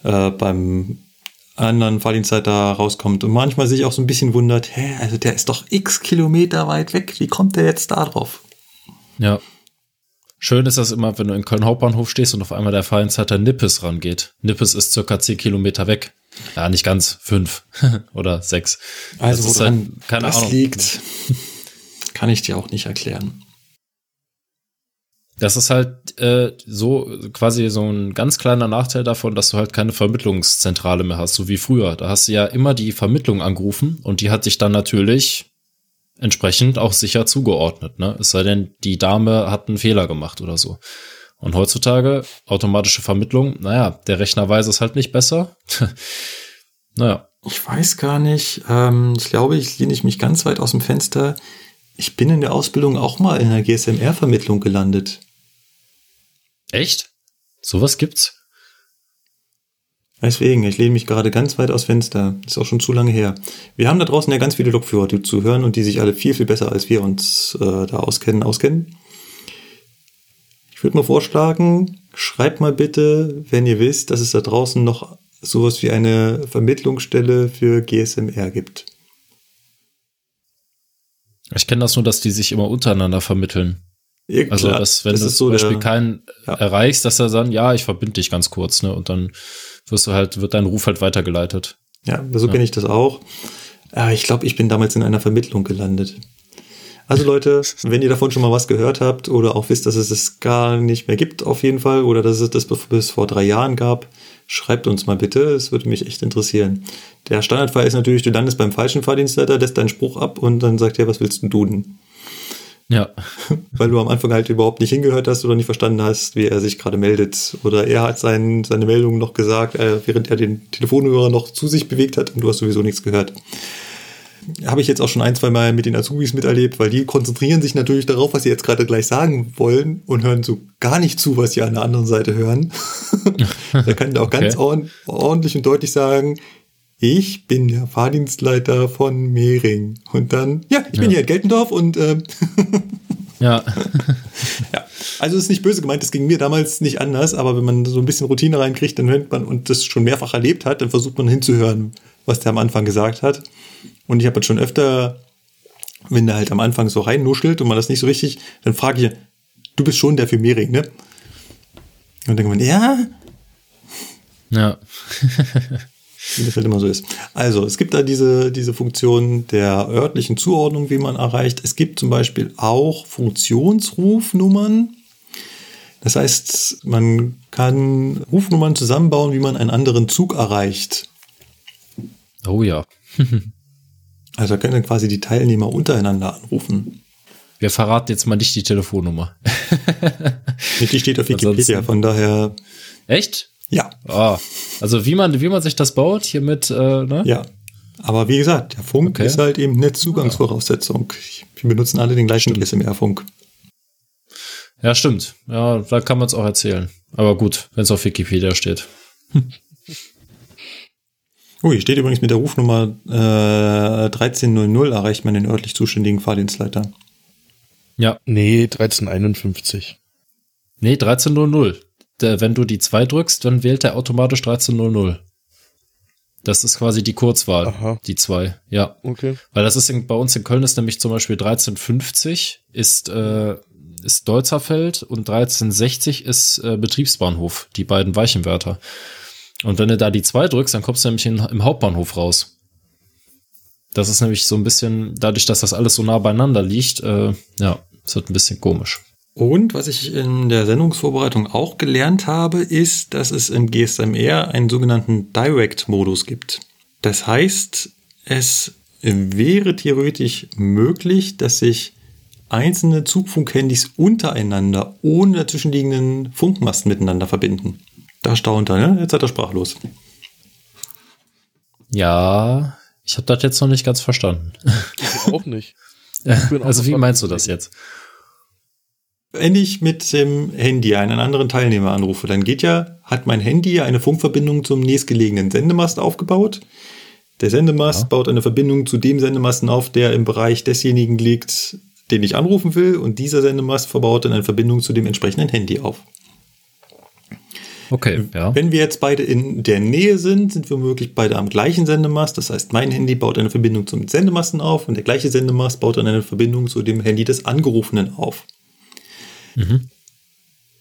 äh, beim anderen Fahrdienstleiter rauskommt und manchmal sich auch so ein bisschen wundert, hä, also der ist doch x Kilometer weit weg, wie kommt der jetzt da drauf? Ja. Schön ist das immer, wenn du in Köln Hauptbahnhof stehst und auf einmal der Fahrdienstleiter Nippes rangeht. Nippes ist circa 10 Kilometer weg. Ja, nicht ganz, fünf <laughs> oder sechs. Also das woran halt, keine das Ahnung. liegt, kann ich dir auch nicht erklären. Das ist halt äh, so quasi so ein ganz kleiner Nachteil davon, dass du halt keine Vermittlungszentrale mehr hast, so wie früher. Da hast du ja immer die Vermittlung angerufen und die hat dich dann natürlich entsprechend auch sicher zugeordnet. Ne? Es sei denn, die Dame hat einen Fehler gemacht oder so. Und heutzutage automatische Vermittlung, naja, der Rechner weiß es halt nicht besser. <laughs> naja, Ich weiß gar nicht, ähm, ich glaube, ich lehne ich mich ganz weit aus dem Fenster. Ich bin in der Ausbildung auch mal in einer GSMR-Vermittlung gelandet. echt? Sowas gibt's? Deswegen, ich lehne mich gerade ganz weit aus Fenster. Ist auch schon zu lange her. Wir haben da draußen ja ganz viele Lokführer, die zuhören und die sich alle viel, viel besser als wir uns äh, da auskennen, auskennen. Ich würde mal vorschlagen, schreibt mal bitte, wenn ihr wisst, dass es da draußen noch sowas wie eine Vermittlungsstelle für GSMR gibt. Ich kenne das nur, dass die sich immer untereinander vermitteln. Ja, Also, dass, wenn das du ist so zum Beispiel der- keinen ja. erreichst, dass er dann, ja, ich verbinde dich ganz kurz, ne? Und dann wirst du halt, wird dein Ruf halt weitergeleitet. Ja, so kenne ich das auch. Aber ich glaube, ich bin damals in einer Vermittlung gelandet. Also Leute, <laughs> wenn ihr davon schon mal was gehört habt oder auch wisst, dass es es gar nicht mehr gibt auf jeden Fall oder dass es das bis vor drei Jahren gab, schreibt uns mal bitte. Es würde mich echt interessieren. Der Standardfall ist natürlich, du landest beim falschen Fahrdienstleiter, lässt deinen Spruch ab und dann sagt er, was willst du denn? Ja, <laughs> Weil du am Anfang halt überhaupt nicht hingehört hast oder nicht verstanden hast, wie er sich gerade meldet. Oder er hat sein, seine Meldung noch gesagt, äh, während er den Telefonhörer noch zu sich bewegt hat und du hast sowieso nichts gehört. Habe ich jetzt auch schon ein, zwei Mal mit den Azubis miterlebt, weil die konzentrieren sich natürlich darauf, was sie jetzt gerade gleich sagen wollen und hören so gar nicht zu, was sie an der anderen Seite hören. <laughs> da kann er auch ganz Okay. ordentlich und deutlich sagen, ich bin der Fahrdienstleiter von Mehring. Und dann, ja, ich bin Ja. hier in Geltendorf und ähm, <laughs> ja, <laughs> ja, also ist nicht böse gemeint, das ging mir damals nicht anders, aber wenn man so ein bisschen Routine reinkriegt, dann hört man und das schon mehrfach erlebt hat, dann versucht man hinzuhören, was der am Anfang gesagt hat. Und ich habe halt schon öfter, wenn der halt am Anfang so reinnuschelt und man das nicht so richtig, dann frage ich, du bist schon der für Mehring, ne? Und dann denkt man, ja, ja, <laughs> wie das halt immer so ist. Also, es gibt da diese, diese Funktion der örtlichen Zuordnung, wie man erreicht. Es gibt zum Beispiel auch Funktionsrufnummern. Das heißt, man kann Rufnummern zusammenbauen, wie man einen anderen Zug erreicht. Oh ja. <laughs> Also können dann quasi die Teilnehmer untereinander anrufen. Wir verraten jetzt mal nicht die Telefonnummer. Die steht auf <laughs> Wikipedia, Ansonsten- von daher, Echt? Ja, Ah, also wie man, wie man sich das baut, hier mit, äh, ne? ja. Aber wie gesagt, der Funk Okay. ist halt eben eine Zugangsvoraussetzung. Wir benutzen alle den gleichen SMR-Funk. Ja, stimmt. Ja, da kann man es auch erzählen. Aber gut, wenn es auf Wikipedia steht. <laughs> Oh, hier steht übrigens mit der Rufnummer äh, 1300 erreicht man den örtlich zuständigen Fahrdienstleiter. Ja. Nee, 1351. Nee, 1300. Der, wenn du die 2 drückst, dann wählt er automatisch 1300. Das ist quasi die Kurzwahl. Aha. Die 2. Ja. Okay. Weil das ist in, bei uns in Köln ist nämlich zum Beispiel 1350 ist, äh, ist Deutzerfeld und 1360 ist äh, Betriebsbahnhof, die beiden Weichenwärter. Und wenn du da die 2 drückst, dann kommst du nämlich in, im Hauptbahnhof raus. Das ist nämlich so ein bisschen, dadurch, dass das alles so nah beieinander liegt, äh, ja, ist halt ein bisschen komisch. Und was ich in der Sendungsvorbereitung auch gelernt habe, ist, dass es im GSMR einen sogenannten Direct-Modus gibt. Das heißt, es wäre theoretisch möglich, dass sich einzelne Zugfunkhandys untereinander ohne dazwischenliegenden Funkmasten miteinander verbinden. Da staunt er, ne? Jetzt hat er sprachlos. Ja, ich habe das jetzt noch nicht ganz verstanden. Ich auch nicht. <laughs> also wie meinst du das jetzt? Wenn ich mit dem Handy einen anderen Teilnehmer anrufe, dann geht ja, hat mein Handy eine Funkverbindung zum nächstgelegenen Sendemast aufgebaut. Der Sendemast Ja. baut eine Verbindung zu dem Sendemasten auf, der im Bereich desjenigen liegt, den ich anrufen will. Und dieser Sendemast verbaut dann eine Verbindung zu dem entsprechenden Handy auf. Okay, ja. Wenn wir jetzt beide in der Nähe sind, sind wir womöglich beide am gleichen Sendemast. Das heißt, mein Handy baut eine Verbindung zum Sendemasten auf und der gleiche Sendemast baut dann eine Verbindung zu dem Handy des Angerufenen auf.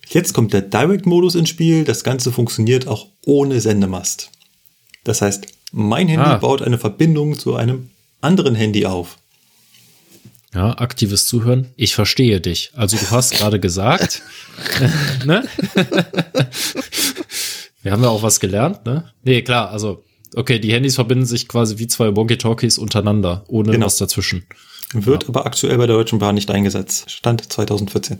Jetzt kommt der Direct-Modus ins Spiel. Das Ganze funktioniert auch ohne Sendemast. Das heißt, mein Handy Ah. baut eine Verbindung zu einem anderen Handy auf. Ja, aktives Zuhören. Ich verstehe dich. Also du hast gerade gesagt, <laughs> ne? Wir haben ja auch was gelernt, ne? Nee, klar, also, okay, die Handys verbinden sich quasi wie zwei Walkie-Talkies untereinander, ohne Genau. was dazwischen. Wird aber aktuell bei der Deutschen Bahn nicht eingesetzt. Stand 2014.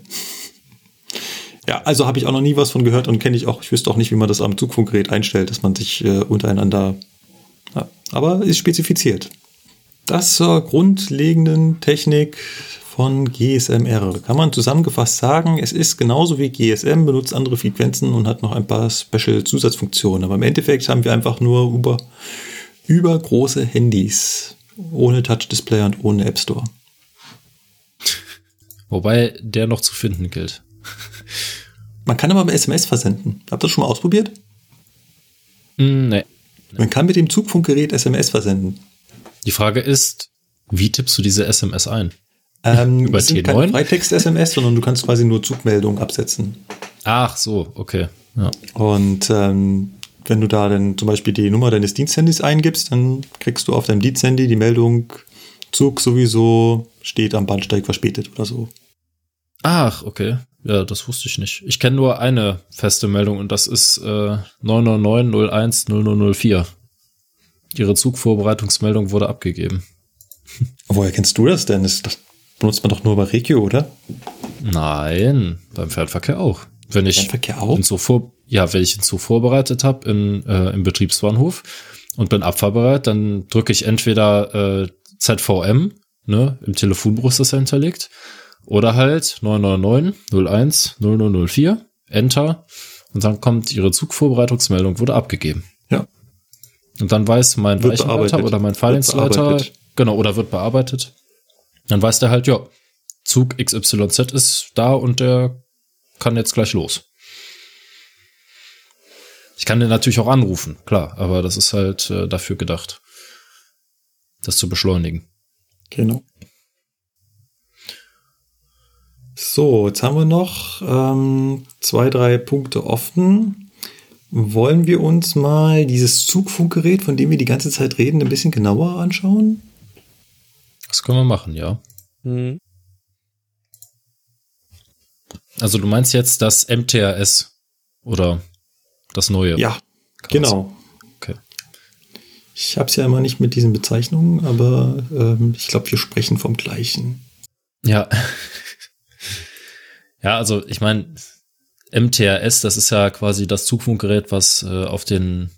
Ja, also habe ich auch noch nie was von gehört und kenne ich auch. Ich wüsste auch nicht, wie man das am Zugfunkgerät einstellt, dass man sich äh, untereinander. Ja, aber ist spezifiziert. Das zur grundlegenden Technik von GSMR. Kann man zusammengefasst sagen, es ist genauso wie GSM, benutzt andere Frequenzen und hat noch ein paar Special-Zusatzfunktionen. Aber im Endeffekt haben wir einfach nur über, über große Handys. Ohne Touch-Display und ohne App Store. Wobei der noch zu finden gilt. Man kann aber SMS versenden. Habt ihr das schon mal ausprobiert? Hm, nee. Man kann mit dem Zugfunkgerät SMS versenden. Die Frage ist, wie tippst du diese SMS ein? Ähm, <laughs> Über es sind T9? keine Freitext-SMS, sondern du kannst quasi nur Zugmeldungen absetzen. Ach so, okay. Ja. Und ähm, wenn du da dann zum Beispiel die Nummer deines Diensthandys eingibst, dann kriegst du auf deinem Diensthandy die Meldung, Zug sowieso steht am Bahnsteig verspätet oder so. Ach, okay. Ja, das wusste ich nicht. Ich kenne nur eine feste Meldung und das ist äh, 999 01 0004. Ihre Zugvorbereitungsmeldung wurde abgegeben. <laughs> Woher kennst du das denn? Das, das benutzt man doch nur bei Regio, oder? Nein, beim Fernverkehr auch. Wenn ich Fernverkehr auch? einen Zug vor, ja, wenn ich einen Zug vorbereitet habe in, äh, im Betriebsbahnhof und bin abfahrbereit, dann drücke ich entweder äh, ZVM, ne, im Telefonbuch ist das ja hinterlegt, oder halt 999 01 0004, Enter, und dann kommt Ihre Zugvorbereitungsmeldung, wurde abgegeben. Ja. Und dann weiß mein Wird Weichenleiter bearbeitet. oder mein Fahrdienstleiter, genau, oder wird bearbeitet. Dann weiß der halt, ja, Zug XYZ ist da und der kann jetzt gleich los. Ich kann den natürlich auch anrufen, klar, aber das ist halt äh, dafür gedacht, das zu beschleunigen. Genau. So, jetzt haben wir noch ähm, zwei, drei Punkte offen. Wollen wir uns mal dieses Zugfunkgerät, von dem wir die ganze Zeit reden, ein bisschen genauer anschauen? Das können wir machen, ja. Hm. Also du meinst jetzt das MTRS oder das neue? Ja, genau. Okay. Ich habe es ja immer nicht mit diesen Bezeichnungen, aber ähm, ich glaube, wir sprechen vom gleichen. Ja. <laughs> ja, also ich meine, MTRS, das ist ja quasi das Zugfunkgerät, was äh, auf den,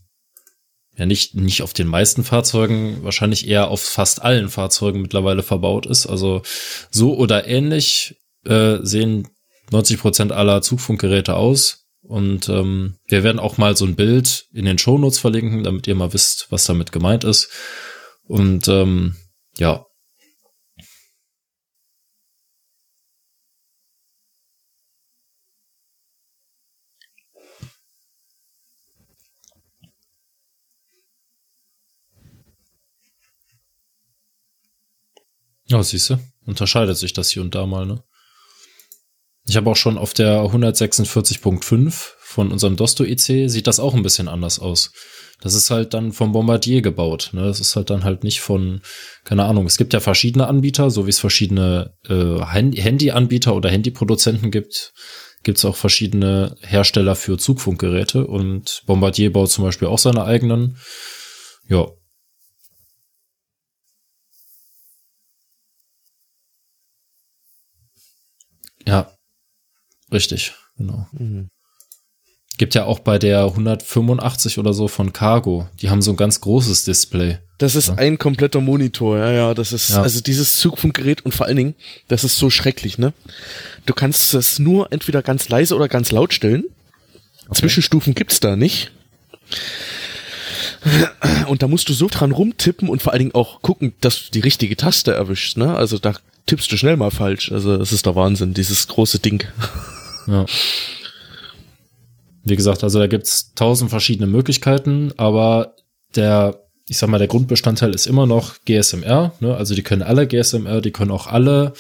ja nicht, nicht auf den meisten Fahrzeugen, wahrscheinlich eher auf fast allen Fahrzeugen mittlerweile verbaut ist. Also so oder ähnlich äh, sehen 90 Prozent aller Zugfunkgeräte aus. Und ähm, wir werden auch mal so ein Bild in den Shownotes verlinken, damit ihr mal wisst, was damit gemeint ist. Und ähm, ja, Ja, siehst du, unterscheidet sich das hier und da mal, ne? Ich habe auch schon auf der 146.5 von unserem Dosto IC sieht das auch ein bisschen anders aus. Das ist halt dann vom Bombardier gebaut. Ne? Das ist halt dann halt nicht von, keine Ahnung, es gibt ja verschiedene Anbieter, so wie es verschiedene äh, Handy-Anbieter oder Handyproduzenten gibt, gibt es auch verschiedene Hersteller für Zugfunkgeräte und Bombardier baut zum Beispiel auch seine eigenen. Ja, Ja, richtig, genau. Mhm. Gibt ja auch bei der 185 oder so von Cargo, die haben so ein ganz großes Display. Das ist ja. ein kompletter Monitor, ja, ja, das ist, ja. also dieses Zugfunkgerät und vor allen Dingen, das ist so schrecklich, ne? Du kannst es nur entweder ganz leise oder ganz laut stellen. Okay. Zwischenstufen gibt's da nicht. Und da musst du so dran rumtippen und vor allen Dingen auch gucken, dass du die richtige Taste erwischst, ne? Also da tippst du schnell mal falsch. Also das ist der Wahnsinn, dieses große Ding. Ja. Wie gesagt, also da gibt's tausend verschiedene Möglichkeiten, aber der, ich sag mal, der Grundbestandteil ist immer noch GSMR. Ne? Also die können alle GSMR, die können auch alle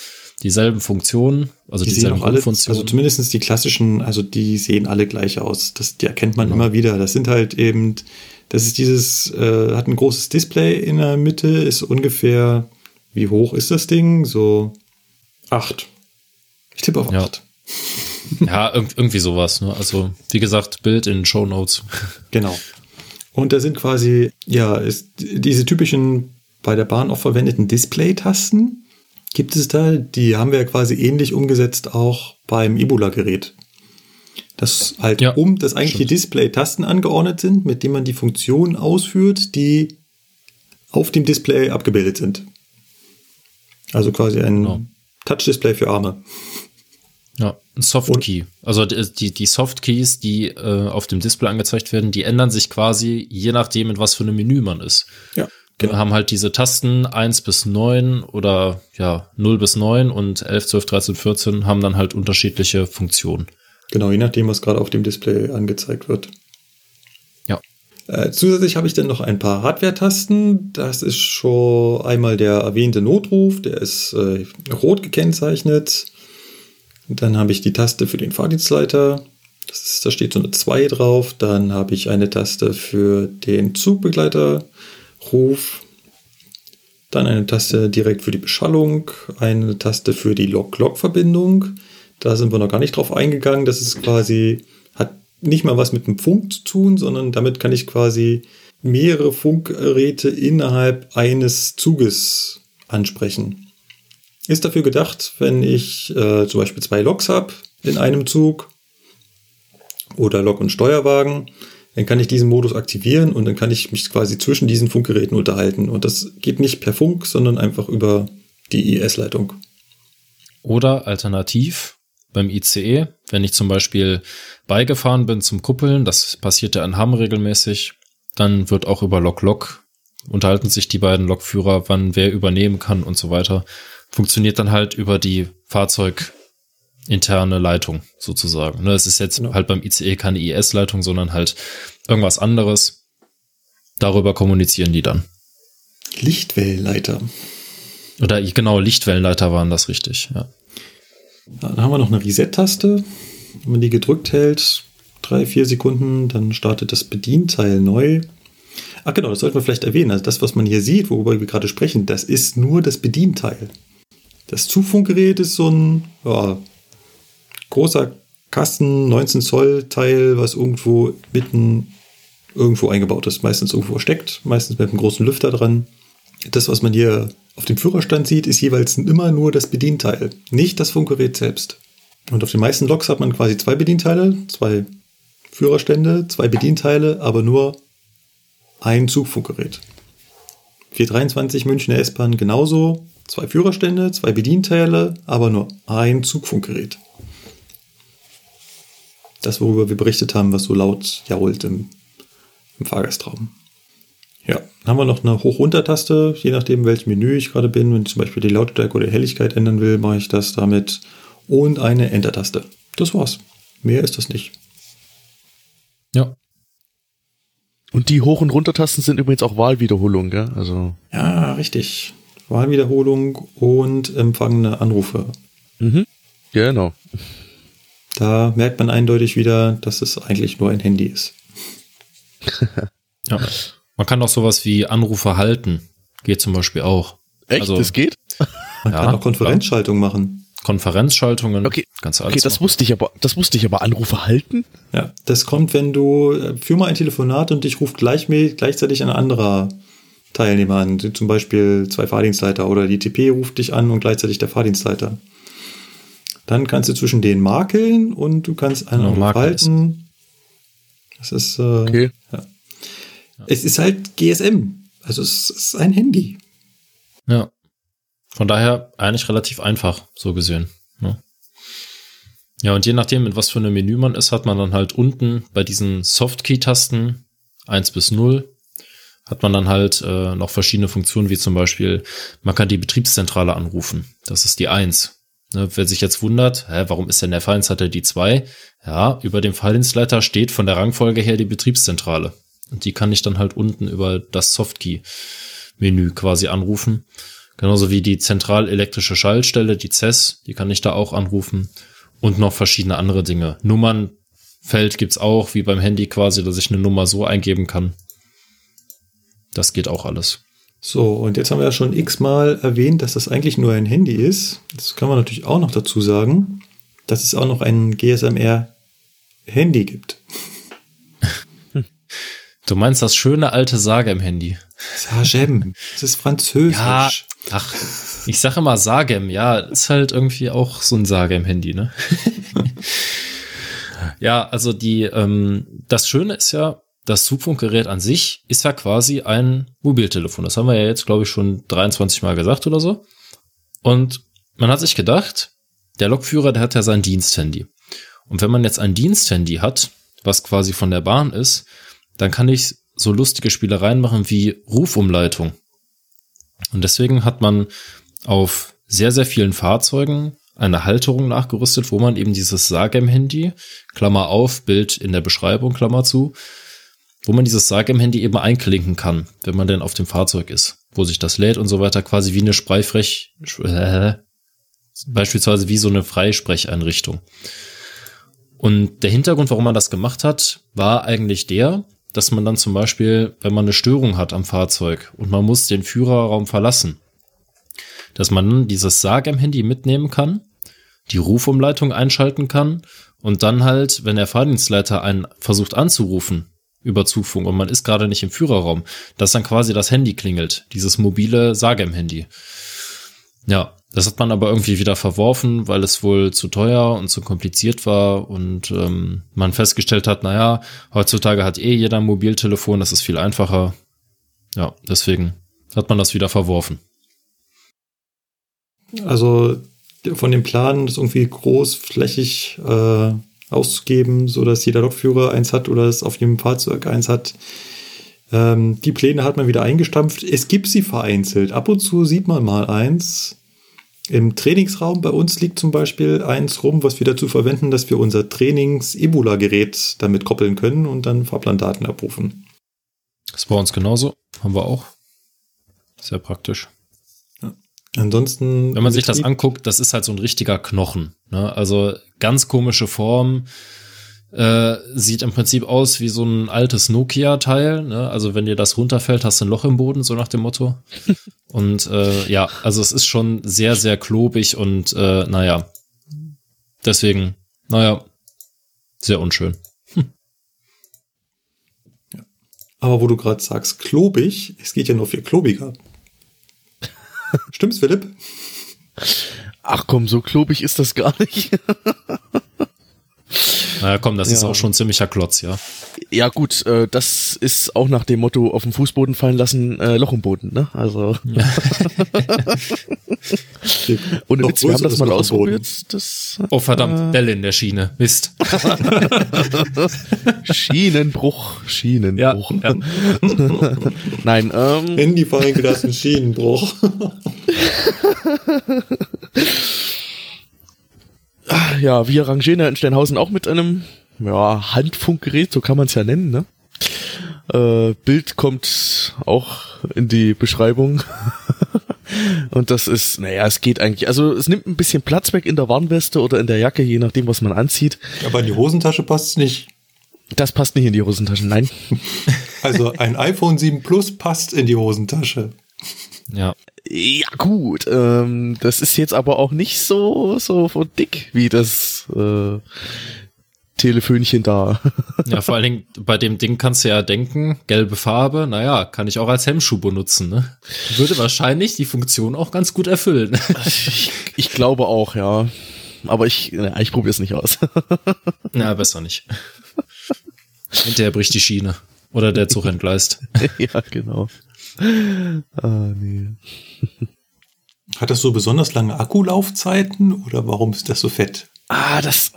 dieselben Funktionen, also die dieselben sehen alle, Funktionen. Also zumindestens die klassischen, also die sehen alle gleich aus. Das, die erkennt man genau. immer wieder. Das sind halt eben, das ist dieses, äh, hat ein großes Display in der Mitte, ist ungefähr wie hoch ist das Ding? So acht. Ich tippe auf acht. Ja, ja irg irgendwie sowas. Ne? Also, wie gesagt, Bild in Show Notes. Genau. Und da sind quasi, ja, ist, diese typischen bei der Bahn auch verwendeten Display-Tasten gibt es da. Die haben wir ja quasi ähnlich umgesetzt auch beim Ebola-Gerät. Das halt ja, um, dass eigentlich stimmt. die Display-Tasten angeordnet sind, mit denen man die Funktionen ausführt, die auf dem Display abgebildet sind. Also quasi ein genau. Touch-Display für Arme. Ja, ein Soft-Key. Also die, die Soft-Keys, die äh, auf dem Display angezeigt werden, die ändern sich quasi je nachdem, in was für einem Menü man ist. Ja. Genau. Wir haben halt diese Tasten 1 bis 9 oder ja 0 bis 9 und 11, 12, 13, 14 haben dann halt unterschiedliche Funktionen. Genau, je nachdem, was gerade auf dem Display angezeigt wird. Äh, zusätzlich habe ich dann noch ein paar Hardware-Tasten. Das ist schon einmal der erwähnte Notruf, der ist äh, rot gekennzeichnet. Dann habe ich die Taste für den Fahrdienstleiter. Ist, da steht so eine 2 drauf. Dann habe ich eine Taste für den Zugbegleiterruf. Dann eine Taste direkt für die Beschallung. Eine Taste für die Log-Log-Verbindung. Da sind wir noch gar nicht drauf eingegangen. Das ist quasi nicht mal was mit dem Funk zu tun, sondern damit kann ich quasi mehrere Funkgeräte innerhalb eines Zuges ansprechen. Ist dafür gedacht, wenn ich äh, zum Beispiel zwei Loks habe in einem Zug oder Lok und Steuerwagen, dann kann ich diesen Modus aktivieren und dann kann ich mich quasi zwischen diesen Funkgeräten unterhalten. Und das geht nicht per Funk, sondern einfach über die IS-Leitung. Oder alternativ beim ICE, wenn ich zum Beispiel beigefahren bin zum Kuppeln, das passiert ja in Hamm regelmäßig, dann wird auch über Lok-Lok unterhalten sich die beiden Lokführer, wann wer übernehmen kann und so weiter. Funktioniert dann halt über die Fahrzeuginterne Leitung sozusagen. Ne, es ist jetzt genau. halt beim ICE keine IS-Leitung, sondern halt irgendwas anderes. Darüber kommunizieren die dann. Lichtwellenleiter. Oder genau, Lichtwellenleiter waren das richtig, ja. Dann haben wir noch eine Reset-Taste. Wenn man die gedrückt hält, drei, vier Sekunden, dann startet das Bedienteil neu. Ach genau, das sollten wir vielleicht erwähnen. Also das, was man hier sieht, worüber wir gerade sprechen, das ist nur das Bedienteil. Das Zufunkgerät ist so ein ja, großer Kasten, 19 Zoll Teil, was irgendwo mitten irgendwo eingebaut ist, meistens irgendwo versteckt, meistens mit einem großen Lüfter dran. Das, was man hier auf dem Führerstand sieht, ist jeweils immer nur das Bedienteil, nicht das Funkgerät selbst. Und auf den meisten Loks hat man quasi zwei Bedienteile, zwei Führerstände, zwei Bedienteile, aber nur ein Zugfunkgerät. 423 Münchner S-Bahn genauso, zwei Führerstände, zwei Bedienteile, aber nur ein Zugfunkgerät. Das, worüber wir berichtet haben, was so laut jault im, im Fahrgastraum. Ja, dann haben wir noch eine Hoch-Runter-Taste, je nachdem, welches Menü ich gerade bin. Wenn ich zum Beispiel die Lautstärke oder Helligkeit ändern will, mache ich das damit. Und eine Enter-Taste. Das war's. Mehr ist das nicht. Ja. Und die Hoch- und Runtertasten sind übrigens auch Wahlwiederholungen, gell? Also. Ja, richtig. Wahlwiederholung und empfangene Anrufe. Mhm. Genau. Da merkt man eindeutig wieder, dass es eigentlich nur ein Handy ist. <laughs> ja. Man kann auch sowas wie Anrufe halten. Geht zum Beispiel auch. Echt? Also, das geht? Man ja, kann auch Konferenzschaltung klar. machen. Konferenzschaltungen. Okay, ganz okay das machen. wusste ich aber, das wusste ich aber Anrufe halten. Ja, das kommt, wenn du, äh, führ mal ein Telefonat und dich ruft gleich, gleichzeitig ein anderer Teilnehmer an, zum Beispiel zwei Fahrdienstleiter oder die TP ruft dich an und gleichzeitig der Fahrdienstleiter. Dann kannst du zwischen denen makeln und du kannst einen Anruf halten. Das ist, äh, okay. ja. Es ist halt GSM. Also es ist ein Handy. Ja. Von daher eigentlich relativ einfach, so gesehen. Ne? Ja, und je nachdem, in was für einem Menü man ist, hat man dann halt unten bei diesen Softkey-Tasten 1 bis 0 hat man dann halt äh, noch verschiedene Funktionen, wie zum Beispiel, man kann die Betriebszentrale anrufen. Das ist die 1. Ne, wer sich jetzt wundert, hä, warum ist denn der Fahrdienstleiter die 2? Ja, über dem Fahrdienstleiter steht von der Rangfolge her die Betriebszentrale. Und die kann ich dann halt unten über das Softkey-Menü quasi anrufen. Genauso wie die zentralelektrische Schaltstelle, die CES, die kann ich da auch anrufen. Und noch verschiedene andere Dinge. Nummernfeld gibt's auch, wie beim Handy quasi, dass ich eine Nummer so eingeben kann. Das geht auch alles. So, und jetzt haben wir ja schon x-mal erwähnt, dass das eigentlich nur ein Handy ist. Das kann man natürlich auch noch dazu sagen, dass es auch noch ein GSMR-Handy gibt. <laughs> Du meinst das schöne alte Sagem-Handy? Sagem, das ist französisch. Ja, ach, ich sage immer Sagem, ja, ist halt irgendwie auch so ein Sagem-Handy, ne? <laughs> ja, also die, ähm, das Schöne ist ja, das Zugfunkgerät an sich ist ja quasi ein Mobiltelefon. Das haben wir ja jetzt, glaube ich, schon 23 Mal gesagt oder so. Und man hat sich gedacht, der Lokführer, der hat ja sein Diensthandy. Und wenn man jetzt ein Diensthandy hat, was quasi von der Bahn ist, dann kann ich so lustige Spielereien machen wie Rufumleitung. Und deswegen hat man auf sehr, sehr vielen Fahrzeugen eine Halterung nachgerüstet, wo man eben dieses Sagem-Handy, Klammer auf, Bild in der Beschreibung, Klammer zu, wo man dieses Sarg im Handy eben einklinken kann, wenn man denn auf dem Fahrzeug ist, wo sich das lädt und so weiter, quasi wie eine Spreifrech, äh, beispielsweise wie so eine Freisprecheinrichtung. Und der Hintergrund, warum man das gemacht hat, war eigentlich der, dass man dann zum Beispiel, wenn man eine Störung hat am Fahrzeug und man muss den Führerraum verlassen, dass man dann dieses Sarg im Handy mitnehmen kann, die Rufumleitung einschalten kann und dann halt, wenn der Fahrdienstleiter einen versucht anzurufen, über Zufunk und man ist gerade nicht im Führerraum, dass dann quasi das Handy klingelt, dieses mobile Sagem-Handy. Ja, das hat man aber irgendwie wieder verworfen, weil es wohl zu teuer und zu kompliziert war und ähm, man festgestellt hat, naja, heutzutage hat eh jeder ein Mobiltelefon, das ist viel einfacher. Ja, deswegen hat man das wieder verworfen. Also von dem Plan, das irgendwie großflächig äh, auszugeben, so dass jeder Lokführer eins hat oder es auf jedem Fahrzeug eins hat. Ähm, die Pläne hat man wieder eingestampft. Es gibt sie vereinzelt. Ab und zu sieht man mal eins. Im Trainingsraum bei uns liegt zum Beispiel eins rum, was wir dazu verwenden, dass wir unser Trainings-Ebola-Gerät damit koppeln können und dann Fahrplandaten abrufen. Das ist bei uns genauso. Haben wir auch. Sehr praktisch. Ansonsten. Wenn man sich das anguckt, das ist halt so ein richtiger Knochen. Ne? Also ganz komische Form. Äh, sieht im Prinzip aus wie so ein altes Nokia-Teil. Ne? Also wenn dir das runterfällt, hast du ein Loch im Boden, so nach dem Motto. <laughs> und äh, ja, also es ist schon sehr, sehr klobig und äh, naja. Deswegen, naja, sehr unschön. <laughs> Hm. Aber wo du gerade sagst, klobig, es geht ja nur für klobiger. Stimmt's, Philipp? Ach komm, so klobig ist das gar nicht. Naja, komm, das ist Ja. auch schon ein ziemlicher Klotz, ja. ja gut, äh, das ist auch nach dem Motto auf dem Fußboden fallen lassen, äh, Loch im Boden, ne? Also ohne <laughs> Noch Witz, wir haben das mal ausprobiert. Das Oh, verdammt, Bälle in der Schiene. Mist. <laughs> Schienenbruch, Ja, Schienenbruch. ja. <laughs> Nein, ähm, Handy fallen gelassen, Schienenbruch. Ja, wir rangieren ja in Steinhausen auch mit einem ja, Handfunkgerät, so kann man es ja nennen, ne? Äh, Bild kommt auch in die Beschreibung. <laughs> Und das ist, naja, es geht eigentlich. Also es nimmt ein bisschen Platz weg in der Warnweste oder in der Jacke, je nachdem, was man anzieht. Aber in die Hosentasche passt's nicht. Das passt nicht in die Hosentaschen, nein. <laughs> Also ein iPhone 7 Plus passt in die Hosentasche. ja. Ja, gut. Ähm, das ist jetzt aber auch nicht so, so dick wie das äh, Telefönchen da. <laughs> Ja, vor allen Dingen bei dem Ding kannst du ja denken, gelbe Farbe, naja, kann ich auch als Hemmschuh benutzen, ne? Würde wahrscheinlich die Funktion auch ganz gut erfüllen. <laughs> ich, ich glaube auch, ja. Aber ich, na, ich probiere es nicht aus. <laughs> Na, besser nicht. Hinterher bricht die Schiene. Oder der Zug entgleist. ja, genau. Ah, nee. Hat das so besonders lange Akkulaufzeiten oder warum ist das so fett? Ah, das,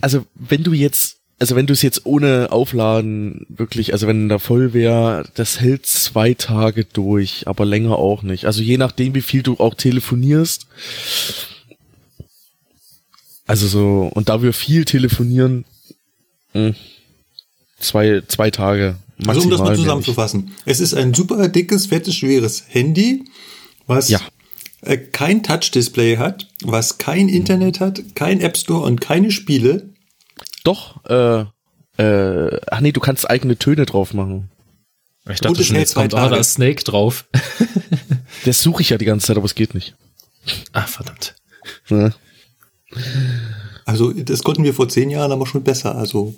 also wenn du jetzt, also wenn du es jetzt ohne Aufladen wirklich, also wenn da voll wäre, das hält zwei Tage durch, aber länger auch nicht. Also je nachdem, wie viel du auch telefonierst. Also so, und da wir viel telefonieren, mh, zwei, zwei Tage. Also um das mal maximal, zusammenzufassen. Es ist ein super dickes, fettes, schweres Handy, was Ja. äh, kein Touch-Display hat, was kein Internet hat, kein App Store und keine Spiele. Doch, äh, äh, ach nee, du kannst eigene Töne drauf machen. Ich dachte es schon, jetzt kommt, ah, da Tage. ist Snake drauf. <laughs> Das suche ich ja die ganze Zeit, aber es geht nicht. Ah, verdammt. Ne? Also das konnten wir vor zehn Jahren aber schon besser. Also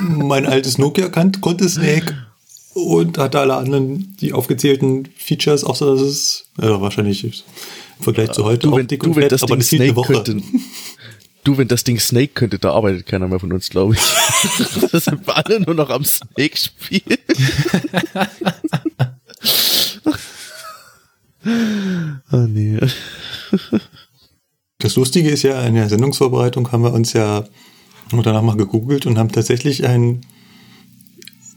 mein altes Nokia kan konnte Snake und hatte alle anderen die aufgezählten Features, außer dass es ja, wahrscheinlich ist im Vergleich zu heute Du, wenn, du, und wenn das Ding Snake Woche. könnte. Du, wenn das Ding Snake könnte, da arbeitet keiner mehr von uns, glaube ich. <laughs> das sind wir alle nur noch am Snake spielen. <laughs> ah, nee. Das Lustige ist ja, in der Sendungsvorbereitung haben wir uns ja danach mal gegoogelt und haben tatsächlich ein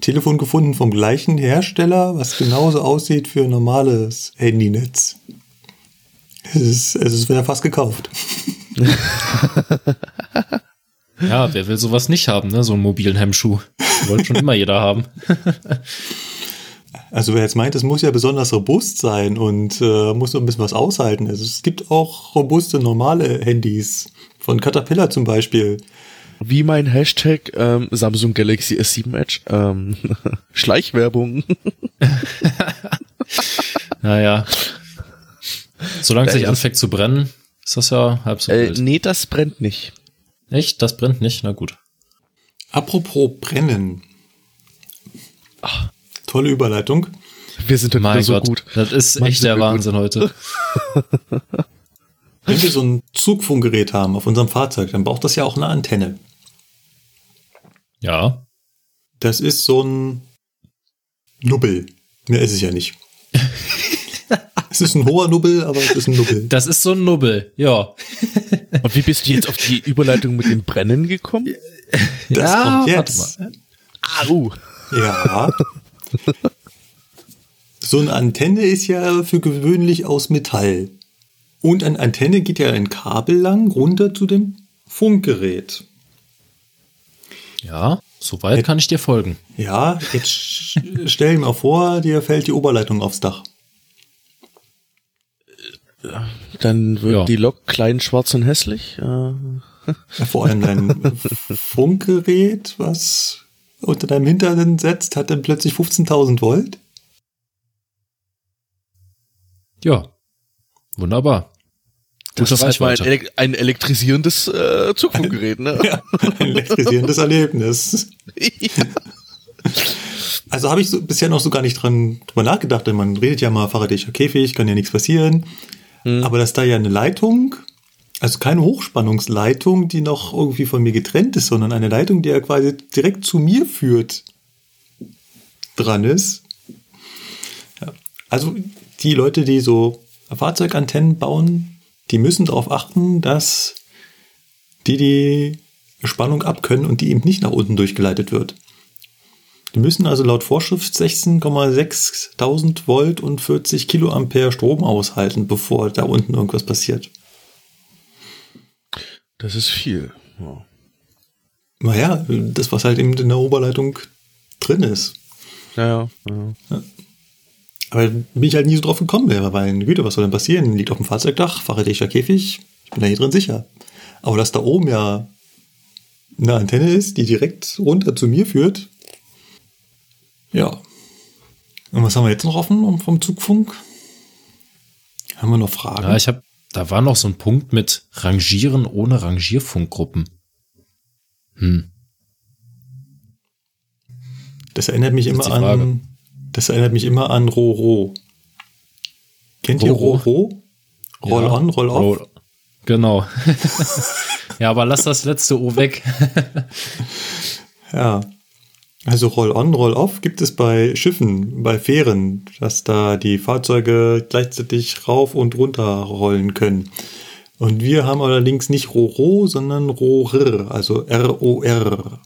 Telefon gefunden vom gleichen Hersteller, was genauso aussieht für ein normales Handynetz. Es ist, es ist ja fast gekauft. <laughs> Ja, wer will sowas nicht haben, ne? So einen mobilen Hemmschuh. Wollte schon immer jeder haben. <laughs> Also wer jetzt meint, es muss ja besonders robust sein und äh, muss so ein bisschen was aushalten. Also es gibt auch robuste normale Handys. Von Caterpillar zum Beispiel. Wie mein Hashtag ähm, Samsung Galaxy S7 Edge. Ähm, <laughs> Schleichwerbung. <laughs> Naja. Solange es nicht ist- anfängt zu brennen, ist das ja halb so Äh, wild. nee, das brennt nicht. Echt? Das brennt nicht? Na gut. Apropos Brennen. Tolle Überleitung. Wir sind heute Mein wieder so Gott, gut. das ist Mann, echt der wir gut. Wahnsinn heute. <laughs> Wenn wir so ein Zugfunkgerät haben auf unserem Fahrzeug, dann braucht das ja auch eine Antenne. Ja. Das ist so ein Nubbel. Mehr ist es ja nicht. <laughs> es ist ein hoher Nubbel, aber es ist ein Nubbel. Das ist so ein Nubbel, ja. Und wie bist du jetzt auf die Überleitung mit dem Brennen gekommen? Das Ja, kommt warte jetzt. Au. Ja. So eine Antenne ist ja für gewöhnlich aus Metall. Und an Antenne geht ja ein Kabel lang runter zu dem Funkgerät. Ja, soweit kann ich dir folgen. Ja, jetzt stell dir mal vor, dir fällt die Oberleitung aufs Dach. Dann wird Ja. die Lok klein, schwarz und hässlich. Äh, Vor allem dein Funkgerät, was unter deinem Hintern setzt, hat dann plötzlich 15.000 Volt. Ja. Wunderbar. das ist mal ein, ein elektrisierendes äh, Zugfunkgerät, ne? <laughs> Ja, ein elektrisierendes Erlebnis. <laughs> ja. Also habe ich so, bisher noch so gar nicht dran drüber nachgedacht, denn man redet ja mal fahrradischer Käfig, kann ja nichts passieren. Mhm. Aber dass da ja eine Leitung, also keine Hochspannungsleitung, die noch irgendwie von mir getrennt ist, sondern eine Leitung, die ja quasi direkt zu mir führt, dran ist. Ja. Also die Leute, die so Fahrzeugantennen bauen, die müssen darauf achten, dass die die Spannung abkönnen und die eben nicht nach unten durchgeleitet wird. Die müssen also laut Vorschrift 16,6 Volt und 40 Kiloampere Strom aushalten, bevor da unten irgendwas passiert. Das ist viel. Ja. Naja, das, was halt eben in der Oberleitung drin ist. Ja, ja. ja. Aber bin ich halt nie so drauf gekommen wäre, weil, Güte, was soll denn passieren? Liegt auf dem Fahrzeugdach, fahrradischer Käfig, ich bin da hier drin sicher. Aber dass da oben ja eine Antenne ist, die direkt runter zu mir führt, ja. Und was haben wir jetzt noch offen vom Zugfunk? Haben wir noch Fragen? Ja, ich habe, da war noch so ein Punkt mit Rangieren ohne Rangierfunkgruppen. Hm. Das erinnert mich immer an, das erinnert mich immer an Roro. Kennt ihr Roro? Roll ja. on, roll off? Roll. Genau. <laughs> ja, aber lass das letzte O weg. ja. Also Roll-on, Roll-off gibt es bei Schiffen, bei Fähren, dass da die Fahrzeuge gleichzeitig rauf und runter rollen können. Und wir haben allerdings nicht Roro, sondern Rohr, also R-O-R.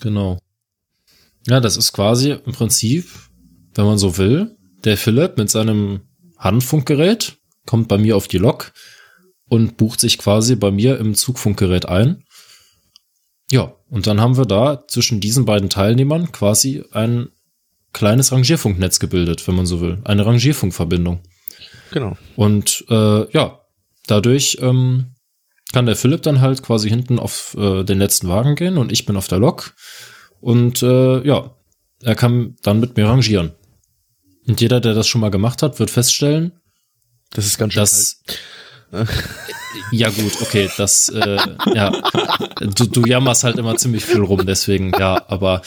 Genau. Ja, das ist quasi im Prinzip, wenn man so will, der Philipp mit seinem Handfunkgerät kommt bei mir auf die Lok und bucht sich quasi bei mir im Zugfunkgerät ein. Ja, und dann haben wir da zwischen diesen beiden Teilnehmern quasi ein kleines Rangierfunknetz gebildet, wenn man so will. Eine Rangierfunkverbindung. Genau. Und äh, ja, dadurch ähm, kann der Philipp dann halt quasi hinten auf äh, den letzten Wagen gehen und ich bin auf der Lok. Und äh, ja, er kann dann mit mir rangieren. Und jeder, der das schon mal gemacht hat, wird feststellen, das ist ganz schön dass, ja gut, okay, das, äh, ja, du, du jammerst halt immer ziemlich viel rum, deswegen, ja, aber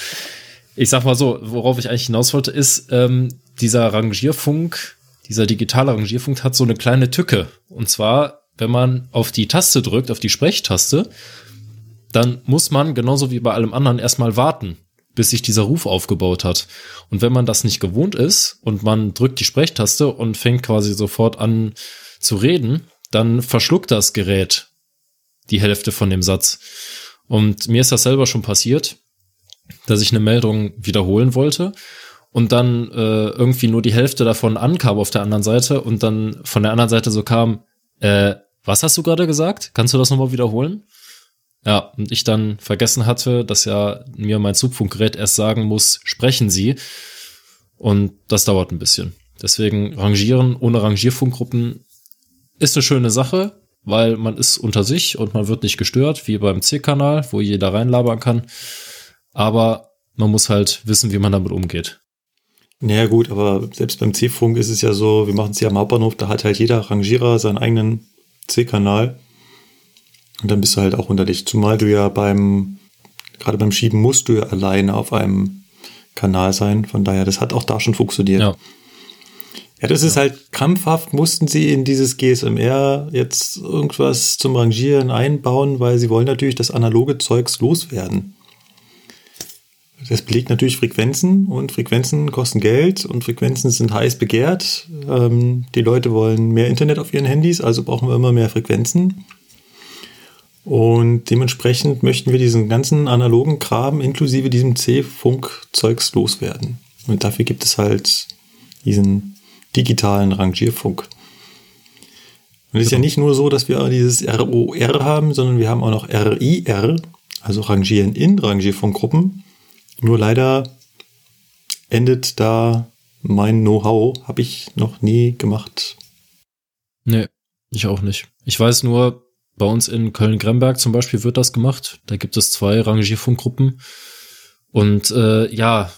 ich sag mal so, worauf ich eigentlich hinaus wollte, ist, ähm, dieser Rangierfunk, dieser digitale Rangierfunk hat so eine kleine Tücke. Und zwar, wenn man auf die Taste drückt, auf die Sprechtaste, dann muss man, genauso wie bei allem anderen, erstmal warten, bis sich dieser Ruf aufgebaut hat. Und wenn man das nicht gewohnt ist und man drückt die Sprechtaste und fängt quasi sofort an zu reden, dann verschluckt das Gerät die Hälfte von dem Satz. Und mir ist das selber schon passiert, dass ich eine Meldung wiederholen wollte und dann äh, irgendwie nur die Hälfte davon ankam auf der anderen Seite und dann von der anderen Seite so kam, äh, was hast du gerade gesagt? Kannst du das nochmal wiederholen? Ja, und ich dann vergessen hatte, dass ja mir mein Zugfunkgerät erst sagen muss, sprechen Sie. Und das dauert ein bisschen. Deswegen rangieren ohne Rangierfunkgruppen ist eine schöne Sache, weil man ist unter sich und man wird nicht gestört, wie beim C-Kanal, wo jeder reinlabern kann. Aber man muss halt wissen, wie man damit umgeht. Naja gut, aber selbst beim C-Funk ist es ja so, wir machen es ja am Hauptbahnhof, da hat halt jeder Rangierer seinen eigenen C-Kanal. Und dann bist du halt auch unter dich. Zumal du ja beim, gerade beim Schieben musst du ja alleine auf einem Kanal sein. Von daher, das hat auch da schon funktioniert. Ja. Ja, das ist halt krampfhaft, mussten sie in dieses GSMR jetzt irgendwas zum Rangieren einbauen, weil sie wollen natürlich das analoge Zeugs loswerden. Das belegt natürlich Frequenzen und Frequenzen kosten Geld und Frequenzen sind heiß begehrt. Ähm, die Leute wollen mehr Internet auf ihren Handys, also brauchen wir immer mehr Frequenzen. Und dementsprechend möchten wir diesen ganzen analogen Kram inklusive diesem C-Funk-Zeugs loswerden. Und dafür gibt es halt diesen digitalen Rangierfunk. Und es ist ja nicht nur so, dass wir dieses ROR haben, sondern wir haben auch noch RIR, also Rangieren in Rangierfunkgruppen. Nur leider endet da mein Know-how, habe ich noch nie gemacht. Nee, ich auch nicht. Ich weiß nur, bei uns in Köln-Gremberg zum Beispiel wird das gemacht. Da gibt es zwei Rangierfunkgruppen. Und äh, ja,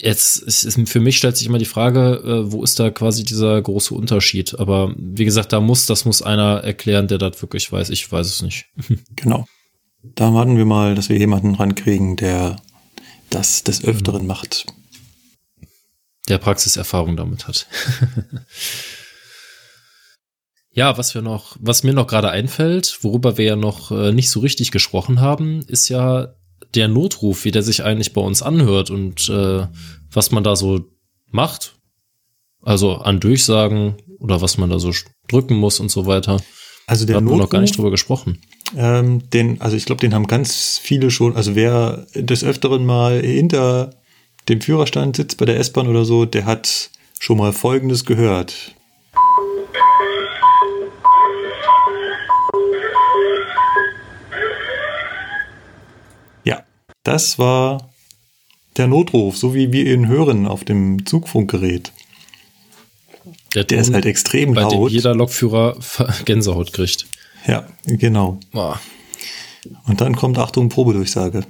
Jetzt ist, für mich stellt sich immer die Frage, äh, wo ist da quasi dieser große Unterschied? Aber wie gesagt, da muss, das muss einer erklären, der das wirklich weiß. Ich weiß es nicht. <laughs> Genau. Da warten wir mal, dass wir jemanden rankriegen, der das des Öfteren macht. der Praxiserfahrung damit hat. <laughs> ja, was wir noch, was mir noch gerade einfällt, worüber wir ja noch äh, nicht so richtig gesprochen haben, ist ja der Notruf, wie der sich eigentlich bei uns anhört und äh, was man da so macht. Also an Durchsagen oder was man da so drücken muss und so weiter. Also der da haben wir Notruf, noch gar nicht drüber gesprochen. ähm, den, also ich glaube, den haben ganz viele schon, also wer des Öfteren mal hinter dem Führerstand sitzt bei der S-Bahn oder so, der hat schon mal Folgendes gehört. Das war der Notruf, so wie wir ihn hören auf dem Zugfunkgerät. Der Ton, ist halt extrem bei dem laut. jeder Lokführer <laughs> Gänsehaut kriegt. Ja, genau. Boah. Und dann kommt Achtung, Probedurchsage.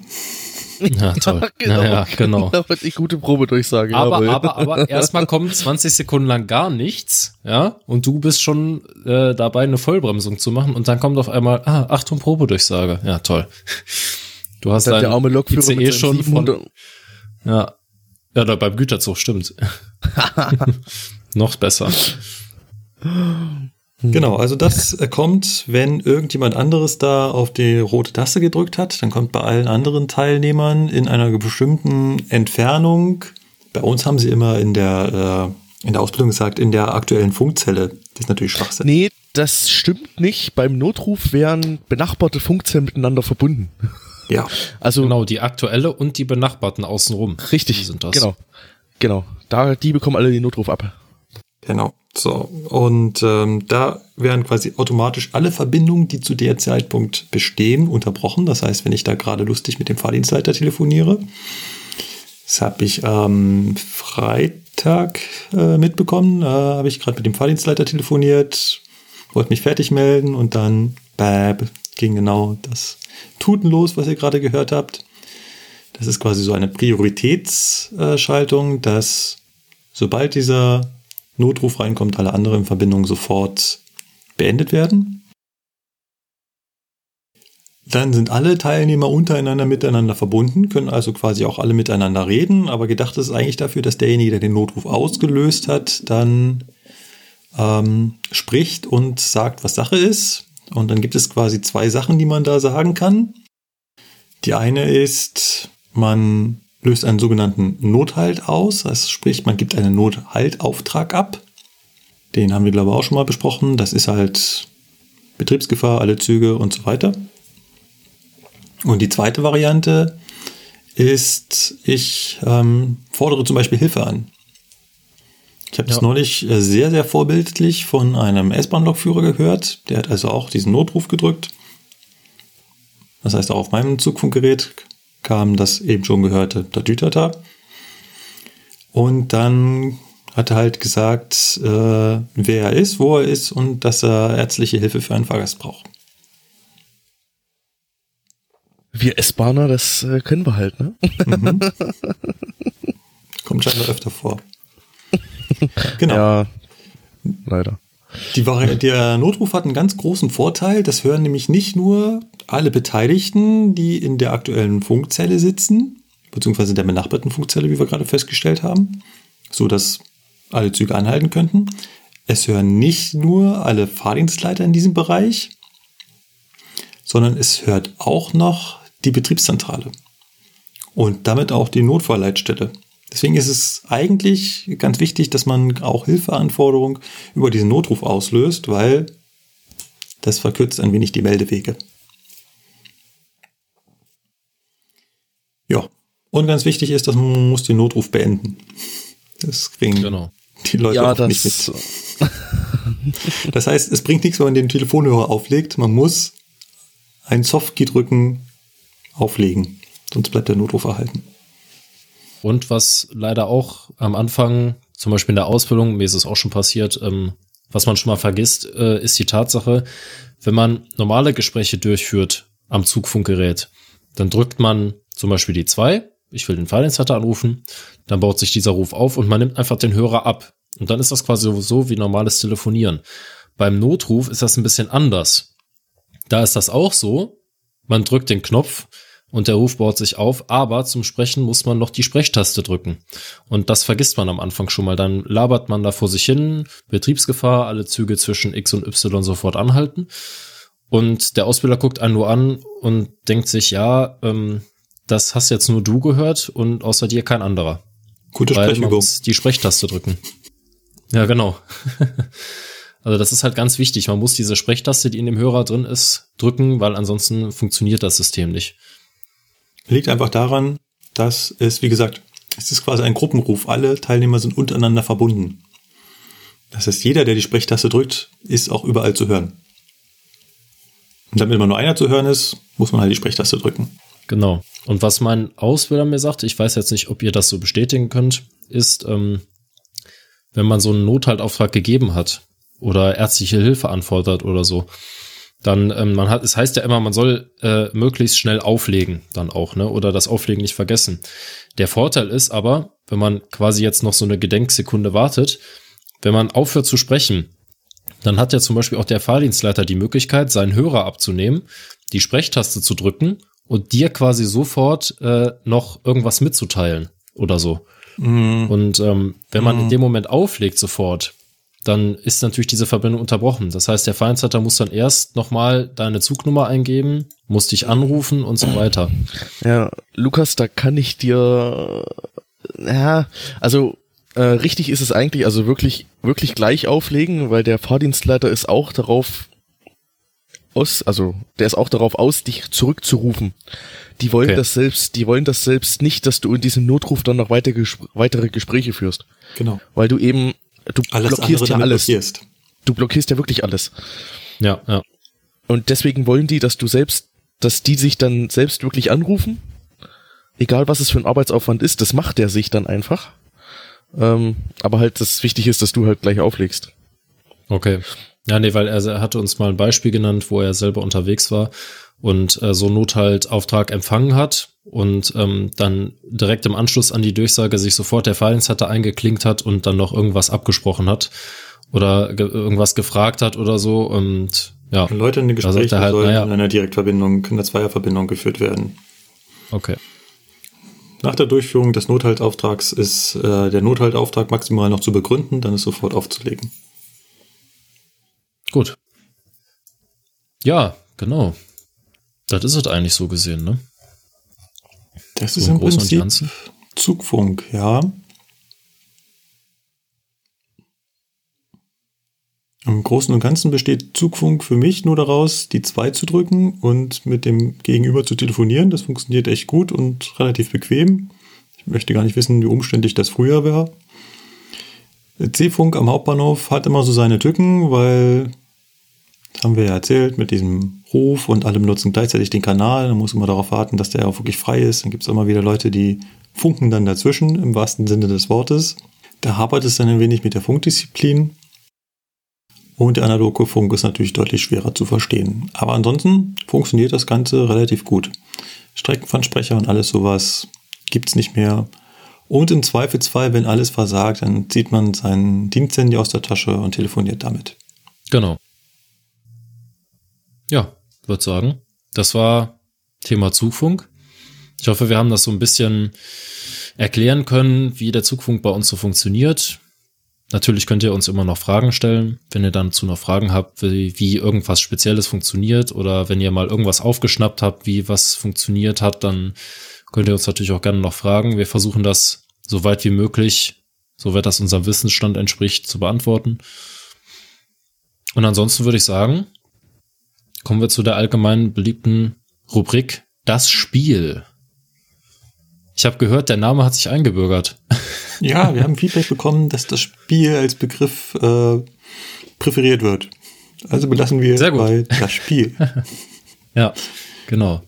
Ja, <laughs> toll. Ja, ja, genau. <laughs> Da wird die gute Probedurchsage. Aber, jawohl. aber, aber erstmal kommt 20 Sekunden lang gar nichts, ja, und du bist schon äh, dabei, eine Vollbremsung zu machen und dann kommt auf einmal, ah, Achtung, Probedurchsage. Ja, toll. Du hast Dann dein der arme Lokführer ICE mit schon von, 700 ja, ja, da beim Güterzug, stimmt. <laughs> Noch besser. Genau, also das äh, kommt, wenn irgendjemand anderes da auf die rote Taste gedrückt hat, dann kommt bei allen anderen Teilnehmern in einer bestimmten Entfernung. Bei uns haben sie immer in der, äh, in der Ausbildung gesagt, in der aktuellen Funkzelle. Das ist natürlich Schwachsinn. Nee, das stimmt nicht. Beim Notruf wären benachbarte Funkzellen miteinander verbunden. Ja, Also Genau, die aktuelle und die benachbarten außenrum. richtig Die sind das. Genau. Genau. Da, die bekommen alle den Notruf ab. genau. So, und ähm, da werden quasi automatisch alle Verbindungen, die zu der Zeitpunkt bestehen, unterbrochen. Das heißt, wenn ich da gerade lustig mit dem Fahrdienstleiter telefoniere, das habe ich am Freitag äh, mitbekommen, äh, habe ich gerade mit dem Fahrdienstleiter telefoniert, wollte mich fertig melden und dann bäb, ging genau das Tuten los, was ihr gerade gehört habt. Das ist quasi so eine Prioritätsschaltung, dass sobald dieser Notruf reinkommt, alle anderen Verbindungen sofort beendet werden. Dann sind alle Teilnehmer untereinander miteinander verbunden, können also quasi auch alle miteinander reden, aber gedacht ist eigentlich dafür, dass derjenige, der den Notruf ausgelöst hat, dann ähm, spricht und sagt, was Sache ist. Und dann gibt es quasi zwei Sachen, die man da sagen kann. Die eine ist, man löst einen sogenannten Nothalt aus, das sprich, man gibt einen Nothaltauftrag ab. Den haben wir, glaube ich, auch schon mal besprochen. Das ist halt Betriebsgefahr, alle Züge und so weiter. Und die zweite Variante ist, ich ähm, fordere zum Beispiel Hilfe an. Ich habe das Ja. neulich äh, sehr, sehr vorbildlich von einem S-Bahn-Lokführer gehört. Der hat also auch diesen Notruf gedrückt. Das heißt, auch auf meinem Zugfunkgerät kam das eben schon gehörte Tatütata. Und dann hat er halt gesagt, äh, wer er ist, wo er ist und dass er ärztliche Hilfe für einen Fahrgast braucht. Wir S-Bahner, das äh, können wir halt, ne? <laughs> Kommt scheinbar öfter vor. <laughs> Genau. Ja, leider. Die der Notruf hat einen ganz großen Vorteil. Das hören nämlich nicht nur alle Beteiligten, die in der aktuellen Funkzelle sitzen, beziehungsweise in der benachbarten Funkzelle, wie wir gerade festgestellt haben, so dass alle Züge anhalten könnten. Es hören nicht nur alle Fahrdienstleiter in diesem Bereich, sondern es hört auch noch die Betriebszentrale und damit auch die Notfallleitstelle. Deswegen ist es eigentlich ganz wichtig, dass man auch Hilfeanforderungen über diesen Notruf auslöst, weil das verkürzt ein wenig die Meldewege. Ja, und ganz wichtig ist, dass man muss den Notruf beenden. Das kriegen Genau. die Leute Ja, auch nicht mit. Das heißt, es bringt nichts, wenn man den Telefonhörer auflegt. Man muss einen Softkey drücken, auflegen. Sonst bleibt der Notruf erhalten. Und was leider auch am Anfang, zum Beispiel in der Ausbildung, mir ist es auch schon passiert, ähm, was man schon mal vergisst, äh, ist die Tatsache, wenn man normale Gespräche durchführt am Zugfunkgerät, dann drückt man zum Beispiel die 2, ich will den Fahrdienstleiter anrufen, dann baut sich dieser Ruf auf und man nimmt einfach den Hörer ab. Und dann ist das quasi so wie normales Telefonieren. Beim Notruf ist das ein bisschen anders. Da ist das auch so, man drückt den Knopf, und der Ruf baut sich auf, aber zum Sprechen muss man noch die Sprechtaste drücken. Und das vergisst man am Anfang schon mal. Dann labert man da vor sich hin, Betriebsgefahr, alle Züge zwischen X und Y sofort anhalten. Und der Ausbilder guckt einen nur an und denkt sich, ja, ähm, das hast jetzt nur du gehört und außer dir kein anderer. Gute Weil man Sprechübung. muss die Sprechtaste drücken. Ja, genau. <laughs> also das ist halt ganz wichtig. Man muss diese Sprechtaste, die in dem Hörer drin ist, drücken, weil ansonsten funktioniert das System nicht. Liegt einfach daran, dass es, wie gesagt, es ist quasi ein Gruppenruf. Alle Teilnehmer sind untereinander verbunden. Das heißt, jeder, der die Sprechtaste drückt, ist auch überall zu hören. Und damit immer nur einer zu hören ist, muss man halt die Sprechtaste drücken. Genau. Und was mein Ausbilder mir sagt, ich weiß jetzt nicht, ob ihr das so bestätigen könnt, ist, ähm, wenn man so einen Nothaltauftrag gegeben hat oder ärztliche Hilfe anfordert oder so, dann ähm, man hat, es heißt ja immer, man soll äh, möglichst schnell auflegen, dann auch, ne? Oder das Auflegen nicht vergessen. Der Vorteil ist aber, wenn man quasi jetzt noch so eine Gedenksekunde wartet, wenn man aufhört zu sprechen, dann hat ja zum Beispiel auch der Fahrdienstleiter die Möglichkeit, seinen Hörer abzunehmen, die Sprechtaste zu drücken und dir quasi sofort äh, noch irgendwas mitzuteilen oder so. Und ähm, wenn man in dem Moment auflegt sofort, dann ist natürlich diese Verbindung unterbrochen. Das heißt, der Fahrdienstleiter muss dann erst nochmal deine Zugnummer eingeben, muss dich anrufen und so weiter. Ja, Lukas, da kann ich dir, ja, also äh, richtig ist es eigentlich, also wirklich, wirklich gleich auflegen, weil der Fahrdienstleiter ist auch darauf aus, also der ist auch darauf aus, dich zurückzurufen. Die wollen Okay. das selbst, die wollen das selbst nicht, dass du in diesem Notruf dann noch weitere, Gespr- weitere Gespräche führst, Genau. weil du eben, du Alles blockierst andere ja alles. blockierst. Du blockierst ja wirklich alles. Ja, ja. Und deswegen wollen die, dass du selbst, dass die sich dann selbst wirklich anrufen. Egal was es für ein Arbeitsaufwand ist, das macht der sich dann einfach. Ähm, aber halt das Wichtige ist, dass du halt gleich auflegst. Okay. Ja, nee, weil er, er hatte uns mal ein Beispiel genannt, wo er selber unterwegs war und äh, so einen Nothaltauftrag empfangen hat und ähm, dann direkt im Anschluss an die Durchsage sich sofort der Fahrdienstleiter eingeklinkt hat und dann noch irgendwas abgesprochen hat oder ge irgendwas gefragt hat oder so und ja, Leute in den Gesprächen halt, sollen naja. in einer Direktverbindung, in einer Zweierverbindung geführt werden. okay. Nach der Durchführung des Nothaltauftrags ist äh, der Nothaltauftrag maximal noch zu begründen, dann ist sofort aufzulegen. Gut. Ja, genau. Das ist es eigentlich so gesehen, ne? Das ist im im Großen und Prinzip Ganzen. Zugfunk, ja. Im Großen und Ganzen besteht Zugfunk für mich nur daraus, die 2 zu drücken und mit dem Gegenüber zu telefonieren. Das funktioniert echt gut und relativ bequem. Ich möchte gar nicht wissen, wie umständlich das früher war. C-Funk am Hauptbahnhof hat immer so seine Tücken, weil, das haben wir ja erzählt, mit diesem Ruf und alle benutzen gleichzeitig den Kanal. Man muss immer darauf warten, dass der auch wirklich frei ist. Dann gibt es immer wieder Leute, die funken dann dazwischen, im wahrsten Sinne des Wortes. Da hapert es dann ein wenig mit der Funkdisziplin. Und der analoge Funk ist natürlich deutlich schwerer zu verstehen. Aber ansonsten funktioniert das Ganze relativ gut. Streckenfernsprecher und alles sowas gibt's nicht mehr. Und im Zweifelsfall, wenn alles versagt, dann zieht man sein Diensthandy aus der Tasche und telefoniert damit. Genau. Ja, würde sagen, das war Thema Zugfunk. Ich hoffe, wir haben das so ein bisschen erklären können, wie der Zugfunk bei uns so funktioniert. Natürlich könnt ihr uns immer noch Fragen stellen, wenn ihr dazu noch Fragen habt, wie, wie irgendwas Spezielles funktioniert oder wenn ihr mal irgendwas aufgeschnappt habt, wie was funktioniert hat, dann könnt ihr uns natürlich auch gerne noch fragen. Wir versuchen das so weit wie möglich, soweit das unserem Wissensstand entspricht, zu beantworten. Und ansonsten würde ich sagen, kommen wir zu der allgemein beliebten Rubrik Das Spiel. Ich habe gehört, der Name hat sich eingebürgert. <laughs> Ja, wir haben Feedback bekommen, dass das Spiel als Begriff äh, präferiert wird. Also belassen wir Sehr gut. bei das Spiel. <laughs> Ja, genau.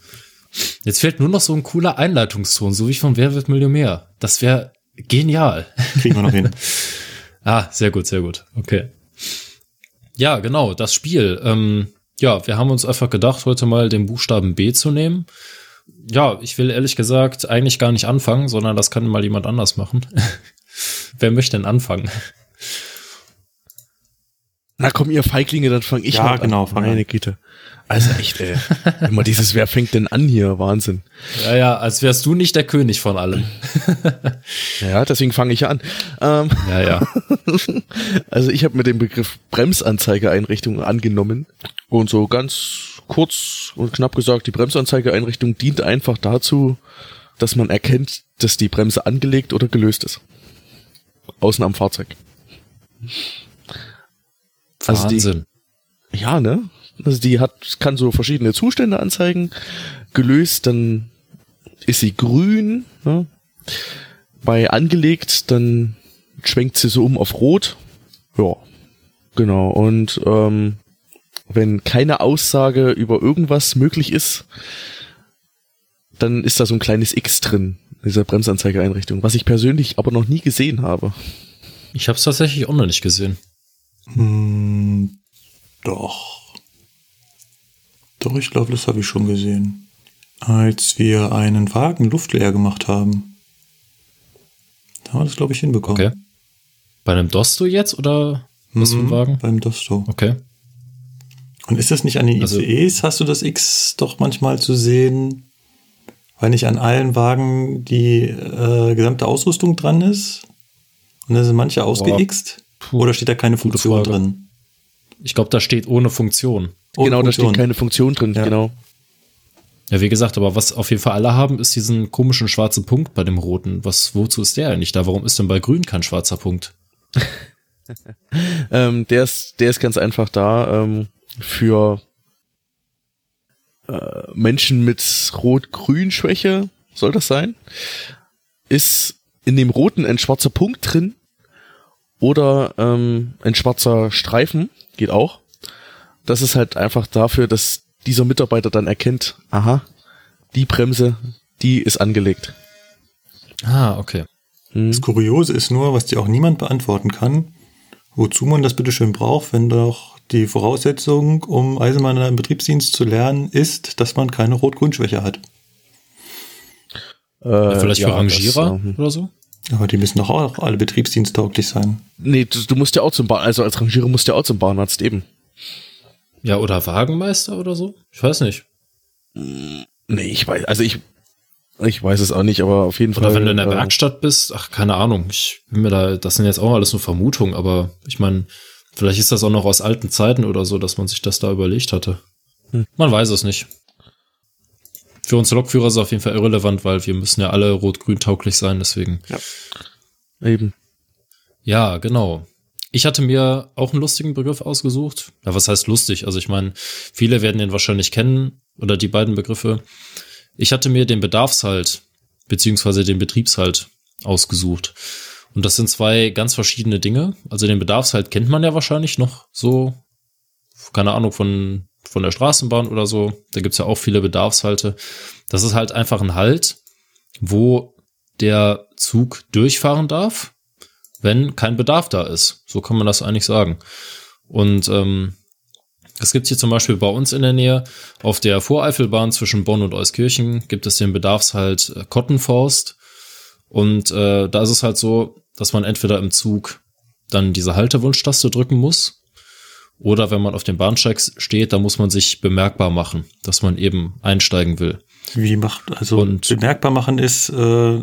Jetzt fehlt nur noch so ein cooler Einleitungston, so wie von Wer wird Millionär. Das wäre genial. Kriegen wir noch hin. <laughs> Ah, sehr gut, sehr gut. Okay. Ja, genau, das Spiel. Ähm, ja, wir haben uns einfach gedacht, heute mal den Buchstaben B zu nehmen. Ja, ich will ehrlich gesagt eigentlich gar nicht anfangen, sondern das kann mal jemand anders machen. <laughs> Wer möchte denn anfangen? Na komm, ihr Feiglinge, dann fang ich Ja, mal genau, an. fang Meine an. Güte. Also echt, ey. Immer dieses, wer fängt denn an hier? Wahnsinn. Ja, ja, als wärst du nicht der König von allem. <laughs> Ja, deswegen fange ich ja an. Ähm, Ja, ja. <laughs> also ich habe mir den Begriff Bremsanzeigeeinrichtung angenommen und so ganz kurz und knapp gesagt, die Bremsanzeigeeinrichtung dient einfach dazu, dass man erkennt, dass die Bremse angelegt oder gelöst ist. Außen am Fahrzeug. Also die- Wahnsinn. Ja, ne? Also die hat, kann so verschiedene Zustände anzeigen. Gelöst, dann ist sie grün. Ne? Bei angelegt, dann schwenkt sie so um auf rot. Ja, genau. Und ähm, wenn keine Aussage über irgendwas möglich ist, dann ist da so ein kleines X drin, in dieser Bremsanzeigeeinrichtung, was ich persönlich aber noch nie gesehen habe. Ich habe es tatsächlich auch noch nicht gesehen. Hm, doch. Doch, ich glaube, das habe ich schon gesehen. Als wir einen Wagen luftleer gemacht haben. Da haben wir das, glaube ich, hinbekommen. Okay. Bei einem Dosto jetzt oder was für ein Mhm, Wagen? Beim Dosto. Okay. Und ist das nicht an den Also- ICEs? Hast du das X doch manchmal zu sehen? Weil nicht an allen Wagen die äh, gesamte Ausrüstung dran ist? Und da sind manche ausgeixt? Puh, Oder steht da keine Funktion Frage. drin? Ich glaube, da steht ohne Funktion. Ohne genau, da Funktion. steht keine Funktion drin, Ja. genau. Ja, wie gesagt, aber was auf jeden Fall alle haben, ist diesen komischen schwarzen Punkt bei dem roten. Was, wozu ist der eigentlich da? Warum ist denn bei grün kein schwarzer Punkt? <laughs> Ähm, der ist, der ist ganz einfach da ähm, für äh, Menschen mit Rot-Grün-Schwäche, soll das sein? Ist in dem roten ein schwarzer Punkt drin oder ähm, ein schwarzer Streifen, geht auch. Das ist halt einfach dafür, dass dieser Mitarbeiter dann erkennt, aha, die Bremse, die ist angelegt. Ah, okay. Hm. Das Kuriose ist nur, was dir auch niemand beantworten kann, wozu man das bitte schön braucht, wenn doch die Voraussetzung, um Eisenbahn im Betriebsdienst zu lernen, ist, dass man keine Rot-Grün-Schwäche hat. Äh, Vielleicht ja, für Rangierer das, ähm, oder so? Aber die müssen doch auch alle betriebsdiensttauglich sein. nee, du, du musst ja auch zum Bahn, also als Rangierer musst du ja auch zum Bahnarzt eben. Ja, oder Wagenmeister oder so? Ich weiß nicht. Nee, ich weiß, also ich, ich weiß es auch nicht, aber auf jeden Oder Fall. wenn du in der äh, Werkstatt bist, ach, keine Ahnung. Ich bin mir da, das sind jetzt auch alles nur Vermutungen, aber ich meine, vielleicht ist das auch noch aus alten Zeiten oder so, dass man sich das da überlegt hatte. Hm. Man weiß es nicht. Für uns Lokführer ist es auf jeden Fall irrelevant, weil wir müssen ja alle rot-grün tauglich sein, deswegen. Eben. Ja, genau. Ich hatte mir auch einen lustigen Begriff ausgesucht. Ja, was heißt lustig? Also ich meine, viele werden den wahrscheinlich kennen oder die beiden Begriffe. Ich hatte mir den Bedarfshalt beziehungsweise den Betriebshalt ausgesucht. Und das sind zwei ganz verschiedene Dinge. Also den Bedarfshalt kennt man ja wahrscheinlich noch so, keine Ahnung, von, von der Straßenbahn oder so. Da gibt's ja auch viele Bedarfshalte. Das ist halt einfach ein Halt, wo der Zug durchfahren darf wenn kein Bedarf da ist. So kann man das eigentlich sagen. Und ähm, es gibt hier zum Beispiel bei uns in der Nähe auf der Voreifelbahn zwischen Bonn und Euskirchen gibt es den Bedarfshalt äh, Kottenforst. Und äh, da ist es halt so, dass man entweder im Zug dann diese Haltewunschtaste drücken muss oder wenn man auf dem Bahnsteig steht, da muss man sich bemerkbar machen, dass man eben einsteigen will. Wie macht, also Und- bemerkbar machen ist äh,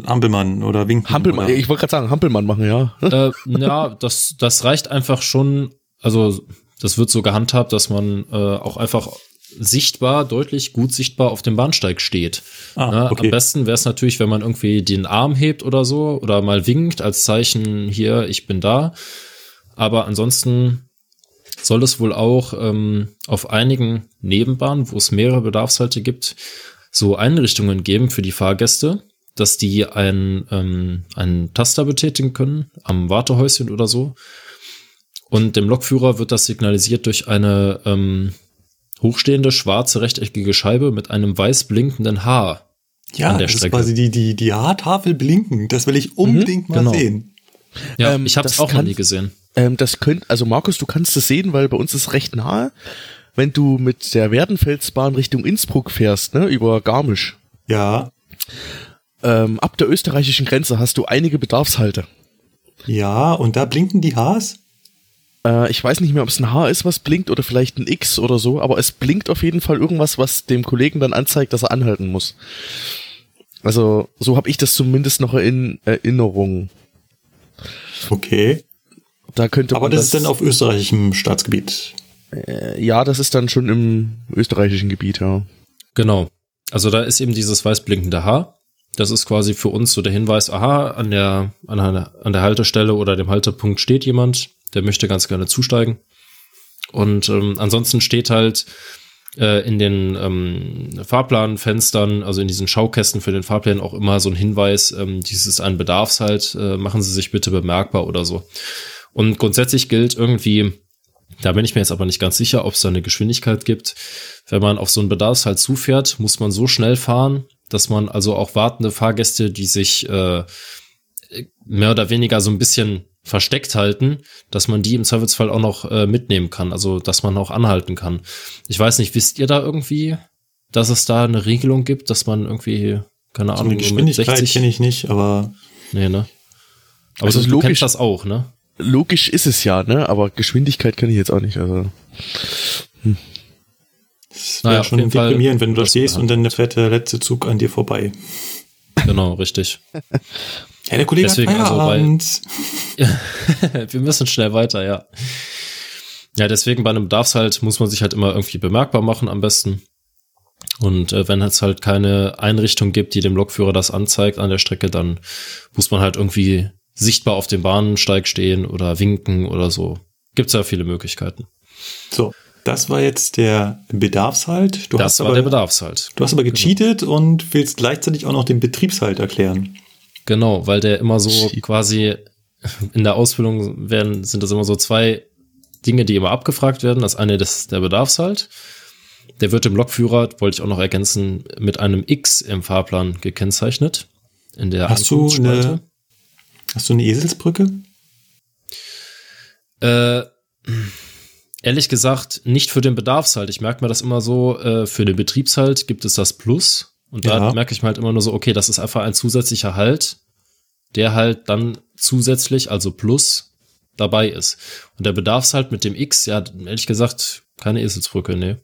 Ampelmann oder Winken. Hampelmann, oder, ich wollte gerade sagen, Hampelmann machen, ja. äh, ja, das, das reicht einfach schon, also das wird so gehandhabt, dass man äh, auch einfach sichtbar, deutlich gut sichtbar auf dem Bahnsteig steht. Ah, Ne? okay. Am besten wäre es natürlich, wenn man irgendwie den Arm hebt oder so oder mal winkt als Zeichen hier, ich bin da. Aber ansonsten soll es wohl auch ähm, auf einigen Nebenbahnen, wo es mehrere Bedarfshalte gibt, so Einrichtungen geben für die Fahrgäste, dass die einen, ähm, einen Taster betätigen können am Wartehäuschen oder so. Und dem Lokführer wird das signalisiert durch eine ähm, hochstehende schwarze rechteckige Scheibe mit einem weiß blinkenden Haar. ja, an der das ist Strecke. quasi die, die, die Haartafel blinken. Das will ich unbedingt mal genau. sehen. Ja, Ähm, ich habe es auch noch nie gesehen. Ähm, das könnt, also Markus, du kannst es sehen, weil bei uns ist recht nahe. Wenn du mit der Werdenfelsbahn Richtung Innsbruck fährst, ne, über Garmisch, Ja, ähm, ab der österreichischen Grenze hast du einige Bedarfshalte. ja, und da blinken die Haars? Äh, ich weiß nicht mehr, ob es ein H ist, was blinkt oder vielleicht ein X oder so, aber es blinkt auf jeden Fall irgendwas, was dem Kollegen dann anzeigt, dass er anhalten muss. Also so habe ich das zumindest noch in Erinnerung. Okay. Da könnte Aber man das, ist dann auf österreichischem Staatsgebiet. Äh, ja, das ist dann schon im österreichischen Gebiet, ja. Genau. Also da ist eben dieses weiß blinkende Haar. Das ist quasi für uns so der Hinweis, aha, an der, an der, an der Haltestelle oder dem Haltepunkt steht jemand, der möchte ganz gerne zusteigen. Und ähm, ansonsten steht halt äh, in den ähm, Fahrplanfenstern, also in diesen Schaukästen für den Fahrplan auch immer so ein Hinweis, ähm, dies ist ein Bedarfshalt, äh, machen Sie sich bitte bemerkbar oder so. Und grundsätzlich gilt irgendwie, da bin ich mir jetzt aber nicht ganz sicher, ob es da eine Geschwindigkeit gibt. Wenn man auf so einen Bedarfshalt zufährt, muss man so schnell fahren, dass man also auch wartende Fahrgäste, die sich äh, mehr oder weniger so ein bisschen versteckt halten, dass man die im Zweifelsfall auch noch äh, mitnehmen kann, also dass man auch anhalten kann. Ich weiß nicht, wisst ihr da irgendwie, dass es da eine Regelung gibt, dass man irgendwie, keine So Ahnung, eine Geschwindigkeit kenne ich nicht, aber Nee, ne? Aber Also du, du kennst das auch, ne? Logisch ist es ja, ne? Aber Geschwindigkeit kann ich jetzt auch nicht. Also es wäre Naja, schon deprimierend, wenn du da das- stehst und dann fährt der letzte Zug an dir vorbei. Genau, richtig. Ja, der Kollege Deswegen hat also bei- Feierabend. <laughs> Wir müssen schnell weiter, ja. Ja, deswegen bei einem Bedarfshalt muss man sich halt immer irgendwie bemerkbar machen am besten. Und äh, wenn es halt keine Einrichtung gibt, die dem Lokführer das anzeigt an der Strecke, dann muss man halt irgendwie sichtbar auf dem Bahnsteig stehen oder winken oder so. Gibt's ja viele Möglichkeiten. So, das war jetzt der Bedarfshalt. Du das hast war aber, der Bedarfshalt. Du hast aber gecheatet und willst gleichzeitig auch noch den Betriebshalt erklären. Genau, weil der immer so quasi in der Ausbildung werden, sind das immer so zwei Dinge, die immer abgefragt werden. Das eine ist der Bedarfshalt. Der wird im Lokführer, wollte ich auch noch ergänzen, mit einem X im Fahrplan gekennzeichnet. In der Hast du eine, hast du eine Eselsbrücke? Äh, ehrlich gesagt, nicht für den Bedarfshalt. Ich merke mir das immer so, äh, für den Betriebshalt gibt es das Plus. Und da Ja. merke ich mir halt immer nur so, okay, das ist einfach ein zusätzlicher Halt, der halt dann zusätzlich, also Plus, dabei ist. Und der Bedarfshalt mit dem X, ja, ehrlich gesagt, keine Eselsbrücke, nee.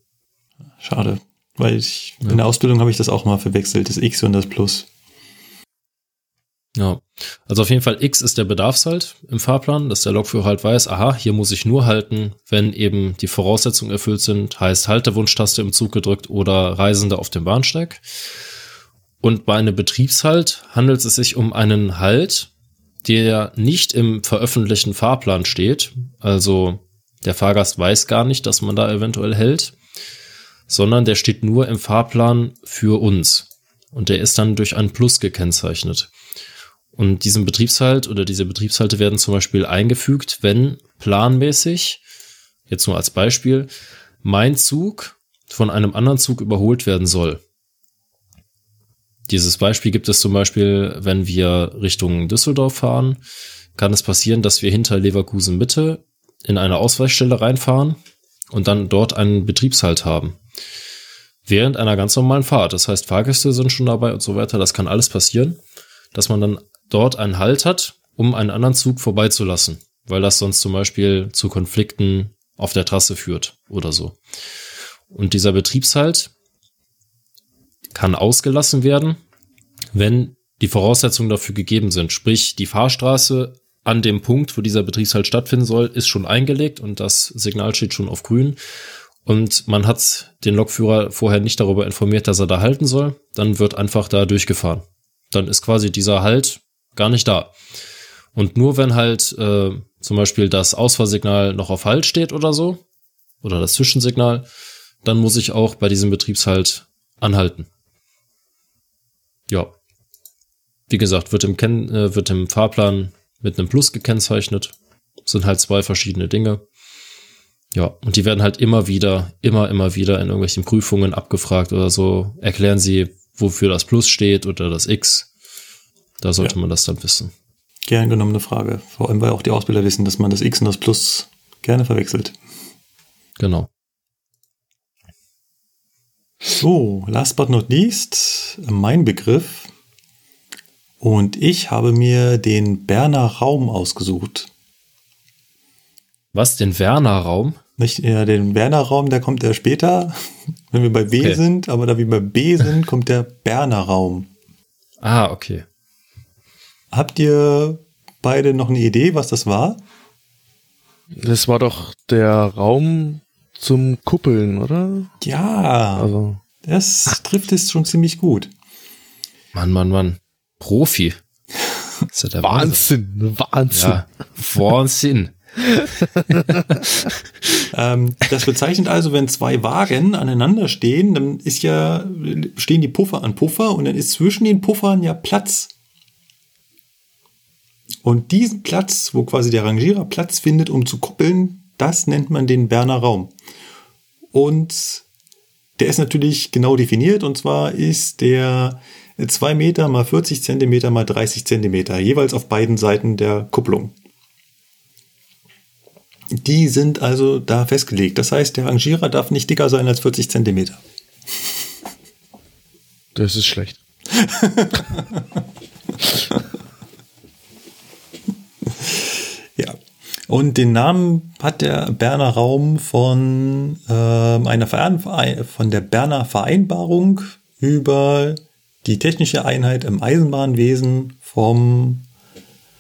Schade. Weil ich, in der Ausbildung habe ich das auch mal verwechselt, das X und das Plus. Ja, also auf jeden Fall X ist der Bedarfshalt im Fahrplan, dass der Lokführer halt weiß, aha, hier muss ich nur halten, wenn eben die Voraussetzungen erfüllt sind, heißt Haltewunschtaste im Zug gedrückt oder Reisende auf dem Bahnsteig. Und bei einem Betriebshalt handelt es sich um einen Halt, der nicht im veröffentlichten Fahrplan steht, also der Fahrgast weiß gar nicht, dass man da eventuell hält, sondern der steht nur im Fahrplan für uns. Und der ist dann durch ein Plus gekennzeichnet. Und diesen Betriebshalt oder diese Betriebshalte werden zum Beispiel eingefügt, wenn planmäßig, jetzt nur als Beispiel, mein Zug von einem anderen Zug überholt werden soll. Dieses Beispiel gibt es zum Beispiel, wenn wir Richtung Düsseldorf fahren, kann es passieren, dass wir hinter Leverkusen Mitte in eine Ausweichstelle reinfahren und dann dort einen Betriebshalt haben. Während einer ganz normalen Fahrt. Das heißt, Fahrgäste sind schon dabei und so weiter. Das kann alles passieren, dass man dann dort einen Halt hat, um einen anderen Zug vorbeizulassen, weil das sonst zum Beispiel zu Konflikten auf der Trasse führt oder so. Und dieser Betriebshalt kann ausgelassen werden, wenn die Voraussetzungen dafür gegeben sind. Sprich, die Fahrstraße an dem Punkt, wo dieser Betriebshalt stattfinden soll, ist schon eingelegt und das Signal steht schon auf grün. Und man hat den Lokführer vorher nicht darüber informiert, dass er da halten soll. Dann wird einfach da durchgefahren. Dann ist quasi dieser Halt gar nicht da. Und nur wenn halt äh, zum Beispiel das Ausfahrsignal noch auf Halt steht oder so, oder das Zwischensignal, dann muss ich auch bei diesem Betriebshalt anhalten. Ja. Wie gesagt, wird im, Ken äh, wird im Fahrplan mit einem Plus gekennzeichnet. Sind halt zwei verschiedene Dinge. Ja, und die werden halt immer wieder, immer, immer wieder in irgendwelchen Prüfungen abgefragt oder so. Erklären sie, wofür das Plus steht oder das X. Da sollte Ja. man das dann wissen. Gern genommene Frage. Vor allem, weil auch die Ausbilder wissen, dass man das X und das Plus gerne verwechselt. Genau. So, last but not least, mein Begriff. Und ich habe mir den Berner Raum ausgesucht. Was, den Werner-Raum? Nicht, ja, den Werner-Raum, der kommt ja später, wenn wir bei B Okay. sind, aber da wir bei B sind, kommt der Berner-Raum. Ah, okay. Habt ihr beide noch eine Idee, was das war? Das war doch der Raum zum Kuppeln, oder? Ja, Also, das trifft es schon ziemlich gut. Mann, Mann, Mann. Profi. Das <laughs> ist ja der Wahnsinn, Wahnsinn. Ja, Wahnsinn. <laughs> Ähm, das bezeichnet also, wenn zwei Wagen aneinander stehen, dann ist ja, stehen die Puffer an Puffer und dann ist zwischen den Puffern ja Platz. Und diesen Platz, wo quasi der Rangierer Platz findet, um zu kuppeln, das nennt man den Berner Raum. Und der ist natürlich genau definiert und zwar ist der 2 Meter mal 40 Zentimeter mal 30 Zentimeter, jeweils auf beiden Seiten der Kupplung. Die sind also da festgelegt. Das heißt, der Rangierer darf nicht dicker sein als 40 Zentimeter. Das ist schlecht. <laughs> Ja. Und den Namen hat der Berner Raum von ähm, einer Verein von der Berner Vereinbarung über die technische Einheit im Eisenbahnwesen vom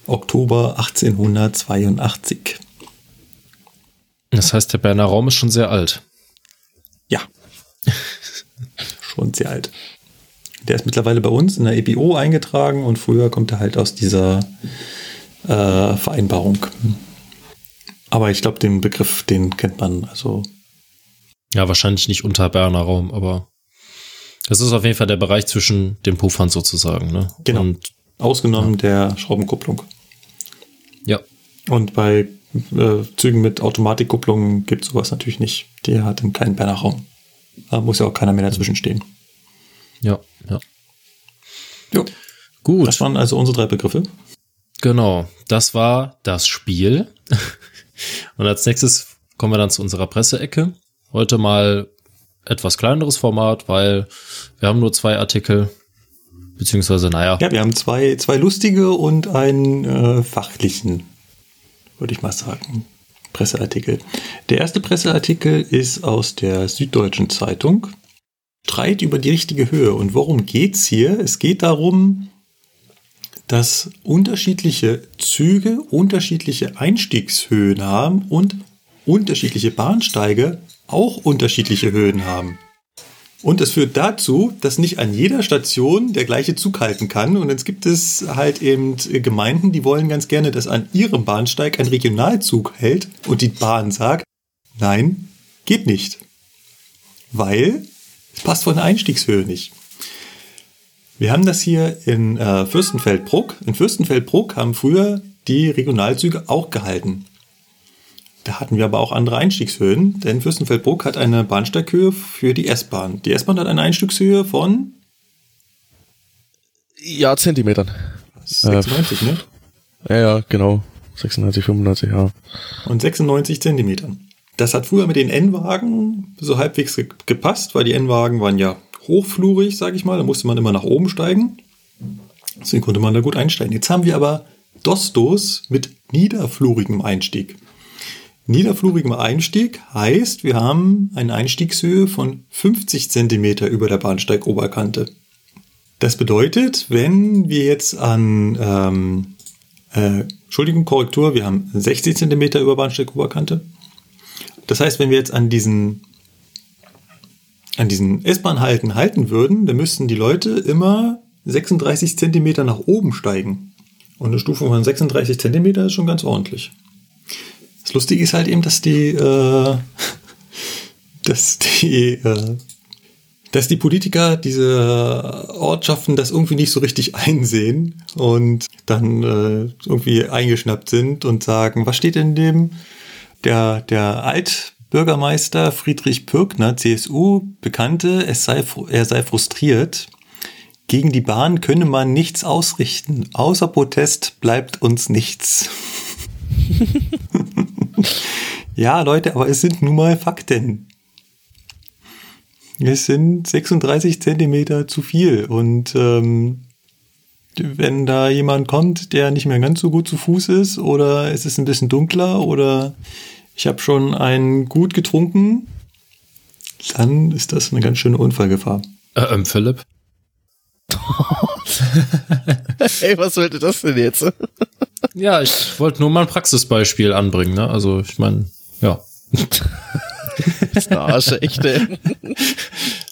Oktober 1882. Das heißt, der Berner Raum ist schon sehr alt. Ja. <laughs> Schon sehr alt. Der ist mittlerweile bei uns in der EPO eingetragen und früher kommt er halt aus dieser äh, Vereinbarung. Aber ich glaube, den Begriff, den kennt man. Also, Ja, wahrscheinlich nicht unter Berner Raum, aber das ist auf jeden Fall der Bereich zwischen den Puffern sozusagen. Ne? Genau. Und ausgenommen der Schraubenkupplung. ja, Und bei äh, Zügen mit Automatikkupplung gibt es sowas natürlich nicht. Der hat dann keinen Berner Raum. Da muss ja auch keiner mehr dazwischen stehen. ja, ja. Jo. Gut. Das waren also unsere drei Begriffe. Genau, das war das Spiel. Und als nächstes kommen wir dann zu unserer Presseecke. Heute mal etwas kleineres Format, weil wir haben nur zwei Artikel, beziehungsweise, naja, Ja, wir haben zwei, zwei lustige und einen äh, fachlichen, würde ich mal sagen, Presseartikel. Der erste Presseartikel ist aus der Süddeutschen Zeitung. Streit über die richtige Höhe. Und worum geht's hier? Es geht darum, dass unterschiedliche Züge unterschiedliche Einstiegshöhen haben und unterschiedliche Bahnsteige auch unterschiedliche Höhen haben. Und es führt dazu, dass nicht an jeder Station der gleiche Zug halten kann. Und jetzt gibt es halt eben Gemeinden, die wollen ganz gerne, dass an ihrem Bahnsteig ein Regionalzug hält und die Bahn sagt, nein, geht nicht. Weil es passt von der Einstiegshöhe nicht. Wir haben das hier in äh, Fürstenfeldbruck. In Fürstenfeldbruck haben früher die Regionalzüge auch gehalten. Da hatten wir aber auch andere Einstiegshöhen, denn Fürstenfeldbruck hat eine Bahnsteighöhe für die S-Bahn. Die S-Bahn hat eine Einstiegshöhe von Ja, Zentimetern. 96, ne? Ja, ja, genau. 96, 95, ja. Und 96 Zentimetern. Das hat früher mit den N-Wagen so halbwegs ge gepasst, weil die N-Wagen waren ja hochflurig, sage ich mal. Da musste man immer nach oben steigen. Deswegen konnte man da gut einsteigen. Jetzt haben wir aber Dostos mit niederflurigem Einstieg. Niederflurigem Einstieg heißt, wir haben eine Einstiegshöhe von 50 Zentimeter über der Bahnsteigoberkante. Das bedeutet, wenn wir jetzt an, ähm, äh, Entschuldigung, Korrektur, wir haben 60 Zentimeter über Bahnsteigoberkante. Das heißt, wenn wir jetzt an diesen, an diesen S-Bahn-Halten halten würden, dann müssten die Leute immer 36 Zentimeter nach oben steigen. Und eine Stufe von 36 Zentimeter ist schon ganz ordentlich. Das Lustige ist halt eben, dass die, äh, <laughs> dass die, äh, dass die Politiker diese Ortschaften das irgendwie nicht so richtig <laughs> einsehen und dann äh, irgendwie eingeschnappt sind und sagen, was steht in dem? Der, der Altbürgermeister Friedrich Pürkner, CSU, bekannte, es sei, er sei frustriert. Gegen die Bahn könne man nichts ausrichten. Außer Protest bleibt uns nichts. <laughs> ja, Leute, aber es sind nun mal Fakten. Es sind 36 Zentimeter zu viel. Und ähm, wenn da jemand kommt, der nicht mehr ganz so gut zu Fuß ist, oder es ist ein bisschen dunkler, oder Ich habe schon einen gut getrunken. Dann ist das eine ganz schöne Unfallgefahr. Äh, ähm, Philipp? <laughs> Ey, was sollte das denn jetzt? Ja, ich wollte nur mal ein Praxisbeispiel anbringen, ne? Also ich meine, ja. Das <laughs> ist ein Arsch, echt, ey.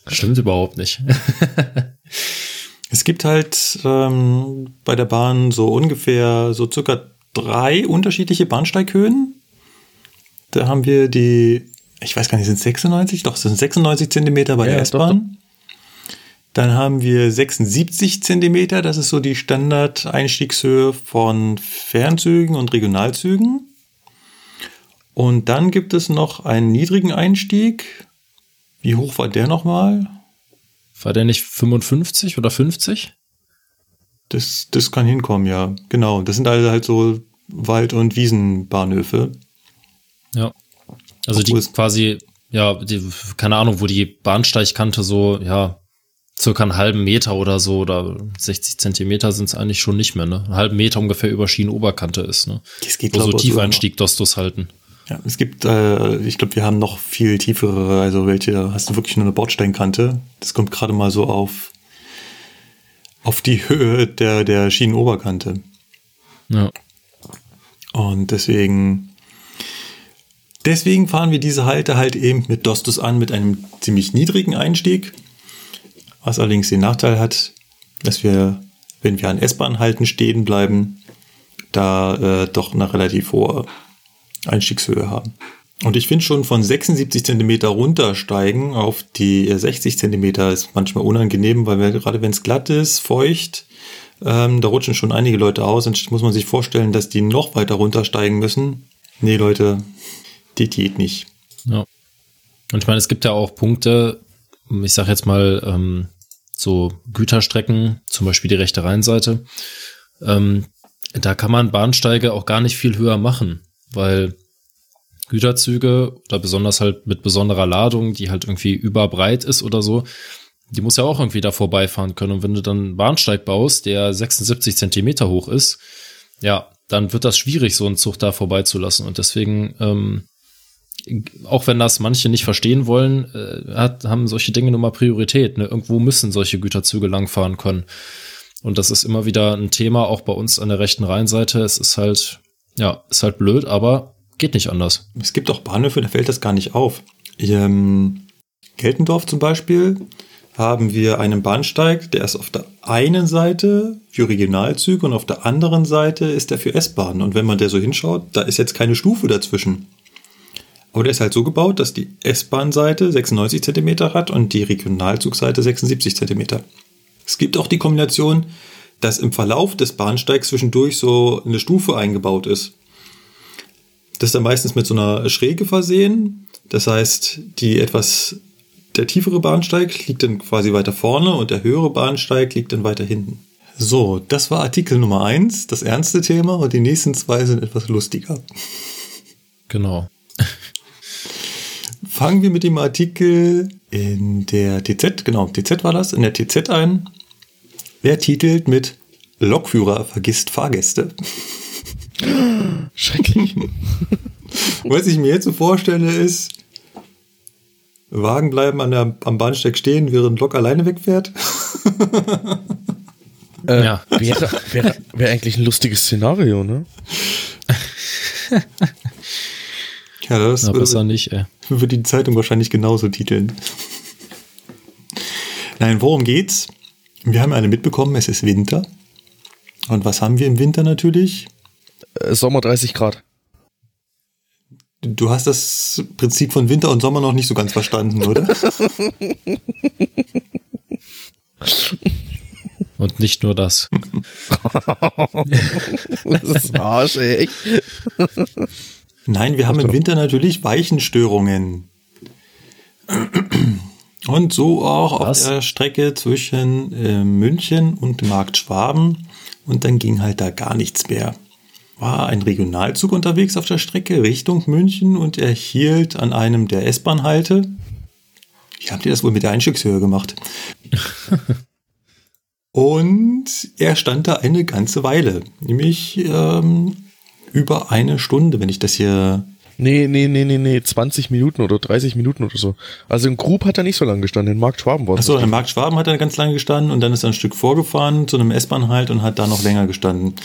Stimmt überhaupt nicht. Es gibt halt ähm, bei der Bahn so ungefähr so circa drei unterschiedliche Bahnsteighöhen. Da haben wir die, ich weiß gar nicht, sind es 96? Doch, es sind 96 Zentimeter bei Ja, der S-Bahn. Dann haben wir 76 Zentimeter, das ist so die Standardeinstiegshöhe von Fernzügen und Regionalzügen. Und dann gibt es noch einen niedrigen Einstieg. Wie hoch war der nochmal? War der nicht 55 oder 50? Das, das kann hinkommen, ja. Genau. Das sind alle halt so Wald- und Wiesenbahnhöfe. Ja. Also die Obwohl es- quasi, ja, die, keine Ahnung, wo die Bahnsteigkante so, ja, circa einen halben Meter oder so oder 60 Zentimeter sind es eigentlich schon nicht mehr, ne? Einen halben Meter ungefähr über Schienenoberkante ist, ne? Das geht, Wo so noch. Tiefeinstieg-Dostos halten. Ja, es gibt, äh, ich glaube, wir haben noch viel tiefere, also welche hast du wirklich nur eine Bordsteinkante. Das kommt gerade mal so auf, auf die Höhe der, der Schienenoberkante. Ja. Und deswegen, deswegen fahren wir diese Halte halt eben mit Dostos an, mit einem ziemlich niedrigen Einstieg. Was allerdings den Nachteil hat, dass wir, wenn wir an S-Bahn-Halten stehen bleiben, da äh, doch eine relativ hohe Einstiegshöhe haben. Und ich finde schon von 76 Zentimeter runtersteigen auf die äh, 60 Zentimeter ist manchmal unangenehm, weil wir, gerade wenn es glatt ist, feucht, ähm, da rutschen schon einige Leute aus und muss man sich vorstellen, dass die noch weiter runtersteigen müssen. Nee, Leute, die geht nicht. Ja. Und ich meine, es gibt ja auch Punkte, ich sag jetzt mal, ähm, so Güterstrecken, zum Beispiel die rechte Rheinseite, ähm, da kann man Bahnsteige auch gar nicht viel höher machen, weil Güterzüge oder besonders halt mit besonderer Ladung, die halt irgendwie überbreit ist oder so, die muss ja auch irgendwie da vorbeifahren können. Und wenn du dann einen Bahnsteig baust, der 76 Zentimeter hoch ist, ja, dann wird das schwierig, so einen Zug da vorbeizulassen. Und deswegen, ähm, auch wenn das manche nicht verstehen wollen, äh, hat, haben solche Dinge nun mal Priorität. Ne? Irgendwo müssen solche Güterzüge langfahren können. Und das ist immer wieder ein Thema, auch bei uns an der rechten Rheinseite. Es ist halt, ja, ist halt blöd, aber geht nicht anders. Es gibt auch Bahnhöfe, da fällt das gar nicht auf. Ähm, Geltendorf zum Beispiel haben wir einen Bahnsteig, der ist auf der einen Seite für Regionalzüge und auf der anderen Seite ist der für S-Bahnen. Und wenn man der so hinschaut, da ist jetzt keine Stufe dazwischen. Aber der ist halt so gebaut, dass die S-Bahn-Seite 96 cm hat und die Regionalzugseite 76 cm. Es gibt auch die Kombination, dass im Verlauf des Bahnsteigs zwischendurch so eine Stufe eingebaut ist. Das ist dann meistens mit so einer Schräge versehen. Das heißt, die etwas, der tiefere Bahnsteig liegt dann quasi weiter vorne und der höhere Bahnsteig liegt dann weiter hinten. So, das war Artikel Nummer eins, das ernste Thema, und die nächsten zwei sind etwas lustiger. Genau. Fangen wir mit dem Artikel in der TZ, genau, TZ war das, in der TZ ein. Wer titelt mit Lokführer vergisst Fahrgäste. Schrecklich. <laughs> Was ich mir jetzt so vorstelle ist, Wagen bleiben an der, am Bahnsteig stehen, während Lok alleine wegfährt. Äh, Ja. Wäre wär, wär eigentlich ein lustiges Szenario, ne? <laughs> Ja, das Na, besser würde, nicht, ey. würde die Zeitung wahrscheinlich genauso titeln. Nein, worum geht's? Wir haben alle mitbekommen, es ist Winter. Und was haben wir im Winter natürlich? Äh, Sommer 30 Grad. Du hast das Prinzip von Winter und Sommer noch nicht so ganz verstanden, oder? <laughs> Und nicht nur das. <laughs> Das ist ein Arsch, ey. <laughs> Nein, wir haben im Winter natürlich Weichenstörungen. Und so auch Was? auf der Strecke zwischen äh, München und Markt Schwaben. Und dann ging halt da gar nichts mehr. War ein Regionalzug unterwegs auf der Strecke Richtung München und er hielt an einem der S-Bahn-Halte. Wie habt ihr das wohl mit der Einstiegshöhe gemacht? <laughs> und er stand da eine ganze Weile, nämlich ähm, über eine Stunde, wenn ich das hier Nee, nee, nee, nee, nee, 20 Minuten oder 30 Minuten oder so. Also im Grub hat er nicht so lange gestanden, in Markt Schwaben war es. Achso, in Markt Schwaben hat er ganz lange gestanden und dann ist er ein Stück vorgefahren zu einem S-Bahn halt und hat da noch länger gestanden.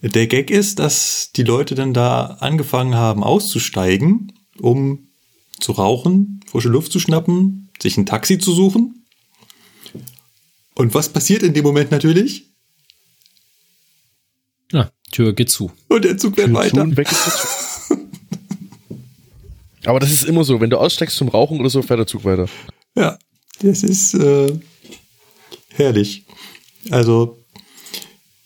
Der Gag ist, dass die Leute dann da angefangen haben auszusteigen, um zu rauchen, frische Luft zu schnappen, sich ein Taxi zu suchen. Und was passiert in dem Moment natürlich? Tür geht zu. Und der Zug fährt Tür weiter. zu und weg ist der Zug. <laughs> Aber das ist immer so, wenn du aussteigst zum Rauchen oder so, fährt der Zug weiter. Ja, das ist äh, herrlich. Also,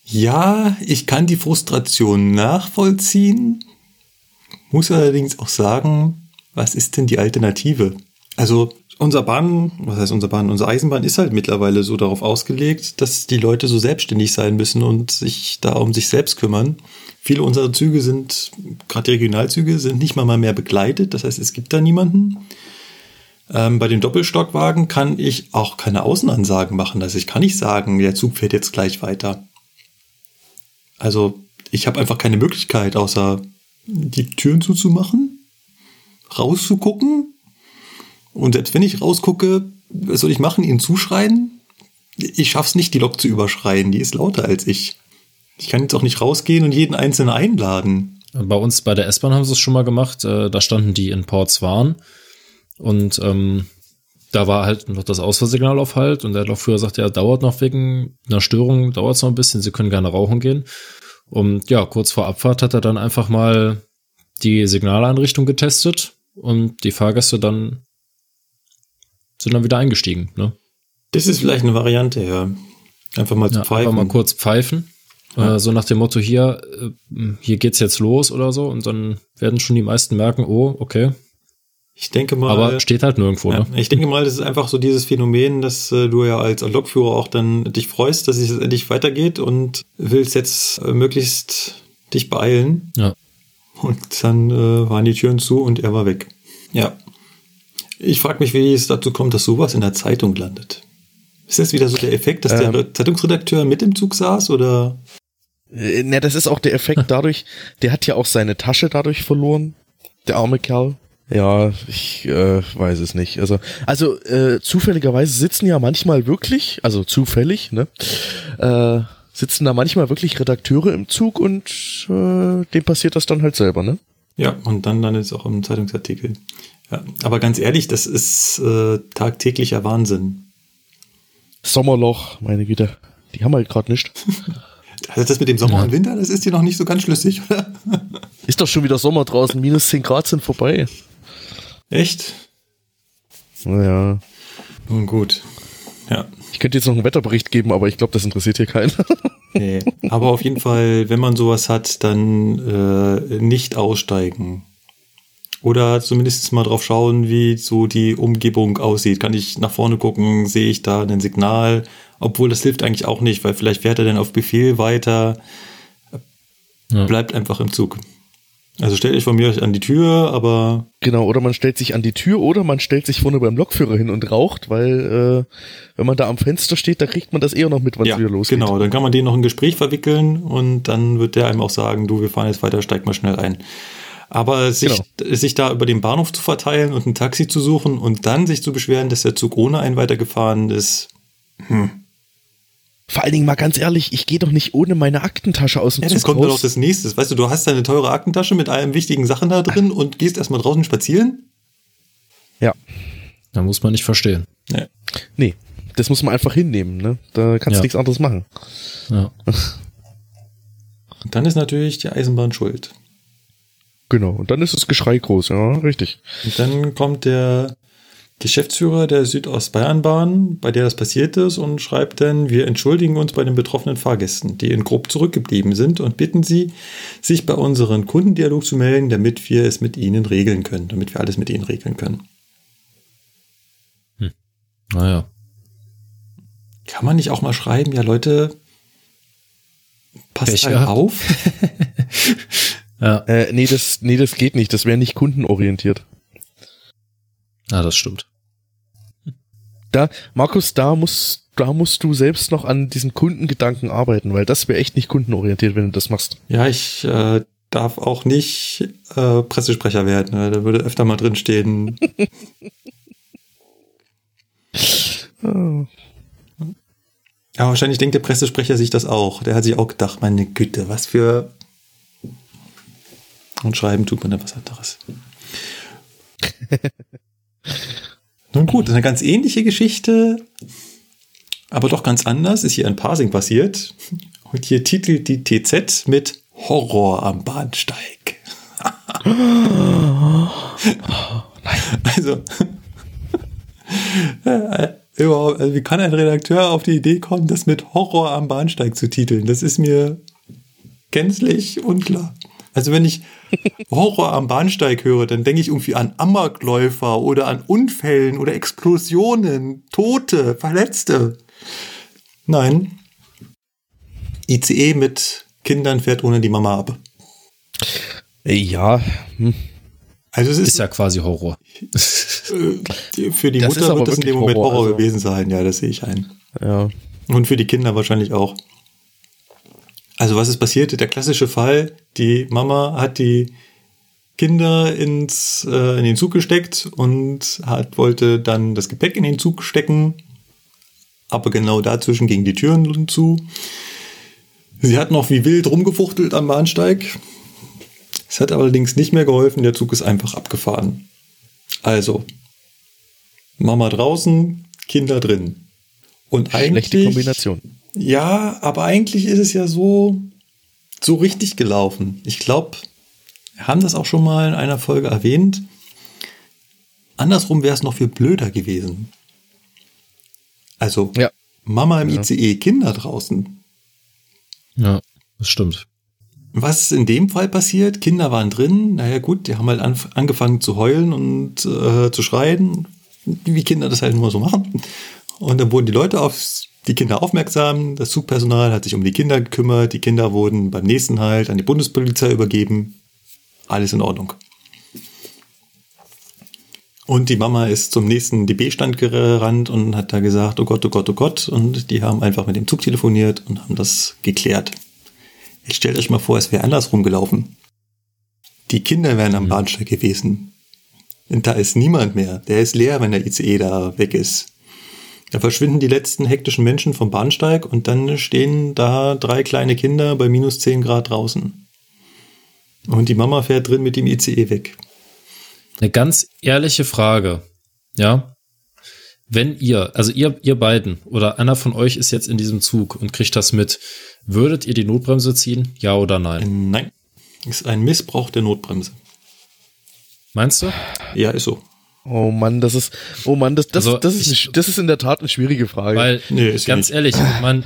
ja, ich kann die Frustration nachvollziehen, muss allerdings auch sagen, was ist denn die Alternative? Also, unser Bahn, was heißt unser Bahn, unsere Eisenbahn ist halt mittlerweile so darauf ausgelegt, dass die Leute so selbstständig sein müssen und sich da um sich selbst kümmern. Viele unserer Züge sind, gerade die Regionalzüge, sind nicht mal mehr begleitet. Das heißt, es gibt da niemanden. Ähm, bei den Doppelstockwagen kann ich auch keine Außenansagen machen. Also ich kann nicht sagen, der Zug fährt jetzt gleich weiter. Also ich habe einfach keine Möglichkeit, außer die Türen zuzumachen, rauszugucken. Und selbst wenn ich rausgucke, was soll ich machen? Ihnen zuschreien? Ich schaff's nicht, die Lok zu überschreien. Die ist lauter als ich. Ich kann jetzt auch nicht rausgehen und jeden Einzelnen einladen. Bei uns bei der S-Bahn haben sie es schon mal gemacht. Äh, da standen die in Portswan und ähm, da war halt noch das Ausfahrsignal auf halt und der Lokführer sagte, ja, dauert noch wegen einer Störung, dauert es noch ein bisschen, sie können gerne rauchen gehen. Und ja, kurz vor Abfahrt hat er dann einfach mal die Signaleinrichtung getestet und die Fahrgäste dann sind dann wieder eingestiegen. Ne? Das ist vielleicht eine Variante, ja. Einfach mal zu Ja, pfeifen. einfach mal kurz pfeifen. Ja. Äh, so nach dem Motto, hier, äh, hier geht's jetzt los oder so. Und dann werden schon die meisten merken, oh, okay. Ich denke mal. Aber steht halt nirgendwo, ja, ne? ich denke mal, das ist einfach so dieses Phänomen, dass äh, du ja als Lokführer auch dann dich freust, dass es jetzt endlich weitergeht und willst jetzt äh, möglichst dich beeilen. Ja. Und dann äh, waren die Türen zu und er war weg. Ja. Ich frage mich, wie es dazu kommt, dass sowas in der Zeitung landet. Ist das wieder so der Effekt, dass Ähm. der Zeitungsredakteur mit im Zug saß oder? Äh, Ne, das ist auch der Effekt <laughs> dadurch, der hat ja auch seine Tasche dadurch verloren, der arme Kerl. Ja, ich äh, weiß es nicht. Also, also äh, zufälligerweise sitzen ja manchmal wirklich, also zufällig, ne, äh, sitzen da manchmal wirklich Redakteure im Zug und äh, dem passiert das dann halt selber, ne? Ja, und dann landet es auch im Zeitungsartikel. Ja, aber ganz ehrlich, das ist äh, tagtäglicher Wahnsinn. Sommerloch, meine Güte, die haben halt gerade nicht. <laughs> Also das mit dem Sommer Ja. und Winter, das ist dir noch nicht so ganz schlüssig, oder? <laughs> Ist doch schon wieder Sommer draußen, minus 10 Grad sind vorbei. Echt? Naja, Nun gut. Ja. ich könnte jetzt noch einen Wetterbericht geben, aber ich glaube, das interessiert hier keinen. <laughs> Nee. Aber auf jeden Fall, wenn man sowas hat, dann äh, nicht aussteigen. Oder zumindest mal drauf schauen, wie so die Umgebung aussieht. Kann ich nach vorne gucken? Sehe ich da ein Signal? Obwohl das hilft eigentlich auch nicht, weil vielleicht fährt er dann auf Befehl weiter. Ja. Bleibt einfach im Zug. Also stellt euch von mir an die Tür, aber Genau, oder man stellt sich an die Tür oder man stellt sich vorne beim Lokführer hin und raucht, weil äh, wenn man da am Fenster steht, da kriegt man das eher noch mit, wann es ja, wieder losgeht. genau, dann kann man den noch in ein Gespräch verwickeln und dann wird der einem auch sagen, du, wir fahren jetzt weiter, steig mal schnell ein. Aber sich, sich da über den Bahnhof zu verteilen und ein Taxi zu suchen und dann sich zu beschweren, dass der Zug ohne einen weitergefahren ist, Vor allen Dingen mal ganz ehrlich, ich gehe doch nicht ohne meine Aktentasche aus dem ja, das Zug kommt dann raus. auch das nächste. Weißt du, du hast deine teure Aktentasche mit allen wichtigen Sachen da drin und gehst erstmal draußen spazieren? ja, Da muss man nicht verstehen. Ja. nee, das muss man einfach hinnehmen, ne? Da kannst du Ja. nichts anderes machen. Ja. <laughs> Und dann ist natürlich die Eisenbahn schuld. Genau, und dann ist das Geschrei groß, ja, richtig. Und dann kommt der Geschäftsführer der Südostbayernbahn, bei der das passiert ist, und schreibt dann, wir entschuldigen uns bei den betroffenen Fahrgästen, die in Grob zurückgeblieben sind und bitten sie, sich bei unserem Kundendialog zu melden, damit wir es mit ihnen regeln können, damit wir alles mit ihnen regeln können. Naja. Kann man nicht auch mal schreiben, ja Leute, passt halt auf? <laughs> Ja. Äh, nee, das, nee, das geht nicht, das wäre nicht kundenorientiert. Ah, das stimmt. Da, Markus, da musst, da musst du selbst noch an diesen Kundengedanken arbeiten, weil das wäre echt nicht kundenorientiert, wenn du das machst. Ja, ich, äh, darf auch nicht äh, Pressesprecher werden. Ne? Da würde öfter mal drin stehen. <laughs> Ja, wahrscheinlich denkt der Pressesprecher sich das auch. Der hat sich auch gedacht, meine Güte, was für. Und schreiben tut man da was anderes. <laughs> Nun gut, das ist eine ganz ähnliche Geschichte, aber doch ganz anders. Ist hier ein Parsing passiert. Und hier titelt die TZ mit Horror am Bahnsteig. <laughs> also, <laughs> äh, überhaupt, also wie kann ein Redakteur auf die Idee kommen, das mit Horror am Bahnsteig zu titeln? Das ist mir gänzlich unklar. Also wenn ich Horror am Bahnsteig höre, dann denke ich irgendwie an Amokläufer oder an Unfällen oder Explosionen, Tote, Verletzte. Nein. ICE mit Kindern fährt ohne die Mama ab. Ja. Hm. Also es ist, Ist ja quasi Horror. äh, für die Das Mutter wird das in dem Moment Horror, Horror also. gewesen sein. Ja, das sehe ich ein. Ja. Und für die Kinder wahrscheinlich auch. Also was ist passiert? Der klassische Fall, die Mama hat die Kinder ins, äh, in den Zug gesteckt und hat, wollte dann das Gepäck in den Zug stecken. Aber genau dazwischen gingen die Türen zu. Sie hat noch wie wild rumgefuchtelt am Bahnsteig. Es hat allerdings nicht mehr geholfen, der Zug ist einfach abgefahren. Also, Mama draußen, Kinder drin. Und Schlechte eigentlich, Kombination. Ja, aber eigentlich ist es ja so, so richtig gelaufen. Ich glaube, wir haben das auch schon mal in einer Folge erwähnt. Andersrum wäre es noch viel blöder gewesen. Also, Ja. Mama im Ja. ICE, Kinder draußen. Ja, das stimmt. Was ist in dem Fall passiert? Kinder waren drin. Naja, gut, die haben halt anf- angefangen zu heulen und äh, zu schreien, wie Kinder das halt nur so machen. Und dann wurden die Leute auf die Kinder aufmerksam. Das Zugpersonal hat sich um die Kinder gekümmert. Die Kinder wurden beim nächsten Halt an die Bundespolizei übergeben. Alles in Ordnung. Und die Mama ist zum nächsten DB-Stand gerannt und hat da gesagt, oh Gott, oh Gott, oh Gott. Und die haben einfach mit dem Zug telefoniert und haben das geklärt. Jetzt stellt euch mal vor, es wäre andersrum gelaufen. Die Kinder wären am Bahnsteig gewesen. Und da ist niemand mehr. Der ist leer, wenn der ICE da weg ist. Da verschwinden die letzten hektischen Menschen vom Bahnsteig und dann stehen da drei kleine Kinder bei minus 10 Grad draußen. Und die Mama fährt drin mit dem ICE weg. Eine ganz ehrliche Frage. Ja. Wenn ihr, also ihr, ihr beiden oder einer von euch ist jetzt in diesem Zug und kriegt das mit, würdet ihr die Notbremse ziehen? Ja oder nein? Nein, ist ein Missbrauch der Notbremse. Meinst du? Ja, ist so. Oh Mann, das ist, oh Mann, das, das, Also, das, ist, ich- das ist in der Tat eine schwierige Frage. Weil, Nee, ist ganz ehrlich, ich mein,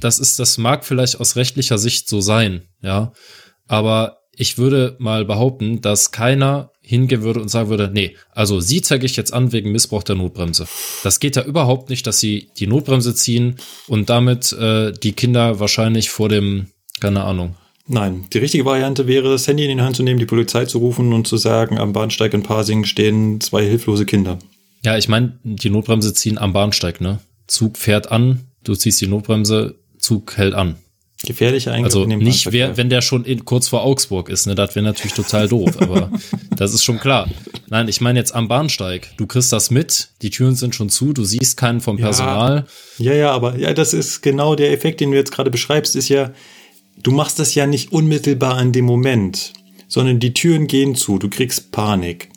das ist, das mag vielleicht aus rechtlicher Sicht so sein, ja. Aber ich würde mal behaupten, dass keiner hingehen würde und sagen würde, nee, also sie zeige ich jetzt an wegen Missbrauch der Notbremse. Das geht ja überhaupt nicht, dass sie die Notbremse ziehen und damit äh, die Kinder wahrscheinlich vor dem, keine Ahnung. Nein, die richtige Variante wäre, das Handy in die Hand zu nehmen, die Polizei zu rufen und zu sagen, am Bahnsteig in Pasing stehen zwei hilflose Kinder. Ja, ich meine, die Notbremse ziehen am Bahnsteig, ne? Zug fährt an, du ziehst die Notbremse, Zug hält an. Gefährlicher Eingriff Also nicht, wer, wenn der schon in, kurz vor Augsburg ist, ne, das wäre natürlich total doof, aber <laughs> das ist schon klar. Nein, ich meine jetzt am Bahnsteig. Du kriegst das mit, die Türen sind schon zu, du siehst keinen vom Ja. Personal. Ja, ja, aber ja, das ist genau der Effekt, den du jetzt gerade beschreibst, ist ja, du machst das ja nicht unmittelbar in dem Moment, sondern die Türen gehen zu, du kriegst Panik.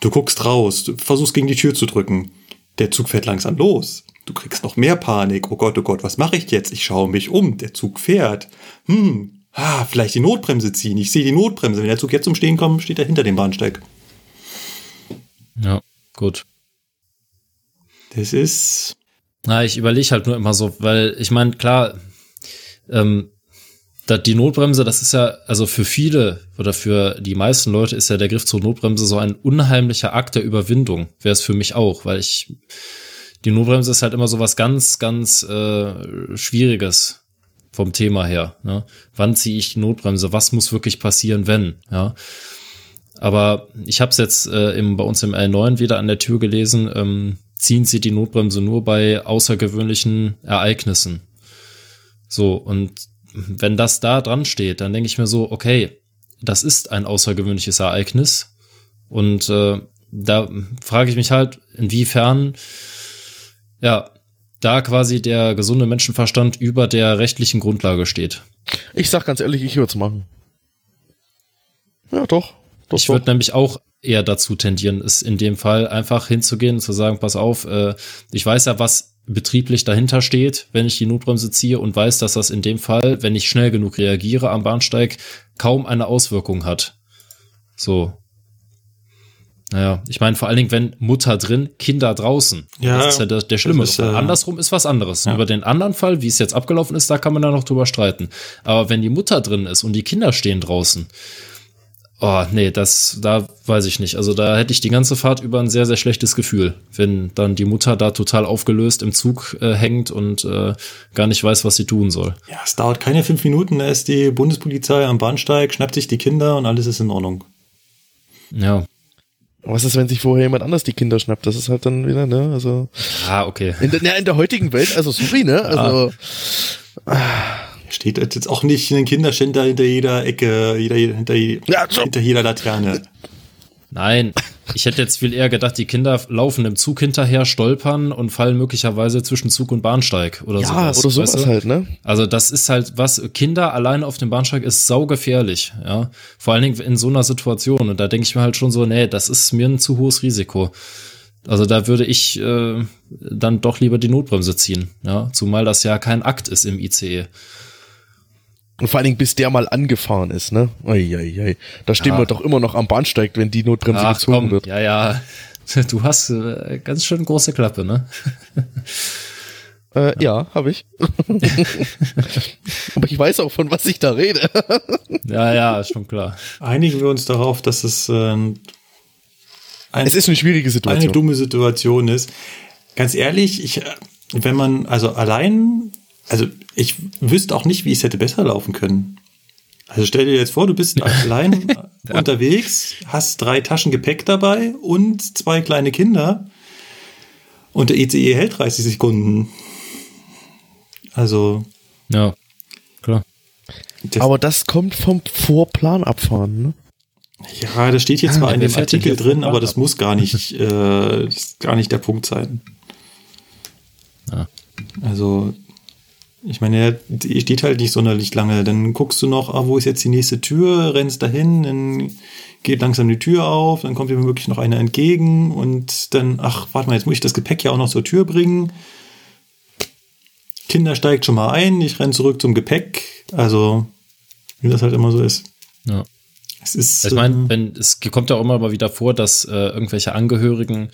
Du guckst raus, du versuchst gegen die Tür zu drücken. Der Zug fährt langsam los. Du kriegst noch mehr Panik. Oh Gott, oh Gott, was mache ich jetzt? Ich schaue mich um. Der Zug fährt. Hm, ah, vielleicht die Notbremse ziehen. Ich sehe die Notbremse. Wenn der Zug jetzt zum Stehen kommt, steht er hinter dem Bahnsteig. Ja, gut. Das ist Na, ich überlege halt nur immer so, weil ich meine, klar, ähm, da, die Notbremse, das ist ja, also für viele oder für die meisten Leute ist ja der Griff zur Notbremse so ein unheimlicher Akt der Überwindung. Wäre es für mich auch, weil ich, die Notbremse ist halt immer so was ganz, ganz äh, Schwieriges vom Thema her. Ne? Wann ziehe ich die Notbremse? Was muss wirklich passieren, wenn? Ja. Aber ich habe es jetzt äh, im, bei uns im L9 wieder an der Tür gelesen, ähm, ziehen Sie die Notbremse nur bei außergewöhnlichen Ereignissen. So, und wenn das da dran steht, dann denke ich mir so, okay, das ist ein außergewöhnliches Ereignis. Und äh, da frage ich mich halt, inwiefern, ja, da quasi der gesunde Menschenverstand über der rechtlichen Grundlage steht. Ich sag ganz ehrlich, ich würde es machen. Ja, doch. doch ich würde nämlich auch eher dazu tendieren, es in dem Fall einfach hinzugehen und zu sagen, pass auf, äh, ich weiß ja, was betrieblich dahinter steht, wenn ich die Notbremse ziehe und weiß, dass das in dem Fall, wenn ich schnell genug reagiere am Bahnsteig, kaum eine Auswirkung hat. So. Naja, ich meine vor allen Dingen, wenn Mutter drin, Kinder draußen. Ja, das ist ja der, der Schlimme. ist, äh, Andersrum ist was anderes. ja. Über den anderen Fall, wie es jetzt abgelaufen ist, da kann man da noch drüber streiten. Aber wenn die Mutter drin ist und die Kinder stehen draußen, oh, nee, das, da weiß ich nicht. Also da hätte ich die ganze Fahrt über ein sehr, sehr schlechtes Gefühl, wenn dann die Mutter da total aufgelöst im Zug äh, hängt und äh, gar nicht weiß, was sie tun soll. Ja, es dauert keine fünf Minuten, da ist die Bundespolizei am Bahnsteig, schnappt sich die Kinder und alles ist in Ordnung. Ja. Was ist, wenn sich vorher jemand anders die Kinder schnappt? Das ist halt dann wieder, ne? Also. Ah, okay. In der, ja, in der heutigen Welt, also sorry, ne? Also. Steht jetzt auch nicht ein Kinderständer hinter jeder Ecke, jeder, hinter, Ja, so. hinter jeder Laterne. Nein, ich hätte jetzt viel eher gedacht, die Kinder laufen im Zug hinterher, stolpern und fallen möglicherweise zwischen Zug und Bahnsteig oder Ja, sowas. oder sowas weißt du? halt, ne? Also das ist halt was, Kinder alleine auf dem Bahnsteig ist saugefährlich, ja. Vor allen Dingen in so einer Situation. Und da denke ich mir halt schon so, nee, das ist mir ein zu hohes Risiko. Also da würde ich äh, dann doch lieber die Notbremse ziehen, ja. Zumal das ja kein Akt ist im ICE. Und vor allen Dingen, bis der mal angefahren ist, ne? Eieiei. Da stehen Ja. wir doch immer noch am Bahnsteig, wenn die Notbremse Ach gezogen komm, wird. ja, ja. <laughs> Du hast äh, ganz schön große Klappe, ne? <laughs> Äh, ja, habe ich. <laughs> Aber ich weiß auch, von was ich da rede. Ja, ja, ist schon klar. Einigen wir uns darauf, dass es äh, ein, Es ist eine schwierige eine Situation. dumme Situation ist. Ganz ehrlich, ich, äh, wenn man, also allein, also ich wüsste auch nicht, wie es hätte besser laufen können. Also stell dir jetzt vor, du bist <laughs> allein unterwegs, hast drei Taschen Gepäck dabei und zwei kleine Kinder und der ECE hält 30 Sekunden. Also, Ja, klar. das, Aber das kommt vom Vorplan abfahren, ne? ja, das steht hier zwar Ja, in dem Artikel drin, aber das muss gar nicht, <laughs> äh, gar nicht der Punkt sein. Ja. Also, ich meine, die steht halt nicht sonderlich lange. Dann guckst du noch, ah, wo ist jetzt die nächste Tür, rennst dahin, dann geht langsam die Tür auf, dann kommt dir wirklich noch einer entgegen und dann, ach, warte mal, jetzt muss ich das Gepäck ja auch noch zur Tür bringen. Kinder steigt schon mal ein, ich renn zurück zum Gepäck. Also, wie das halt immer so ist. Ja. Es ist. Ich meine, wenn es kommt ja auch immer mal wieder vor, dass äh, irgendwelche Angehörigen,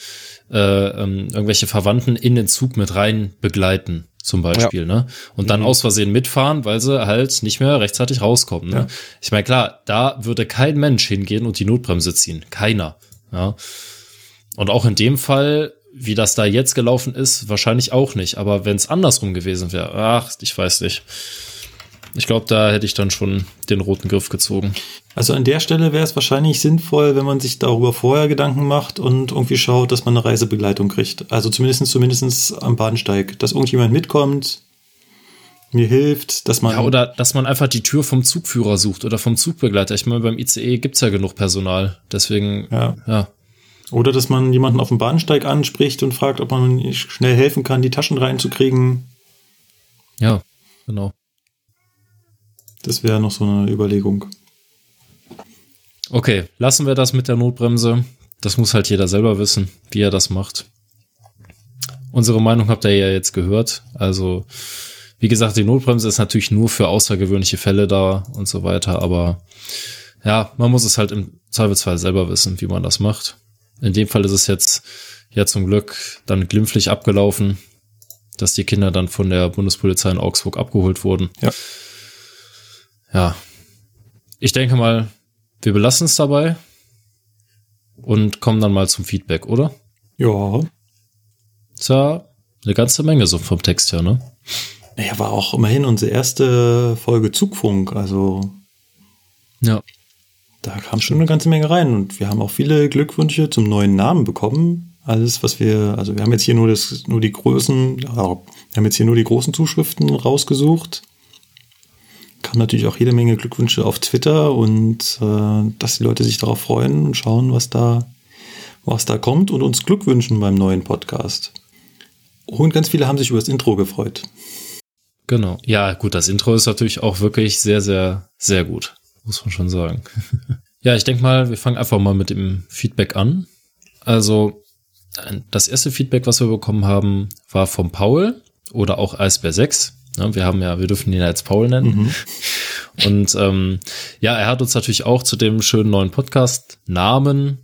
äh, ähm, irgendwelche Verwandten in den Zug mit rein begleiten, zum Beispiel, ne? Und dann aus Versehen mitfahren, weil sie halt nicht mehr rechtzeitig rauskommen. Ne? Ja. Ich meine, klar, da würde kein Mensch hingehen und die Notbremse ziehen. Keiner. Ja. Und auch in dem Fall, wie das da jetzt gelaufen ist, wahrscheinlich auch nicht. Aber wenn es andersrum gewesen wäre, ach, ich weiß nicht. Ich glaube, da hätte ich dann schon den roten Griff gezogen. Also an der Stelle wäre es wahrscheinlich sinnvoll, wenn man sich darüber vorher Gedanken macht und irgendwie schaut, dass man eine Reisebegleitung kriegt. Also zumindest zumindestens am Bahnsteig, dass irgendjemand mitkommt, mir hilft, dass man Ja, oder dass man einfach die Tür vom Zugführer sucht oder vom Zugbegleiter. Ich meine, beim ICE gibt's ja genug Personal. Deswegen, Ja. ja. oder dass man jemanden auf dem Bahnsteig anspricht und fragt, ob man schnell helfen kann, die Taschen reinzukriegen. Ja, genau. Das wäre noch so eine Überlegung. Okay, lassen wir das mit der Notbremse. Das muss halt jeder selber wissen, wie er das macht. Unsere Meinung habt ihr ja jetzt gehört. Also, wie gesagt, die Notbremse ist natürlich nur für außergewöhnliche Fälle da und so weiter. Aber ja, man muss es halt im Zweifelsfall selber wissen, wie man das macht. In dem Fall ist es jetzt ja zum Glück dann glimpflich abgelaufen, dass die Kinder dann von der Bundespolizei in Augsburg abgeholt wurden. Ja. Ja. Ich denke mal, wir belassen es dabei und kommen dann mal zum Feedback, oder? Ja, Ist ja eine ganze Menge so vom Text her, ne? naja, war auch immerhin unsere erste Folge Zugfunk. Also Ja. da kam schon eine ganze Menge rein und wir haben auch viele Glückwünsche zum neuen Namen bekommen. Alles, was wir, also wir haben jetzt hier nur das, nur die großen, ja, wir haben jetzt hier nur die großen Zuschriften rausgesucht. Kam natürlich auch jede Menge Glückwünsche auf Twitter und äh, dass die Leute sich darauf freuen und schauen, was da, was da kommt und uns Glück wünschen beim neuen Podcast. Und ganz viele haben sich über das Intro gefreut. Genau. Ja, gut, das Intro ist natürlich auch wirklich sehr, sehr, sehr gut. Muss man schon sagen. <laughs> ja, ich denke mal, wir fangen einfach mal mit dem Feedback an. Also, das erste Feedback, was wir bekommen haben, war vom Paul oder auch Eisbär 6. Ja, wir haben ja, wir dürfen ihn ja jetzt Paul nennen. Mhm. <laughs> Und ähm, ja, er hat uns natürlich auch zu dem schönen neuen Podcast Namen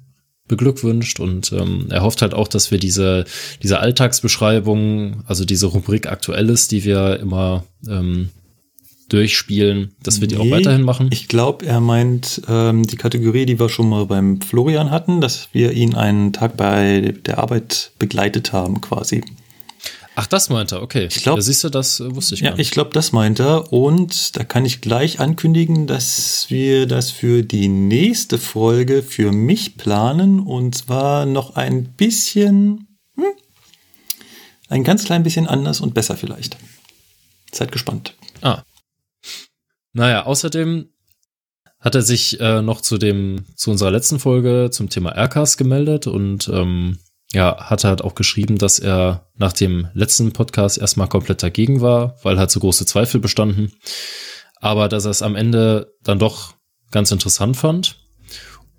beglückwünscht und ähm, er hofft halt auch, dass wir diese, diese Alltagsbeschreibung, also diese Rubrik Aktuelles, die wir immer ähm, durchspielen, dass wir die auch weiterhin machen. Ich glaube, er meint ähm, die Kategorie, die wir schon mal beim Florian hatten, dass wir ihn einen Tag bei der Arbeit begleitet haben, quasi. Ach, das meint er, okay. Ich glaube, ja, siehst du, das äh, wusste ich Ja, ich glaube, das meint er. Und da kann ich gleich ankündigen, dass wir das für die nächste Folge für mich planen. Und zwar noch ein bisschen, hm, ein ganz klein bisschen anders und besser vielleicht. Seid gespannt. Ah. Naja, außerdem hat er sich äh, noch zu dem, zu unserer letzten Folge zum Thema Aircast gemeldet und ähm, ja, hat halt auch geschrieben, dass er nach dem letzten Podcast erstmal komplett dagegen war, weil halt so große Zweifel bestanden. Aber dass er es am Ende dann doch ganz interessant fand.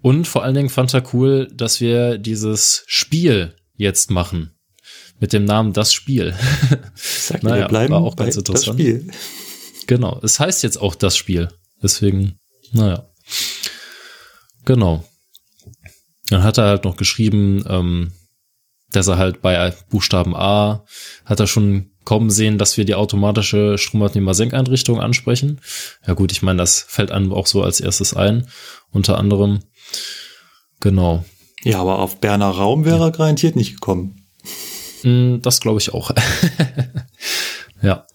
Und vor allen Dingen fand er cool, dass wir dieses Spiel jetzt machen. Mit dem Namen Das Spiel. Sag naja, wir bleiben war auch ganz interessant. Das Spiel. Genau, es heißt jetzt auch Das Spiel. Deswegen, naja. Genau. Dann hat er halt noch geschrieben, ähm, dass er halt bei Buchstaben A hat er schon kommen sehen, dass wir die automatische Stromabnehmer-Senkeinrichtung ansprechen. Ja gut, ich meine, das fällt einem auch so als erstes ein, unter anderem. Genau. Ja, aber auf Berner Raum wäre er garantiert nicht gekommen. Hm, das glaube ich auch. <laughs> ja.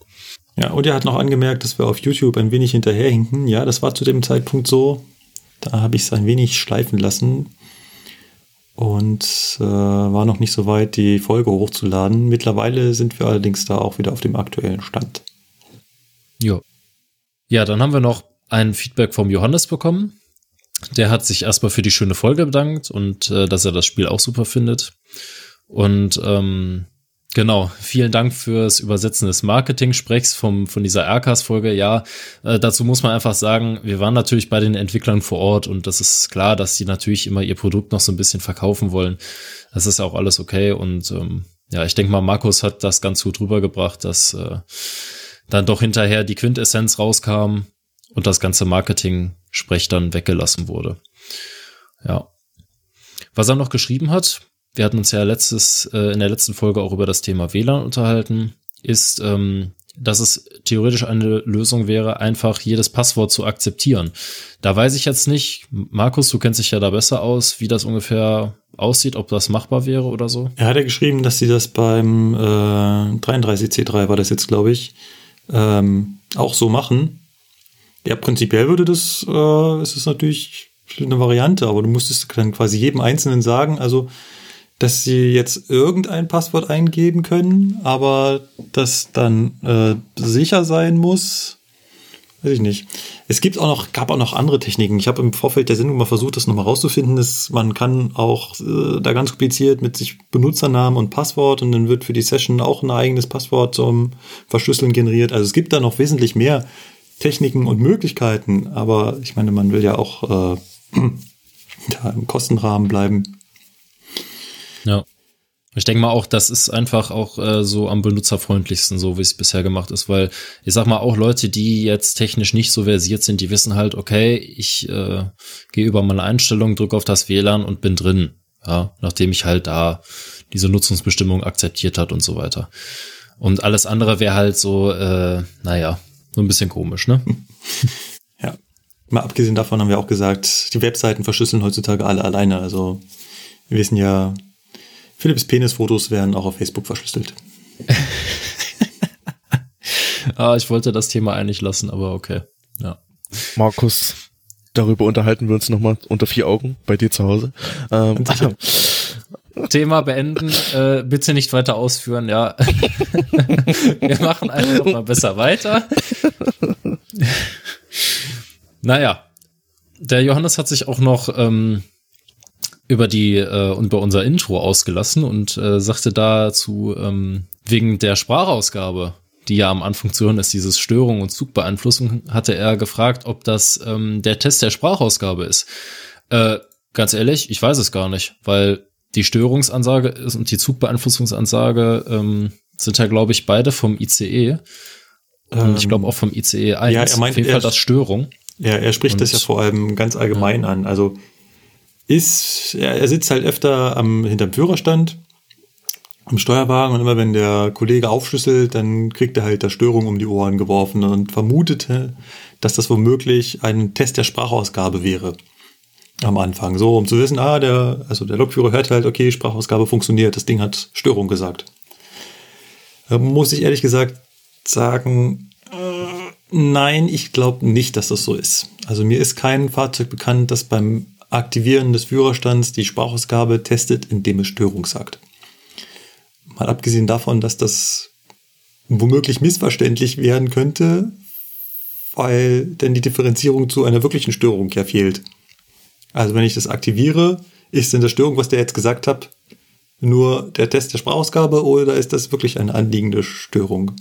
Ja, und er hat noch angemerkt, dass wir auf YouTube ein wenig hinterherhinken. Ja, das war zu dem Zeitpunkt so. Da habe ich es ein wenig schleifen lassen und äh, war noch nicht so weit, die Folge hochzuladen. Mittlerweile sind wir allerdings da auch wieder auf dem aktuellen Stand. Ja. Ja, dann haben wir noch ein Feedback vom Johannes bekommen. Der hat sich erstmal für die schöne Folge bedankt und äh, dass er das Spiel auch super findet. Und ähm, Genau, vielen Dank fürs Übersetzen des Marketing-Sprechs vom, von dieser Aircast-Folge. Ja, äh, dazu muss man einfach sagen, wir waren natürlich bei den Entwicklern vor Ort und das ist klar, dass sie natürlich immer ihr Produkt noch so ein bisschen verkaufen wollen. Das ist auch alles okay und ähm, ja, ich denke mal, Markus hat das ganz gut rübergebracht, dass äh, dann doch hinterher die Quintessenz rauskam und das ganze Marketing-Sprech dann weggelassen wurde. Ja. Was er noch geschrieben hat, wir hatten uns ja letztes, äh, in der letzten Folge auch über das Thema WLAN unterhalten, ist, ähm, dass es theoretisch eine Lösung wäre, einfach jedes Passwort zu akzeptieren. Da weiß ich jetzt nicht, Markus, du kennst dich ja da besser aus, wie das ungefähr aussieht, ob das machbar wäre oder so. Er hat ja geschrieben, dass sie das beim äh, 33C3 war das jetzt, glaube ich, ähm, auch so machen. Ja, prinzipiell würde das, äh, ist es natürlich eine Variante, aber du musstest dann quasi jedem Einzelnen sagen, also dass sie jetzt irgendein Passwort eingeben können, aber das dann äh, sicher sein muss. Weiß ich nicht. Es gibt auch noch, gab auch noch andere Techniken. Ich habe im Vorfeld der Sendung mal versucht, das nochmal rauszufinden. Dass man kann auch äh, da ganz kompliziert mit sich Benutzernamen und Passwort und dann wird für die Session auch ein eigenes Passwort zum Verschlüsseln generiert. Also es gibt da noch wesentlich mehr Techniken und Möglichkeiten, aber ich meine, man will ja auch äh, <clears throat> da im Kostenrahmen bleiben. Ja. Ich denke mal auch, das ist einfach auch äh, so am benutzerfreundlichsten, so wie es bisher gemacht ist, weil ich sag mal auch Leute, die jetzt technisch nicht so versiert sind, die wissen halt, okay, ich äh, gehe über meine Einstellung, drücke auf das WLAN und bin drin, ja, nachdem ich halt da diese Nutzungsbestimmung akzeptiert hat und so weiter. Und alles andere wäre halt so, äh, naja, so ein bisschen komisch, ne? <laughs> ja. Mal abgesehen davon haben wir auch gesagt, die Webseiten verschlüsseln heutzutage alle alleine. Also wir wissen ja, Philips Penisfotos werden auch auf Facebook verschlüsselt. <laughs> ah, ich wollte das Thema eigentlich lassen, aber okay. Ja. Markus, darüber unterhalten wir uns nochmal unter vier Augen bei dir zu Hause. Ähm, <laughs> Thema beenden, äh, bitte nicht weiter ausführen, ja. <laughs> wir machen einfach mal besser weiter. Naja, der Johannes hat sich auch noch ähm, über die äh, und über unser Intro ausgelassen und äh, sagte dazu ähm, wegen der Sprachausgabe, die ja am Anfang zu hören ist, dieses Störung und Zugbeeinflussung, hatte er gefragt, ob das ähm, der Test der Sprachausgabe ist. Äh, ganz ehrlich, ich weiß es gar nicht, weil die Störungsansage ist und die Zugbeeinflussungsansage ähm, sind ja, glaube ich, beide vom ICE. Und ich glaube auch vom ICE 1. Ja, er meint, Auf jeden er- Fall das Störung. Ja, er spricht Und- das ja vor allem ganz allgemein an. Also ist, er, er sitzt halt öfter am, hinterm Führerstand, am Steuerwagen und immer wenn der Kollege aufschlüsselt, dann kriegt er halt da Störung um die Ohren geworfen und vermutete, dass das womöglich ein Test der Sprachausgabe wäre. Am Anfang. So, um zu wissen, ah, der, also der Lokführer hört halt, okay, Sprachausgabe funktioniert, das Ding hat Störung gesagt. Da muss ich ehrlich gesagt sagen, äh, nein, ich glaube nicht, dass das so ist. Also mir ist kein Fahrzeug bekannt, das beim Aktivieren des Führerstands die Sprachausgabe testet, indem es Störung sagt. Mal abgesehen davon, dass das womöglich missverständlich werden könnte, weil denn die Differenzierung zu einer wirklichen Störung ja fehlt. Also wenn ich das aktiviere, ist denn das Störung, was der jetzt gesagt hat, nur der Test der Sprachausgabe oder ist das wirklich eine anliegende Störung?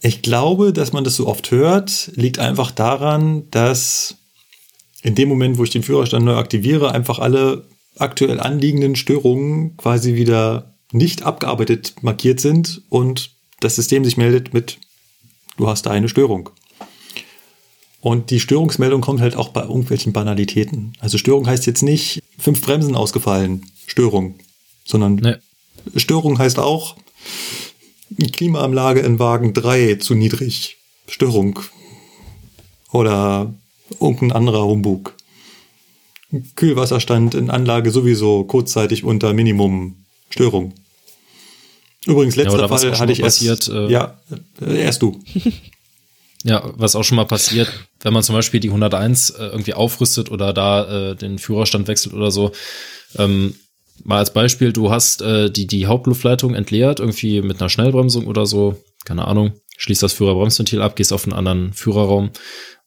Ich glaube, dass man das so oft hört, liegt einfach daran, dass in dem Moment, wo ich den Führerstand neu aktiviere, einfach alle aktuell anliegenden Störungen quasi wieder nicht abgearbeitet markiert sind und das System sich meldet mit, du hast da eine Störung. Und die Störungsmeldung kommt halt auch bei irgendwelchen Banalitäten. Also Störung heißt jetzt nicht fünf Bremsen ausgefallen, Störung, sondern Ne. Störung heißt auch Klimaanlage in Wagen 3 zu niedrig, Störung. Oder irgendein anderer Humbug. Kühlwasserstand in Anlage sowieso kurzzeitig unter Minimum, Störung. Übrigens, letzter auch Fall hatte ich erst. passiert, äh, ja, äh, erst du. <laughs> Ja, was auch schon mal passiert, wenn man zum Beispiel die 101 äh, irgendwie aufrüstet oder da äh, den Führerstand wechselt oder so. Ähm, mal als Beispiel, du hast äh, die, die Hauptluftleitung entleert, irgendwie mit einer Schnellbremsung oder so, keine Ahnung, schließt das Führerbremsventil ab, gehst auf einen anderen Führerraum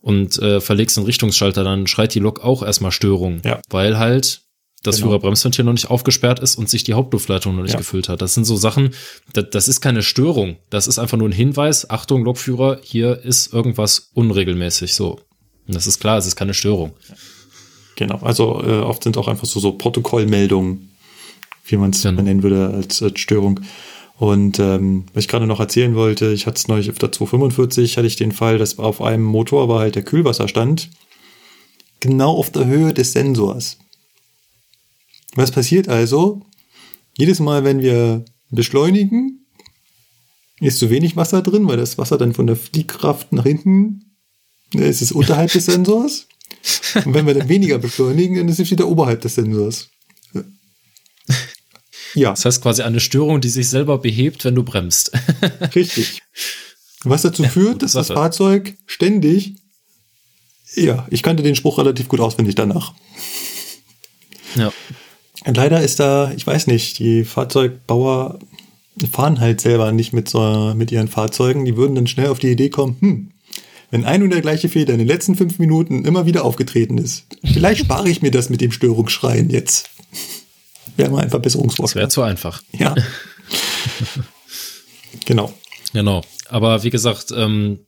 und äh, verlegst den Richtungsschalter, dann schreit die Lok auch erstmal Störung, Ja. weil halt das Genau. Führerbremsventil noch nicht aufgesperrt ist und sich die Hauptluftleitung noch nicht Ja. gefüllt hat. Das sind so Sachen, das, das ist keine Störung. Das ist einfach nur ein Hinweis. Achtung, Lokführer, hier ist irgendwas unregelmäßig. So. Und das ist klar, es ist keine Störung. Genau, also äh, oft sind auch einfach so, so Protokollmeldungen, wie man es Genau. nennen würde, als, als Störung. Und ähm, was ich gerade noch erzählen wollte, ich hatte es neulich auf der 245, hatte ich den Fall, dass auf einem Motor war halt der Kühlwasserstand genau auf der Höhe des Sensors. Was passiert also? Jedes Mal, wenn wir beschleunigen, ist zu wenig Wasser drin, weil das Wasser dann von der Fliehkraft nach hinten, ne, ist es unterhalb des Sensors. Und wenn wir dann weniger beschleunigen, dann ist es wieder oberhalb des Sensors. Ja, Das heißt quasi eine Störung, die sich selber behebt, wenn du bremst. <laughs> richtig. Was dazu führt, dass das Sache. Fahrzeug ständig, ja, ich kannte den Spruch relativ gut auswendig danach. ja. Und leider ist da, ich weiß nicht, die Fahrzeugbauer fahren halt selber nicht mit, so, mit ihren Fahrzeugen. Die würden dann schnell auf die Idee kommen, hm, wenn ein und der gleiche Fehler in den letzten fünf Minuten immer wieder aufgetreten ist, vielleicht spare ich mir das mit dem Störungsschreien jetzt. Wäre mal ein Das Verbesserungsvorschlag. wäre zu einfach. Ja. <laughs> genau. Genau. Aber wie gesagt, ähm,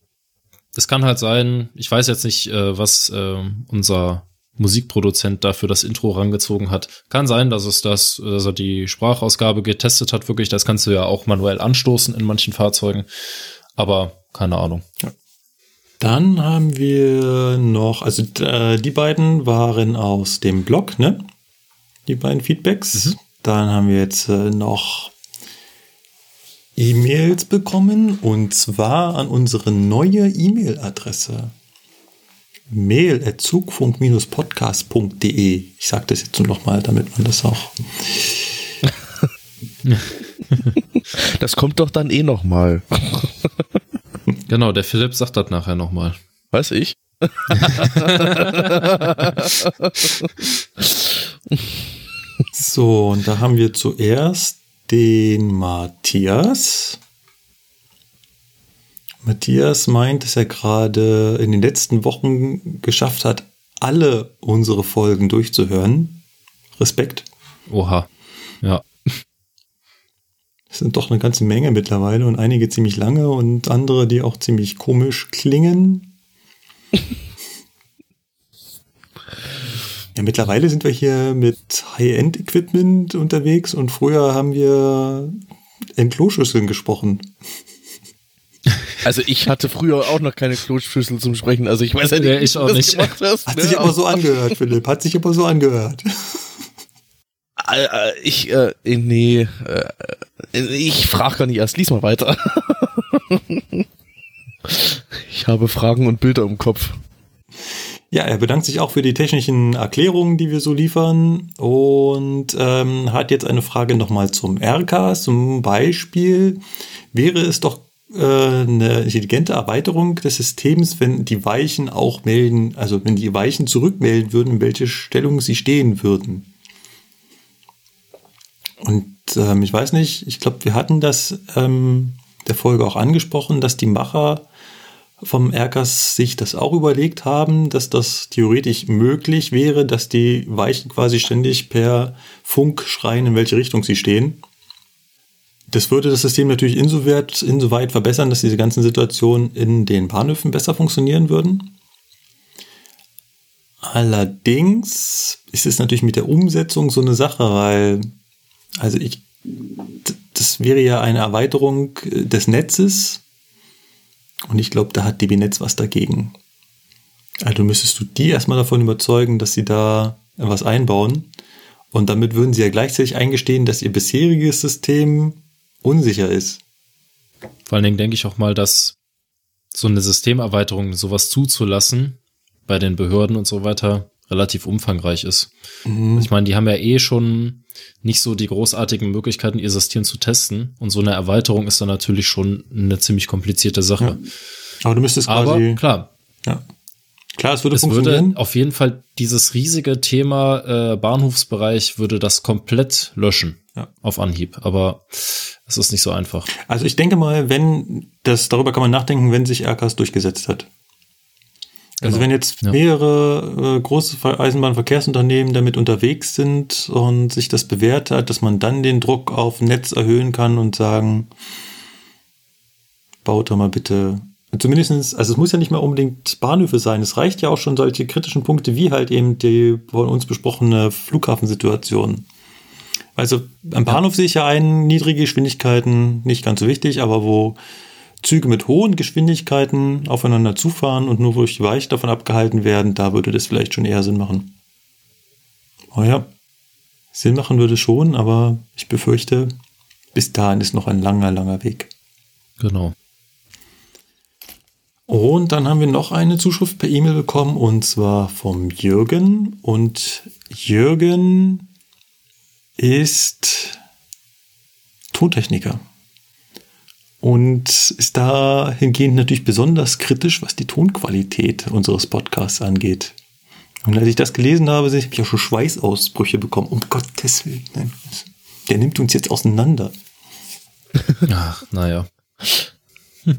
es kann halt sein, ich weiß jetzt nicht, äh, was äh, unser Musikproduzent da für das Intro rangezogen hat. Kann sein, dass es das, dass er die Sprachausgabe getestet hat, wirklich. Das kannst du ja auch manuell anstoßen in manchen Fahrzeugen. Aber keine Ahnung. Dann haben wir noch, also äh, die beiden waren aus dem Blog, ne? Die beiden Feedbacks. Dann haben wir jetzt äh, noch E-Mails bekommen und zwar an unsere neue E-Mail-Adresse. Mail at zugfunk-podcast.de. Ich sage das jetzt nur noch mal, damit man das auch. <laughs> Das kommt doch dann eh noch mal. <laughs> Genau, der Philipp sagt das nachher nochmal. Weiß ich? <laughs> So, und da haben wir zuerst den Matthias. Matthias meint, dass er gerade in den letzten Wochen geschafft hat, alle unsere Folgen durchzuhören. Respekt. Oha. Ja. Es sind doch eine ganze Menge mittlerweile und einige ziemlich lange und andere, die auch ziemlich komisch klingen. <laughs> ja, mittlerweile sind wir hier mit High-End-Equipment unterwegs und früher haben wir in Kloschüsseln gesprochen. Also ich hatte früher auch noch keine Kloschüssel zum Sprechen, also ich weiß ja nicht, Ja, ich auch nicht. gemacht hast. Hat ne? sich aber so angehört, Philipp. Hat sich aber so angehört. Äh, äh, Ich, äh, nee, äh, ich frage gar nicht erst, lies mal weiter. <laughs> ich habe Fragen und Bilder im Kopf. Ja, er bedankt sich auch für die technischen Erklärungen, die wir so liefern und ähm, hat jetzt eine Frage nochmal zum RK. Zum Beispiel wäre es doch äh, eine intelligente Erweiterung des Systems, wenn die Weichen auch melden, also wenn die Weichen zurückmelden würden, in welche Stellung sie stehen würden. Und ähm, ich weiß nicht, ich glaube, wir hatten das ähm, der Folge auch angesprochen, dass die Macher vom Erkers sich das auch überlegt haben, dass das theoretisch möglich wäre, dass die Weichen quasi ständig per Funk schreien, in welche Richtung sie stehen. Das würde das System natürlich insoweit, insoweit verbessern, dass diese ganzen Situationen in den Bahnhöfen besser funktionieren würden. Allerdings ist es natürlich mit der Umsetzung so eine Sache, weil, also ich, das wäre ja eine Erweiterung äh, des Netzes und ich glaube, da hat DB Netz was dagegen. Also müsstest du die erstmal davon überzeugen, dass sie da was einbauen. Und damit würden sie ja gleichzeitig eingestehen, dass ihr bisheriges System unsicher ist. Vor allen Dingen denke ich auch mal, dass so eine Systemerweiterung, sowas zuzulassen, bei den Behörden und so weiter, relativ umfangreich ist. Ich meine, die haben ja eh schon nicht so die großartigen Möglichkeiten, ihr System zu testen. Und so eine Erweiterung ist dann natürlich schon eine ziemlich komplizierte Sache. Aber du müsstest Aber quasi. klar, ja. Klar, es würde es würde funktionieren. auf jeden Fall dieses riesige Thema äh, Bahnhofsbereich würde das komplett löschen Ja. auf Anhieb. Aber es ist nicht so einfach. Also ich denke mal, wenn das, darüber kann man nachdenken, wenn sich RKs durchgesetzt hat. Also Genau. wenn jetzt Ja. mehrere äh, große Ver- Eisenbahnverkehrsunternehmen damit unterwegs sind und sich das bewährt hat, dass man dann den Druck auf Netz erhöhen kann und sagen, baut da mal bitte, zumindestens, also es muss ja nicht mehr unbedingt Bahnhöfe sein, es reicht ja auch schon solche kritischen Punkte wie halt eben die von uns besprochene Flughafensituation. Also am Bahnhof sehe ich ja ein, niedrige Geschwindigkeiten, nicht ganz so wichtig, aber wo Züge mit hohen Geschwindigkeiten aufeinander zufahren und nur durch die Weiche davon abgehalten werden, da würde das vielleicht schon eher Sinn machen. Oh ja, Sinn machen würde schon, aber ich befürchte, bis dahin ist noch ein langer, langer Weg. Genau. Und dann haben wir noch eine Zuschrift per E-Mail bekommen und zwar vom Jürgen. Und Jürgen ist Tontechniker und ist dahingehend natürlich besonders kritisch, was die Tonqualität unseres Podcasts angeht. Und als ich das gelesen habe, habe ich auch schon Schweißausbrüche bekommen. Um Gottes Willen. Nein. Der nimmt uns jetzt auseinander. Ach, naja.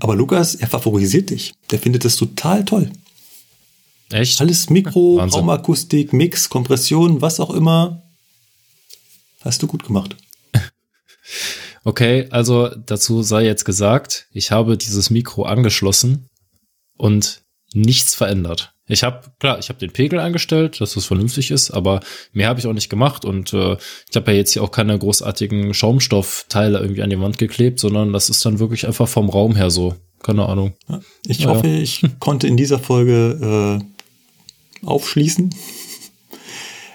Aber Lukas, er favorisiert dich. Der findet das total toll. Echt? Alles Mikro, Wahnsinn. Raumakustik, Mix, Kompression, was auch immer. Hast du gut gemacht. <laughs> Okay, also dazu sei jetzt gesagt, ich habe dieses Mikro angeschlossen und nichts verändert. Ich habe, klar, ich habe den Pegel eingestellt, dass das vernünftig ist, aber mehr habe ich auch nicht gemacht und äh, ich habe ja jetzt hier auch keine großartigen Schaumstoffteile irgendwie an die Wand geklebt, sondern das ist dann wirklich einfach vom Raum her so. Keine Ahnung. Ich Ja. hoffe, ich <laughs> konnte in dieser Folge äh, aufschließen.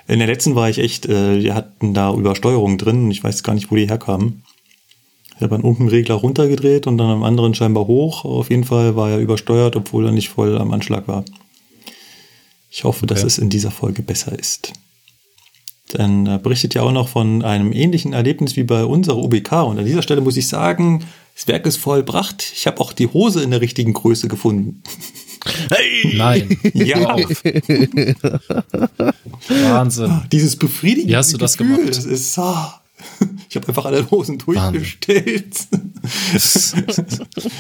In der letzten war ich echt, äh, wir hatten da Übersteuerung drin und ich weiß gar nicht, wo die herkamen. Ich habe an unten Regler runtergedreht und dann am anderen scheinbar hoch. Auf jeden Fall war er übersteuert, obwohl er nicht voll am Anschlag war. Ich hoffe, dass Okay. es in dieser Folge besser ist. Dann berichtet ja auch noch von einem ähnlichen Erlebnis wie bei unserer UBK. Und an dieser Stelle muss ich sagen, das Werk ist vollbracht. Ich habe auch die Hose in der richtigen Größe gefunden. Hey! Nein. Ja. Wahnsinn. Dieses befriedigende Wie hast du das Gefühl, gemacht? Das ist so. <laughs> Ich habe einfach alle Hosen durchgestellt. <laughs>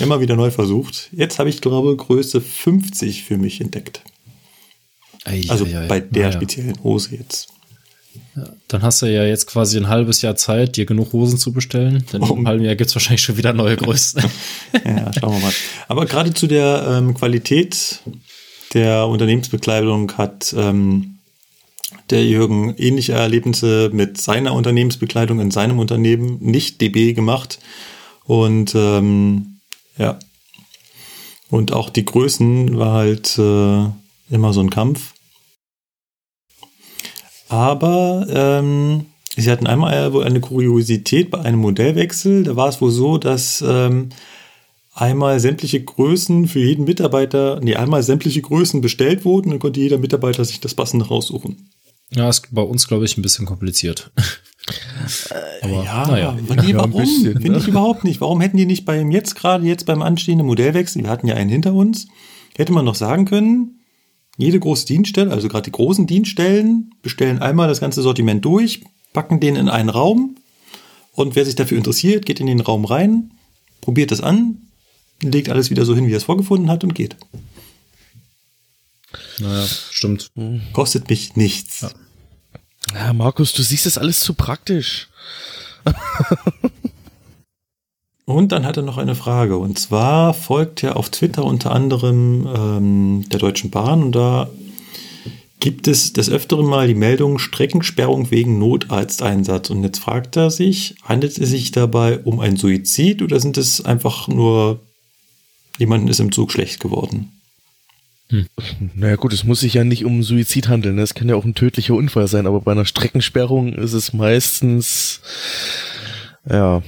Immer wieder neu versucht. Jetzt habe ich, glaube Größe 50 für mich entdeckt. Ei, Also ei, ei. bei der Naja. speziellen Hose jetzt. Dann hast du ja jetzt quasi ein halbes Jahr Zeit, dir genug Hosen zu bestellen. Denn Oh. im halben Jahr gibt's wahrscheinlich schon wieder neue Größen. <laughs> Ja, schauen wir mal. Aber gerade zu der ähm, Qualität der Unternehmensbekleidung hat ähm, der Jürgen ähnliche Erlebnisse mit seiner Unternehmensbekleidung in seinem Unternehmen, nicht DB gemacht. Und ähm, ja. Und auch die Größen war halt äh, immer so ein Kampf. Aber ähm, sie hatten einmal eine Kuriosität bei einem Modellwechsel. Da war es wohl so, dass ähm, einmal sämtliche Größen für jeden Mitarbeiter, nee, einmal sämtliche Größen bestellt wurden und konnte jeder Mitarbeiter sich das passende raussuchen. Ja, ist bei uns, glaube ich, ein bisschen kompliziert. Aber naja. aber nee, <laughs> Ja, warum? bisschen, Finde ne? ich überhaupt nicht. Warum hätten die nicht beim jetzt gerade jetzt beim anstehenden Modellwechsel, wir hatten ja einen hinter uns, hätte man noch sagen können, jede große Dienststelle, also gerade die großen Dienststellen, bestellen einmal das ganze Sortiment durch, packen den in einen Raum und wer sich dafür interessiert, geht in den Raum rein, probiert das an, legt alles wieder so hin, wie er es vorgefunden hat und geht. Naja, stimmt. Kostet mich nichts. Ja, Markus, du siehst das alles zu praktisch. <laughs> Und dann hat er noch eine Frage. Und zwar folgt er auf Twitter unter anderem ähm, der Deutschen Bahn und da gibt es des Öfteren mal die Meldung Streckensperrung wegen Notarzteinsatz. Und jetzt fragt er sich, handelt es sich dabei um ein Suizid oder sind es einfach nur jemanden ist im Zug schlecht geworden? Naja gut, es muss sich ja nicht um Suizid handeln. ne? Es kann ja auch ein tödlicher Unfall sein, aber bei einer Streckensperrung ist es meistens ja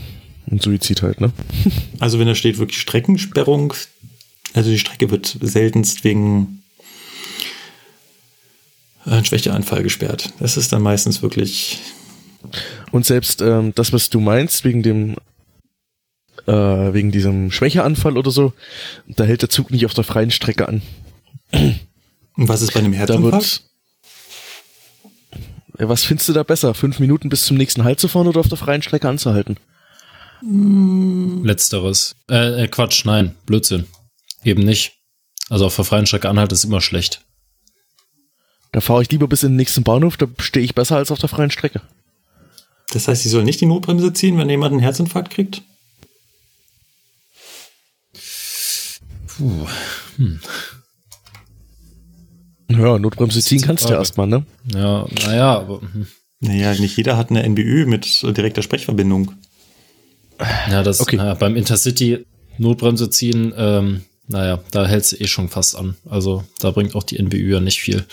ein Suizid halt, ne? <laughs> Also wenn da steht wirklich Streckensperrung, also die Strecke wird seltenst wegen ein Schwächeanfall gesperrt. Das ist dann meistens wirklich Und selbst ähm, das, was du meinst, wegen dem äh, wegen diesem Schwächeanfall oder so, da hält der Zug nicht auf der freien Strecke an. Und was ist bei einem Herzinfarkt? wird. Was findest du da besser? Fünf Minuten bis zum nächsten Halt zu fahren oder auf der freien Strecke anzuhalten? Letzteres. Äh, äh, Quatsch, nein, Blödsinn. Eben nicht. Also auf der freien Strecke anhalten ist immer schlecht. Da fahre ich lieber bis in den nächsten Bahnhof, da stehe ich besser als auf der freien Strecke. Das heißt, sie soll nicht die Notbremse ziehen, wenn jemand einen Herzinfarkt kriegt? Puh. Ja, Notbremse ziehen kannst du ja erstmal, ne? Ja, naja, aber hm. Naja, nicht jeder hat eine NBÜ mit direkter Sprechverbindung. ja, das Okay. naja, beim Intercity Notbremse ziehen, ähm, naja, da hältst du eh schon fast an. Also da bringt auch die NBÜ ja nicht viel.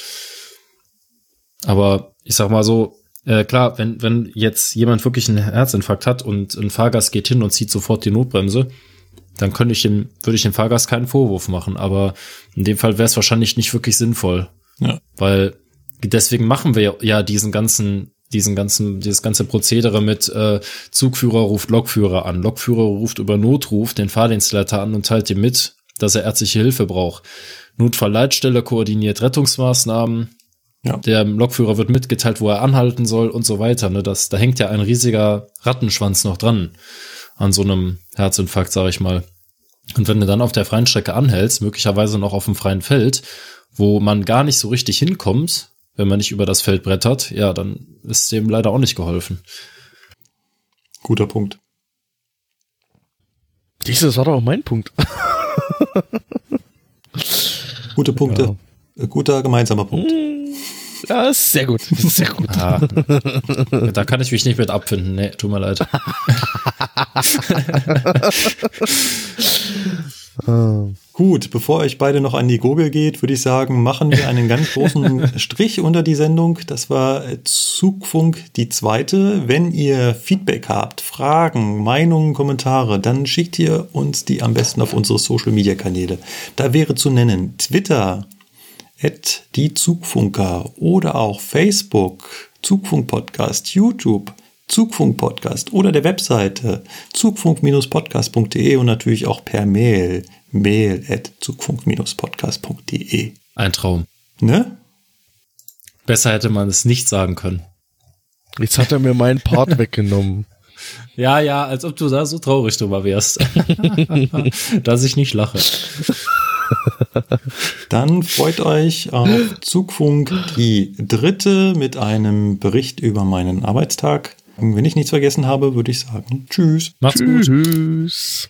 Aber ich sag mal so, äh, klar, wenn, wenn jetzt jemand wirklich einen Herzinfarkt hat und ein Fahrgast geht hin und zieht sofort die Notbremse, dann könnte ich dem, würde ich dem Fahrgast keinen Vorwurf machen. Aber in dem Fall wäre es wahrscheinlich nicht wirklich sinnvoll. Ja. Weil deswegen machen wir ja diesen ganzen, diesen ganzen, dieses ganze Prozedere mit äh, Zugführer ruft Lokführer an, Lokführer ruft über Notruf den Fahrdienstleiter an und teilt ihm mit, dass er ärztliche Hilfe braucht. Notfallleitstelle koordiniert Rettungsmaßnahmen, Ja. der Lokführer wird mitgeteilt, wo er anhalten soll und so weiter. Ne? Das, da hängt ja ein riesiger Rattenschwanz noch dran an so einem Herzinfarkt, sage ich mal. Und wenn du dann auf der freien Strecke anhältst, möglicherweise noch auf dem freien Feld, wo man gar nicht so richtig hinkommt, wenn man nicht über das Feld brettert, ja, dann ist dem leider auch nicht geholfen. Guter Punkt. Das war doch auch mein Punkt. <laughs> Gute Punkte. Äh, Guter gemeinsamer Punkt. Ja, ist sehr gut. Das <laughs> ist sehr gut. Ah, da kann ich mich nicht mit abfinden. Nee, tut mir leid. <laughs> Gut, bevor euch beide noch an die Gurgel geht, würde ich sagen, machen wir einen ganz großen <laughs> Strich unter die Sendung. Das war Zugfunk die zweite. Wenn ihr Feedback habt, Fragen, Meinungen, Kommentare, dann schickt ihr uns die am besten auf unsere Social Media Kanäle. Da wäre zu nennen Twitter, die Zugfunker oder auch Facebook, Zugfunk Podcast, YouTube, Zugfunk Podcast oder der Webseite zugfunk-podcast.de und natürlich auch per Mail mail at zugfunk-podcast.de. Ein Traum. Ne? Besser hätte man es nicht sagen können. Jetzt hat er mir meinen Part <laughs> weggenommen. Ja, ja, als ob du da so traurig drüber wärst. <laughs> <laughs> Dass ich nicht lache. <laughs> Dann freut euch auf Zugfunk die dritte mit einem Bericht über meinen Arbeitstag. Und wenn ich nichts vergessen habe, würde ich sagen, tschüss. Macht's gut. Tschüss.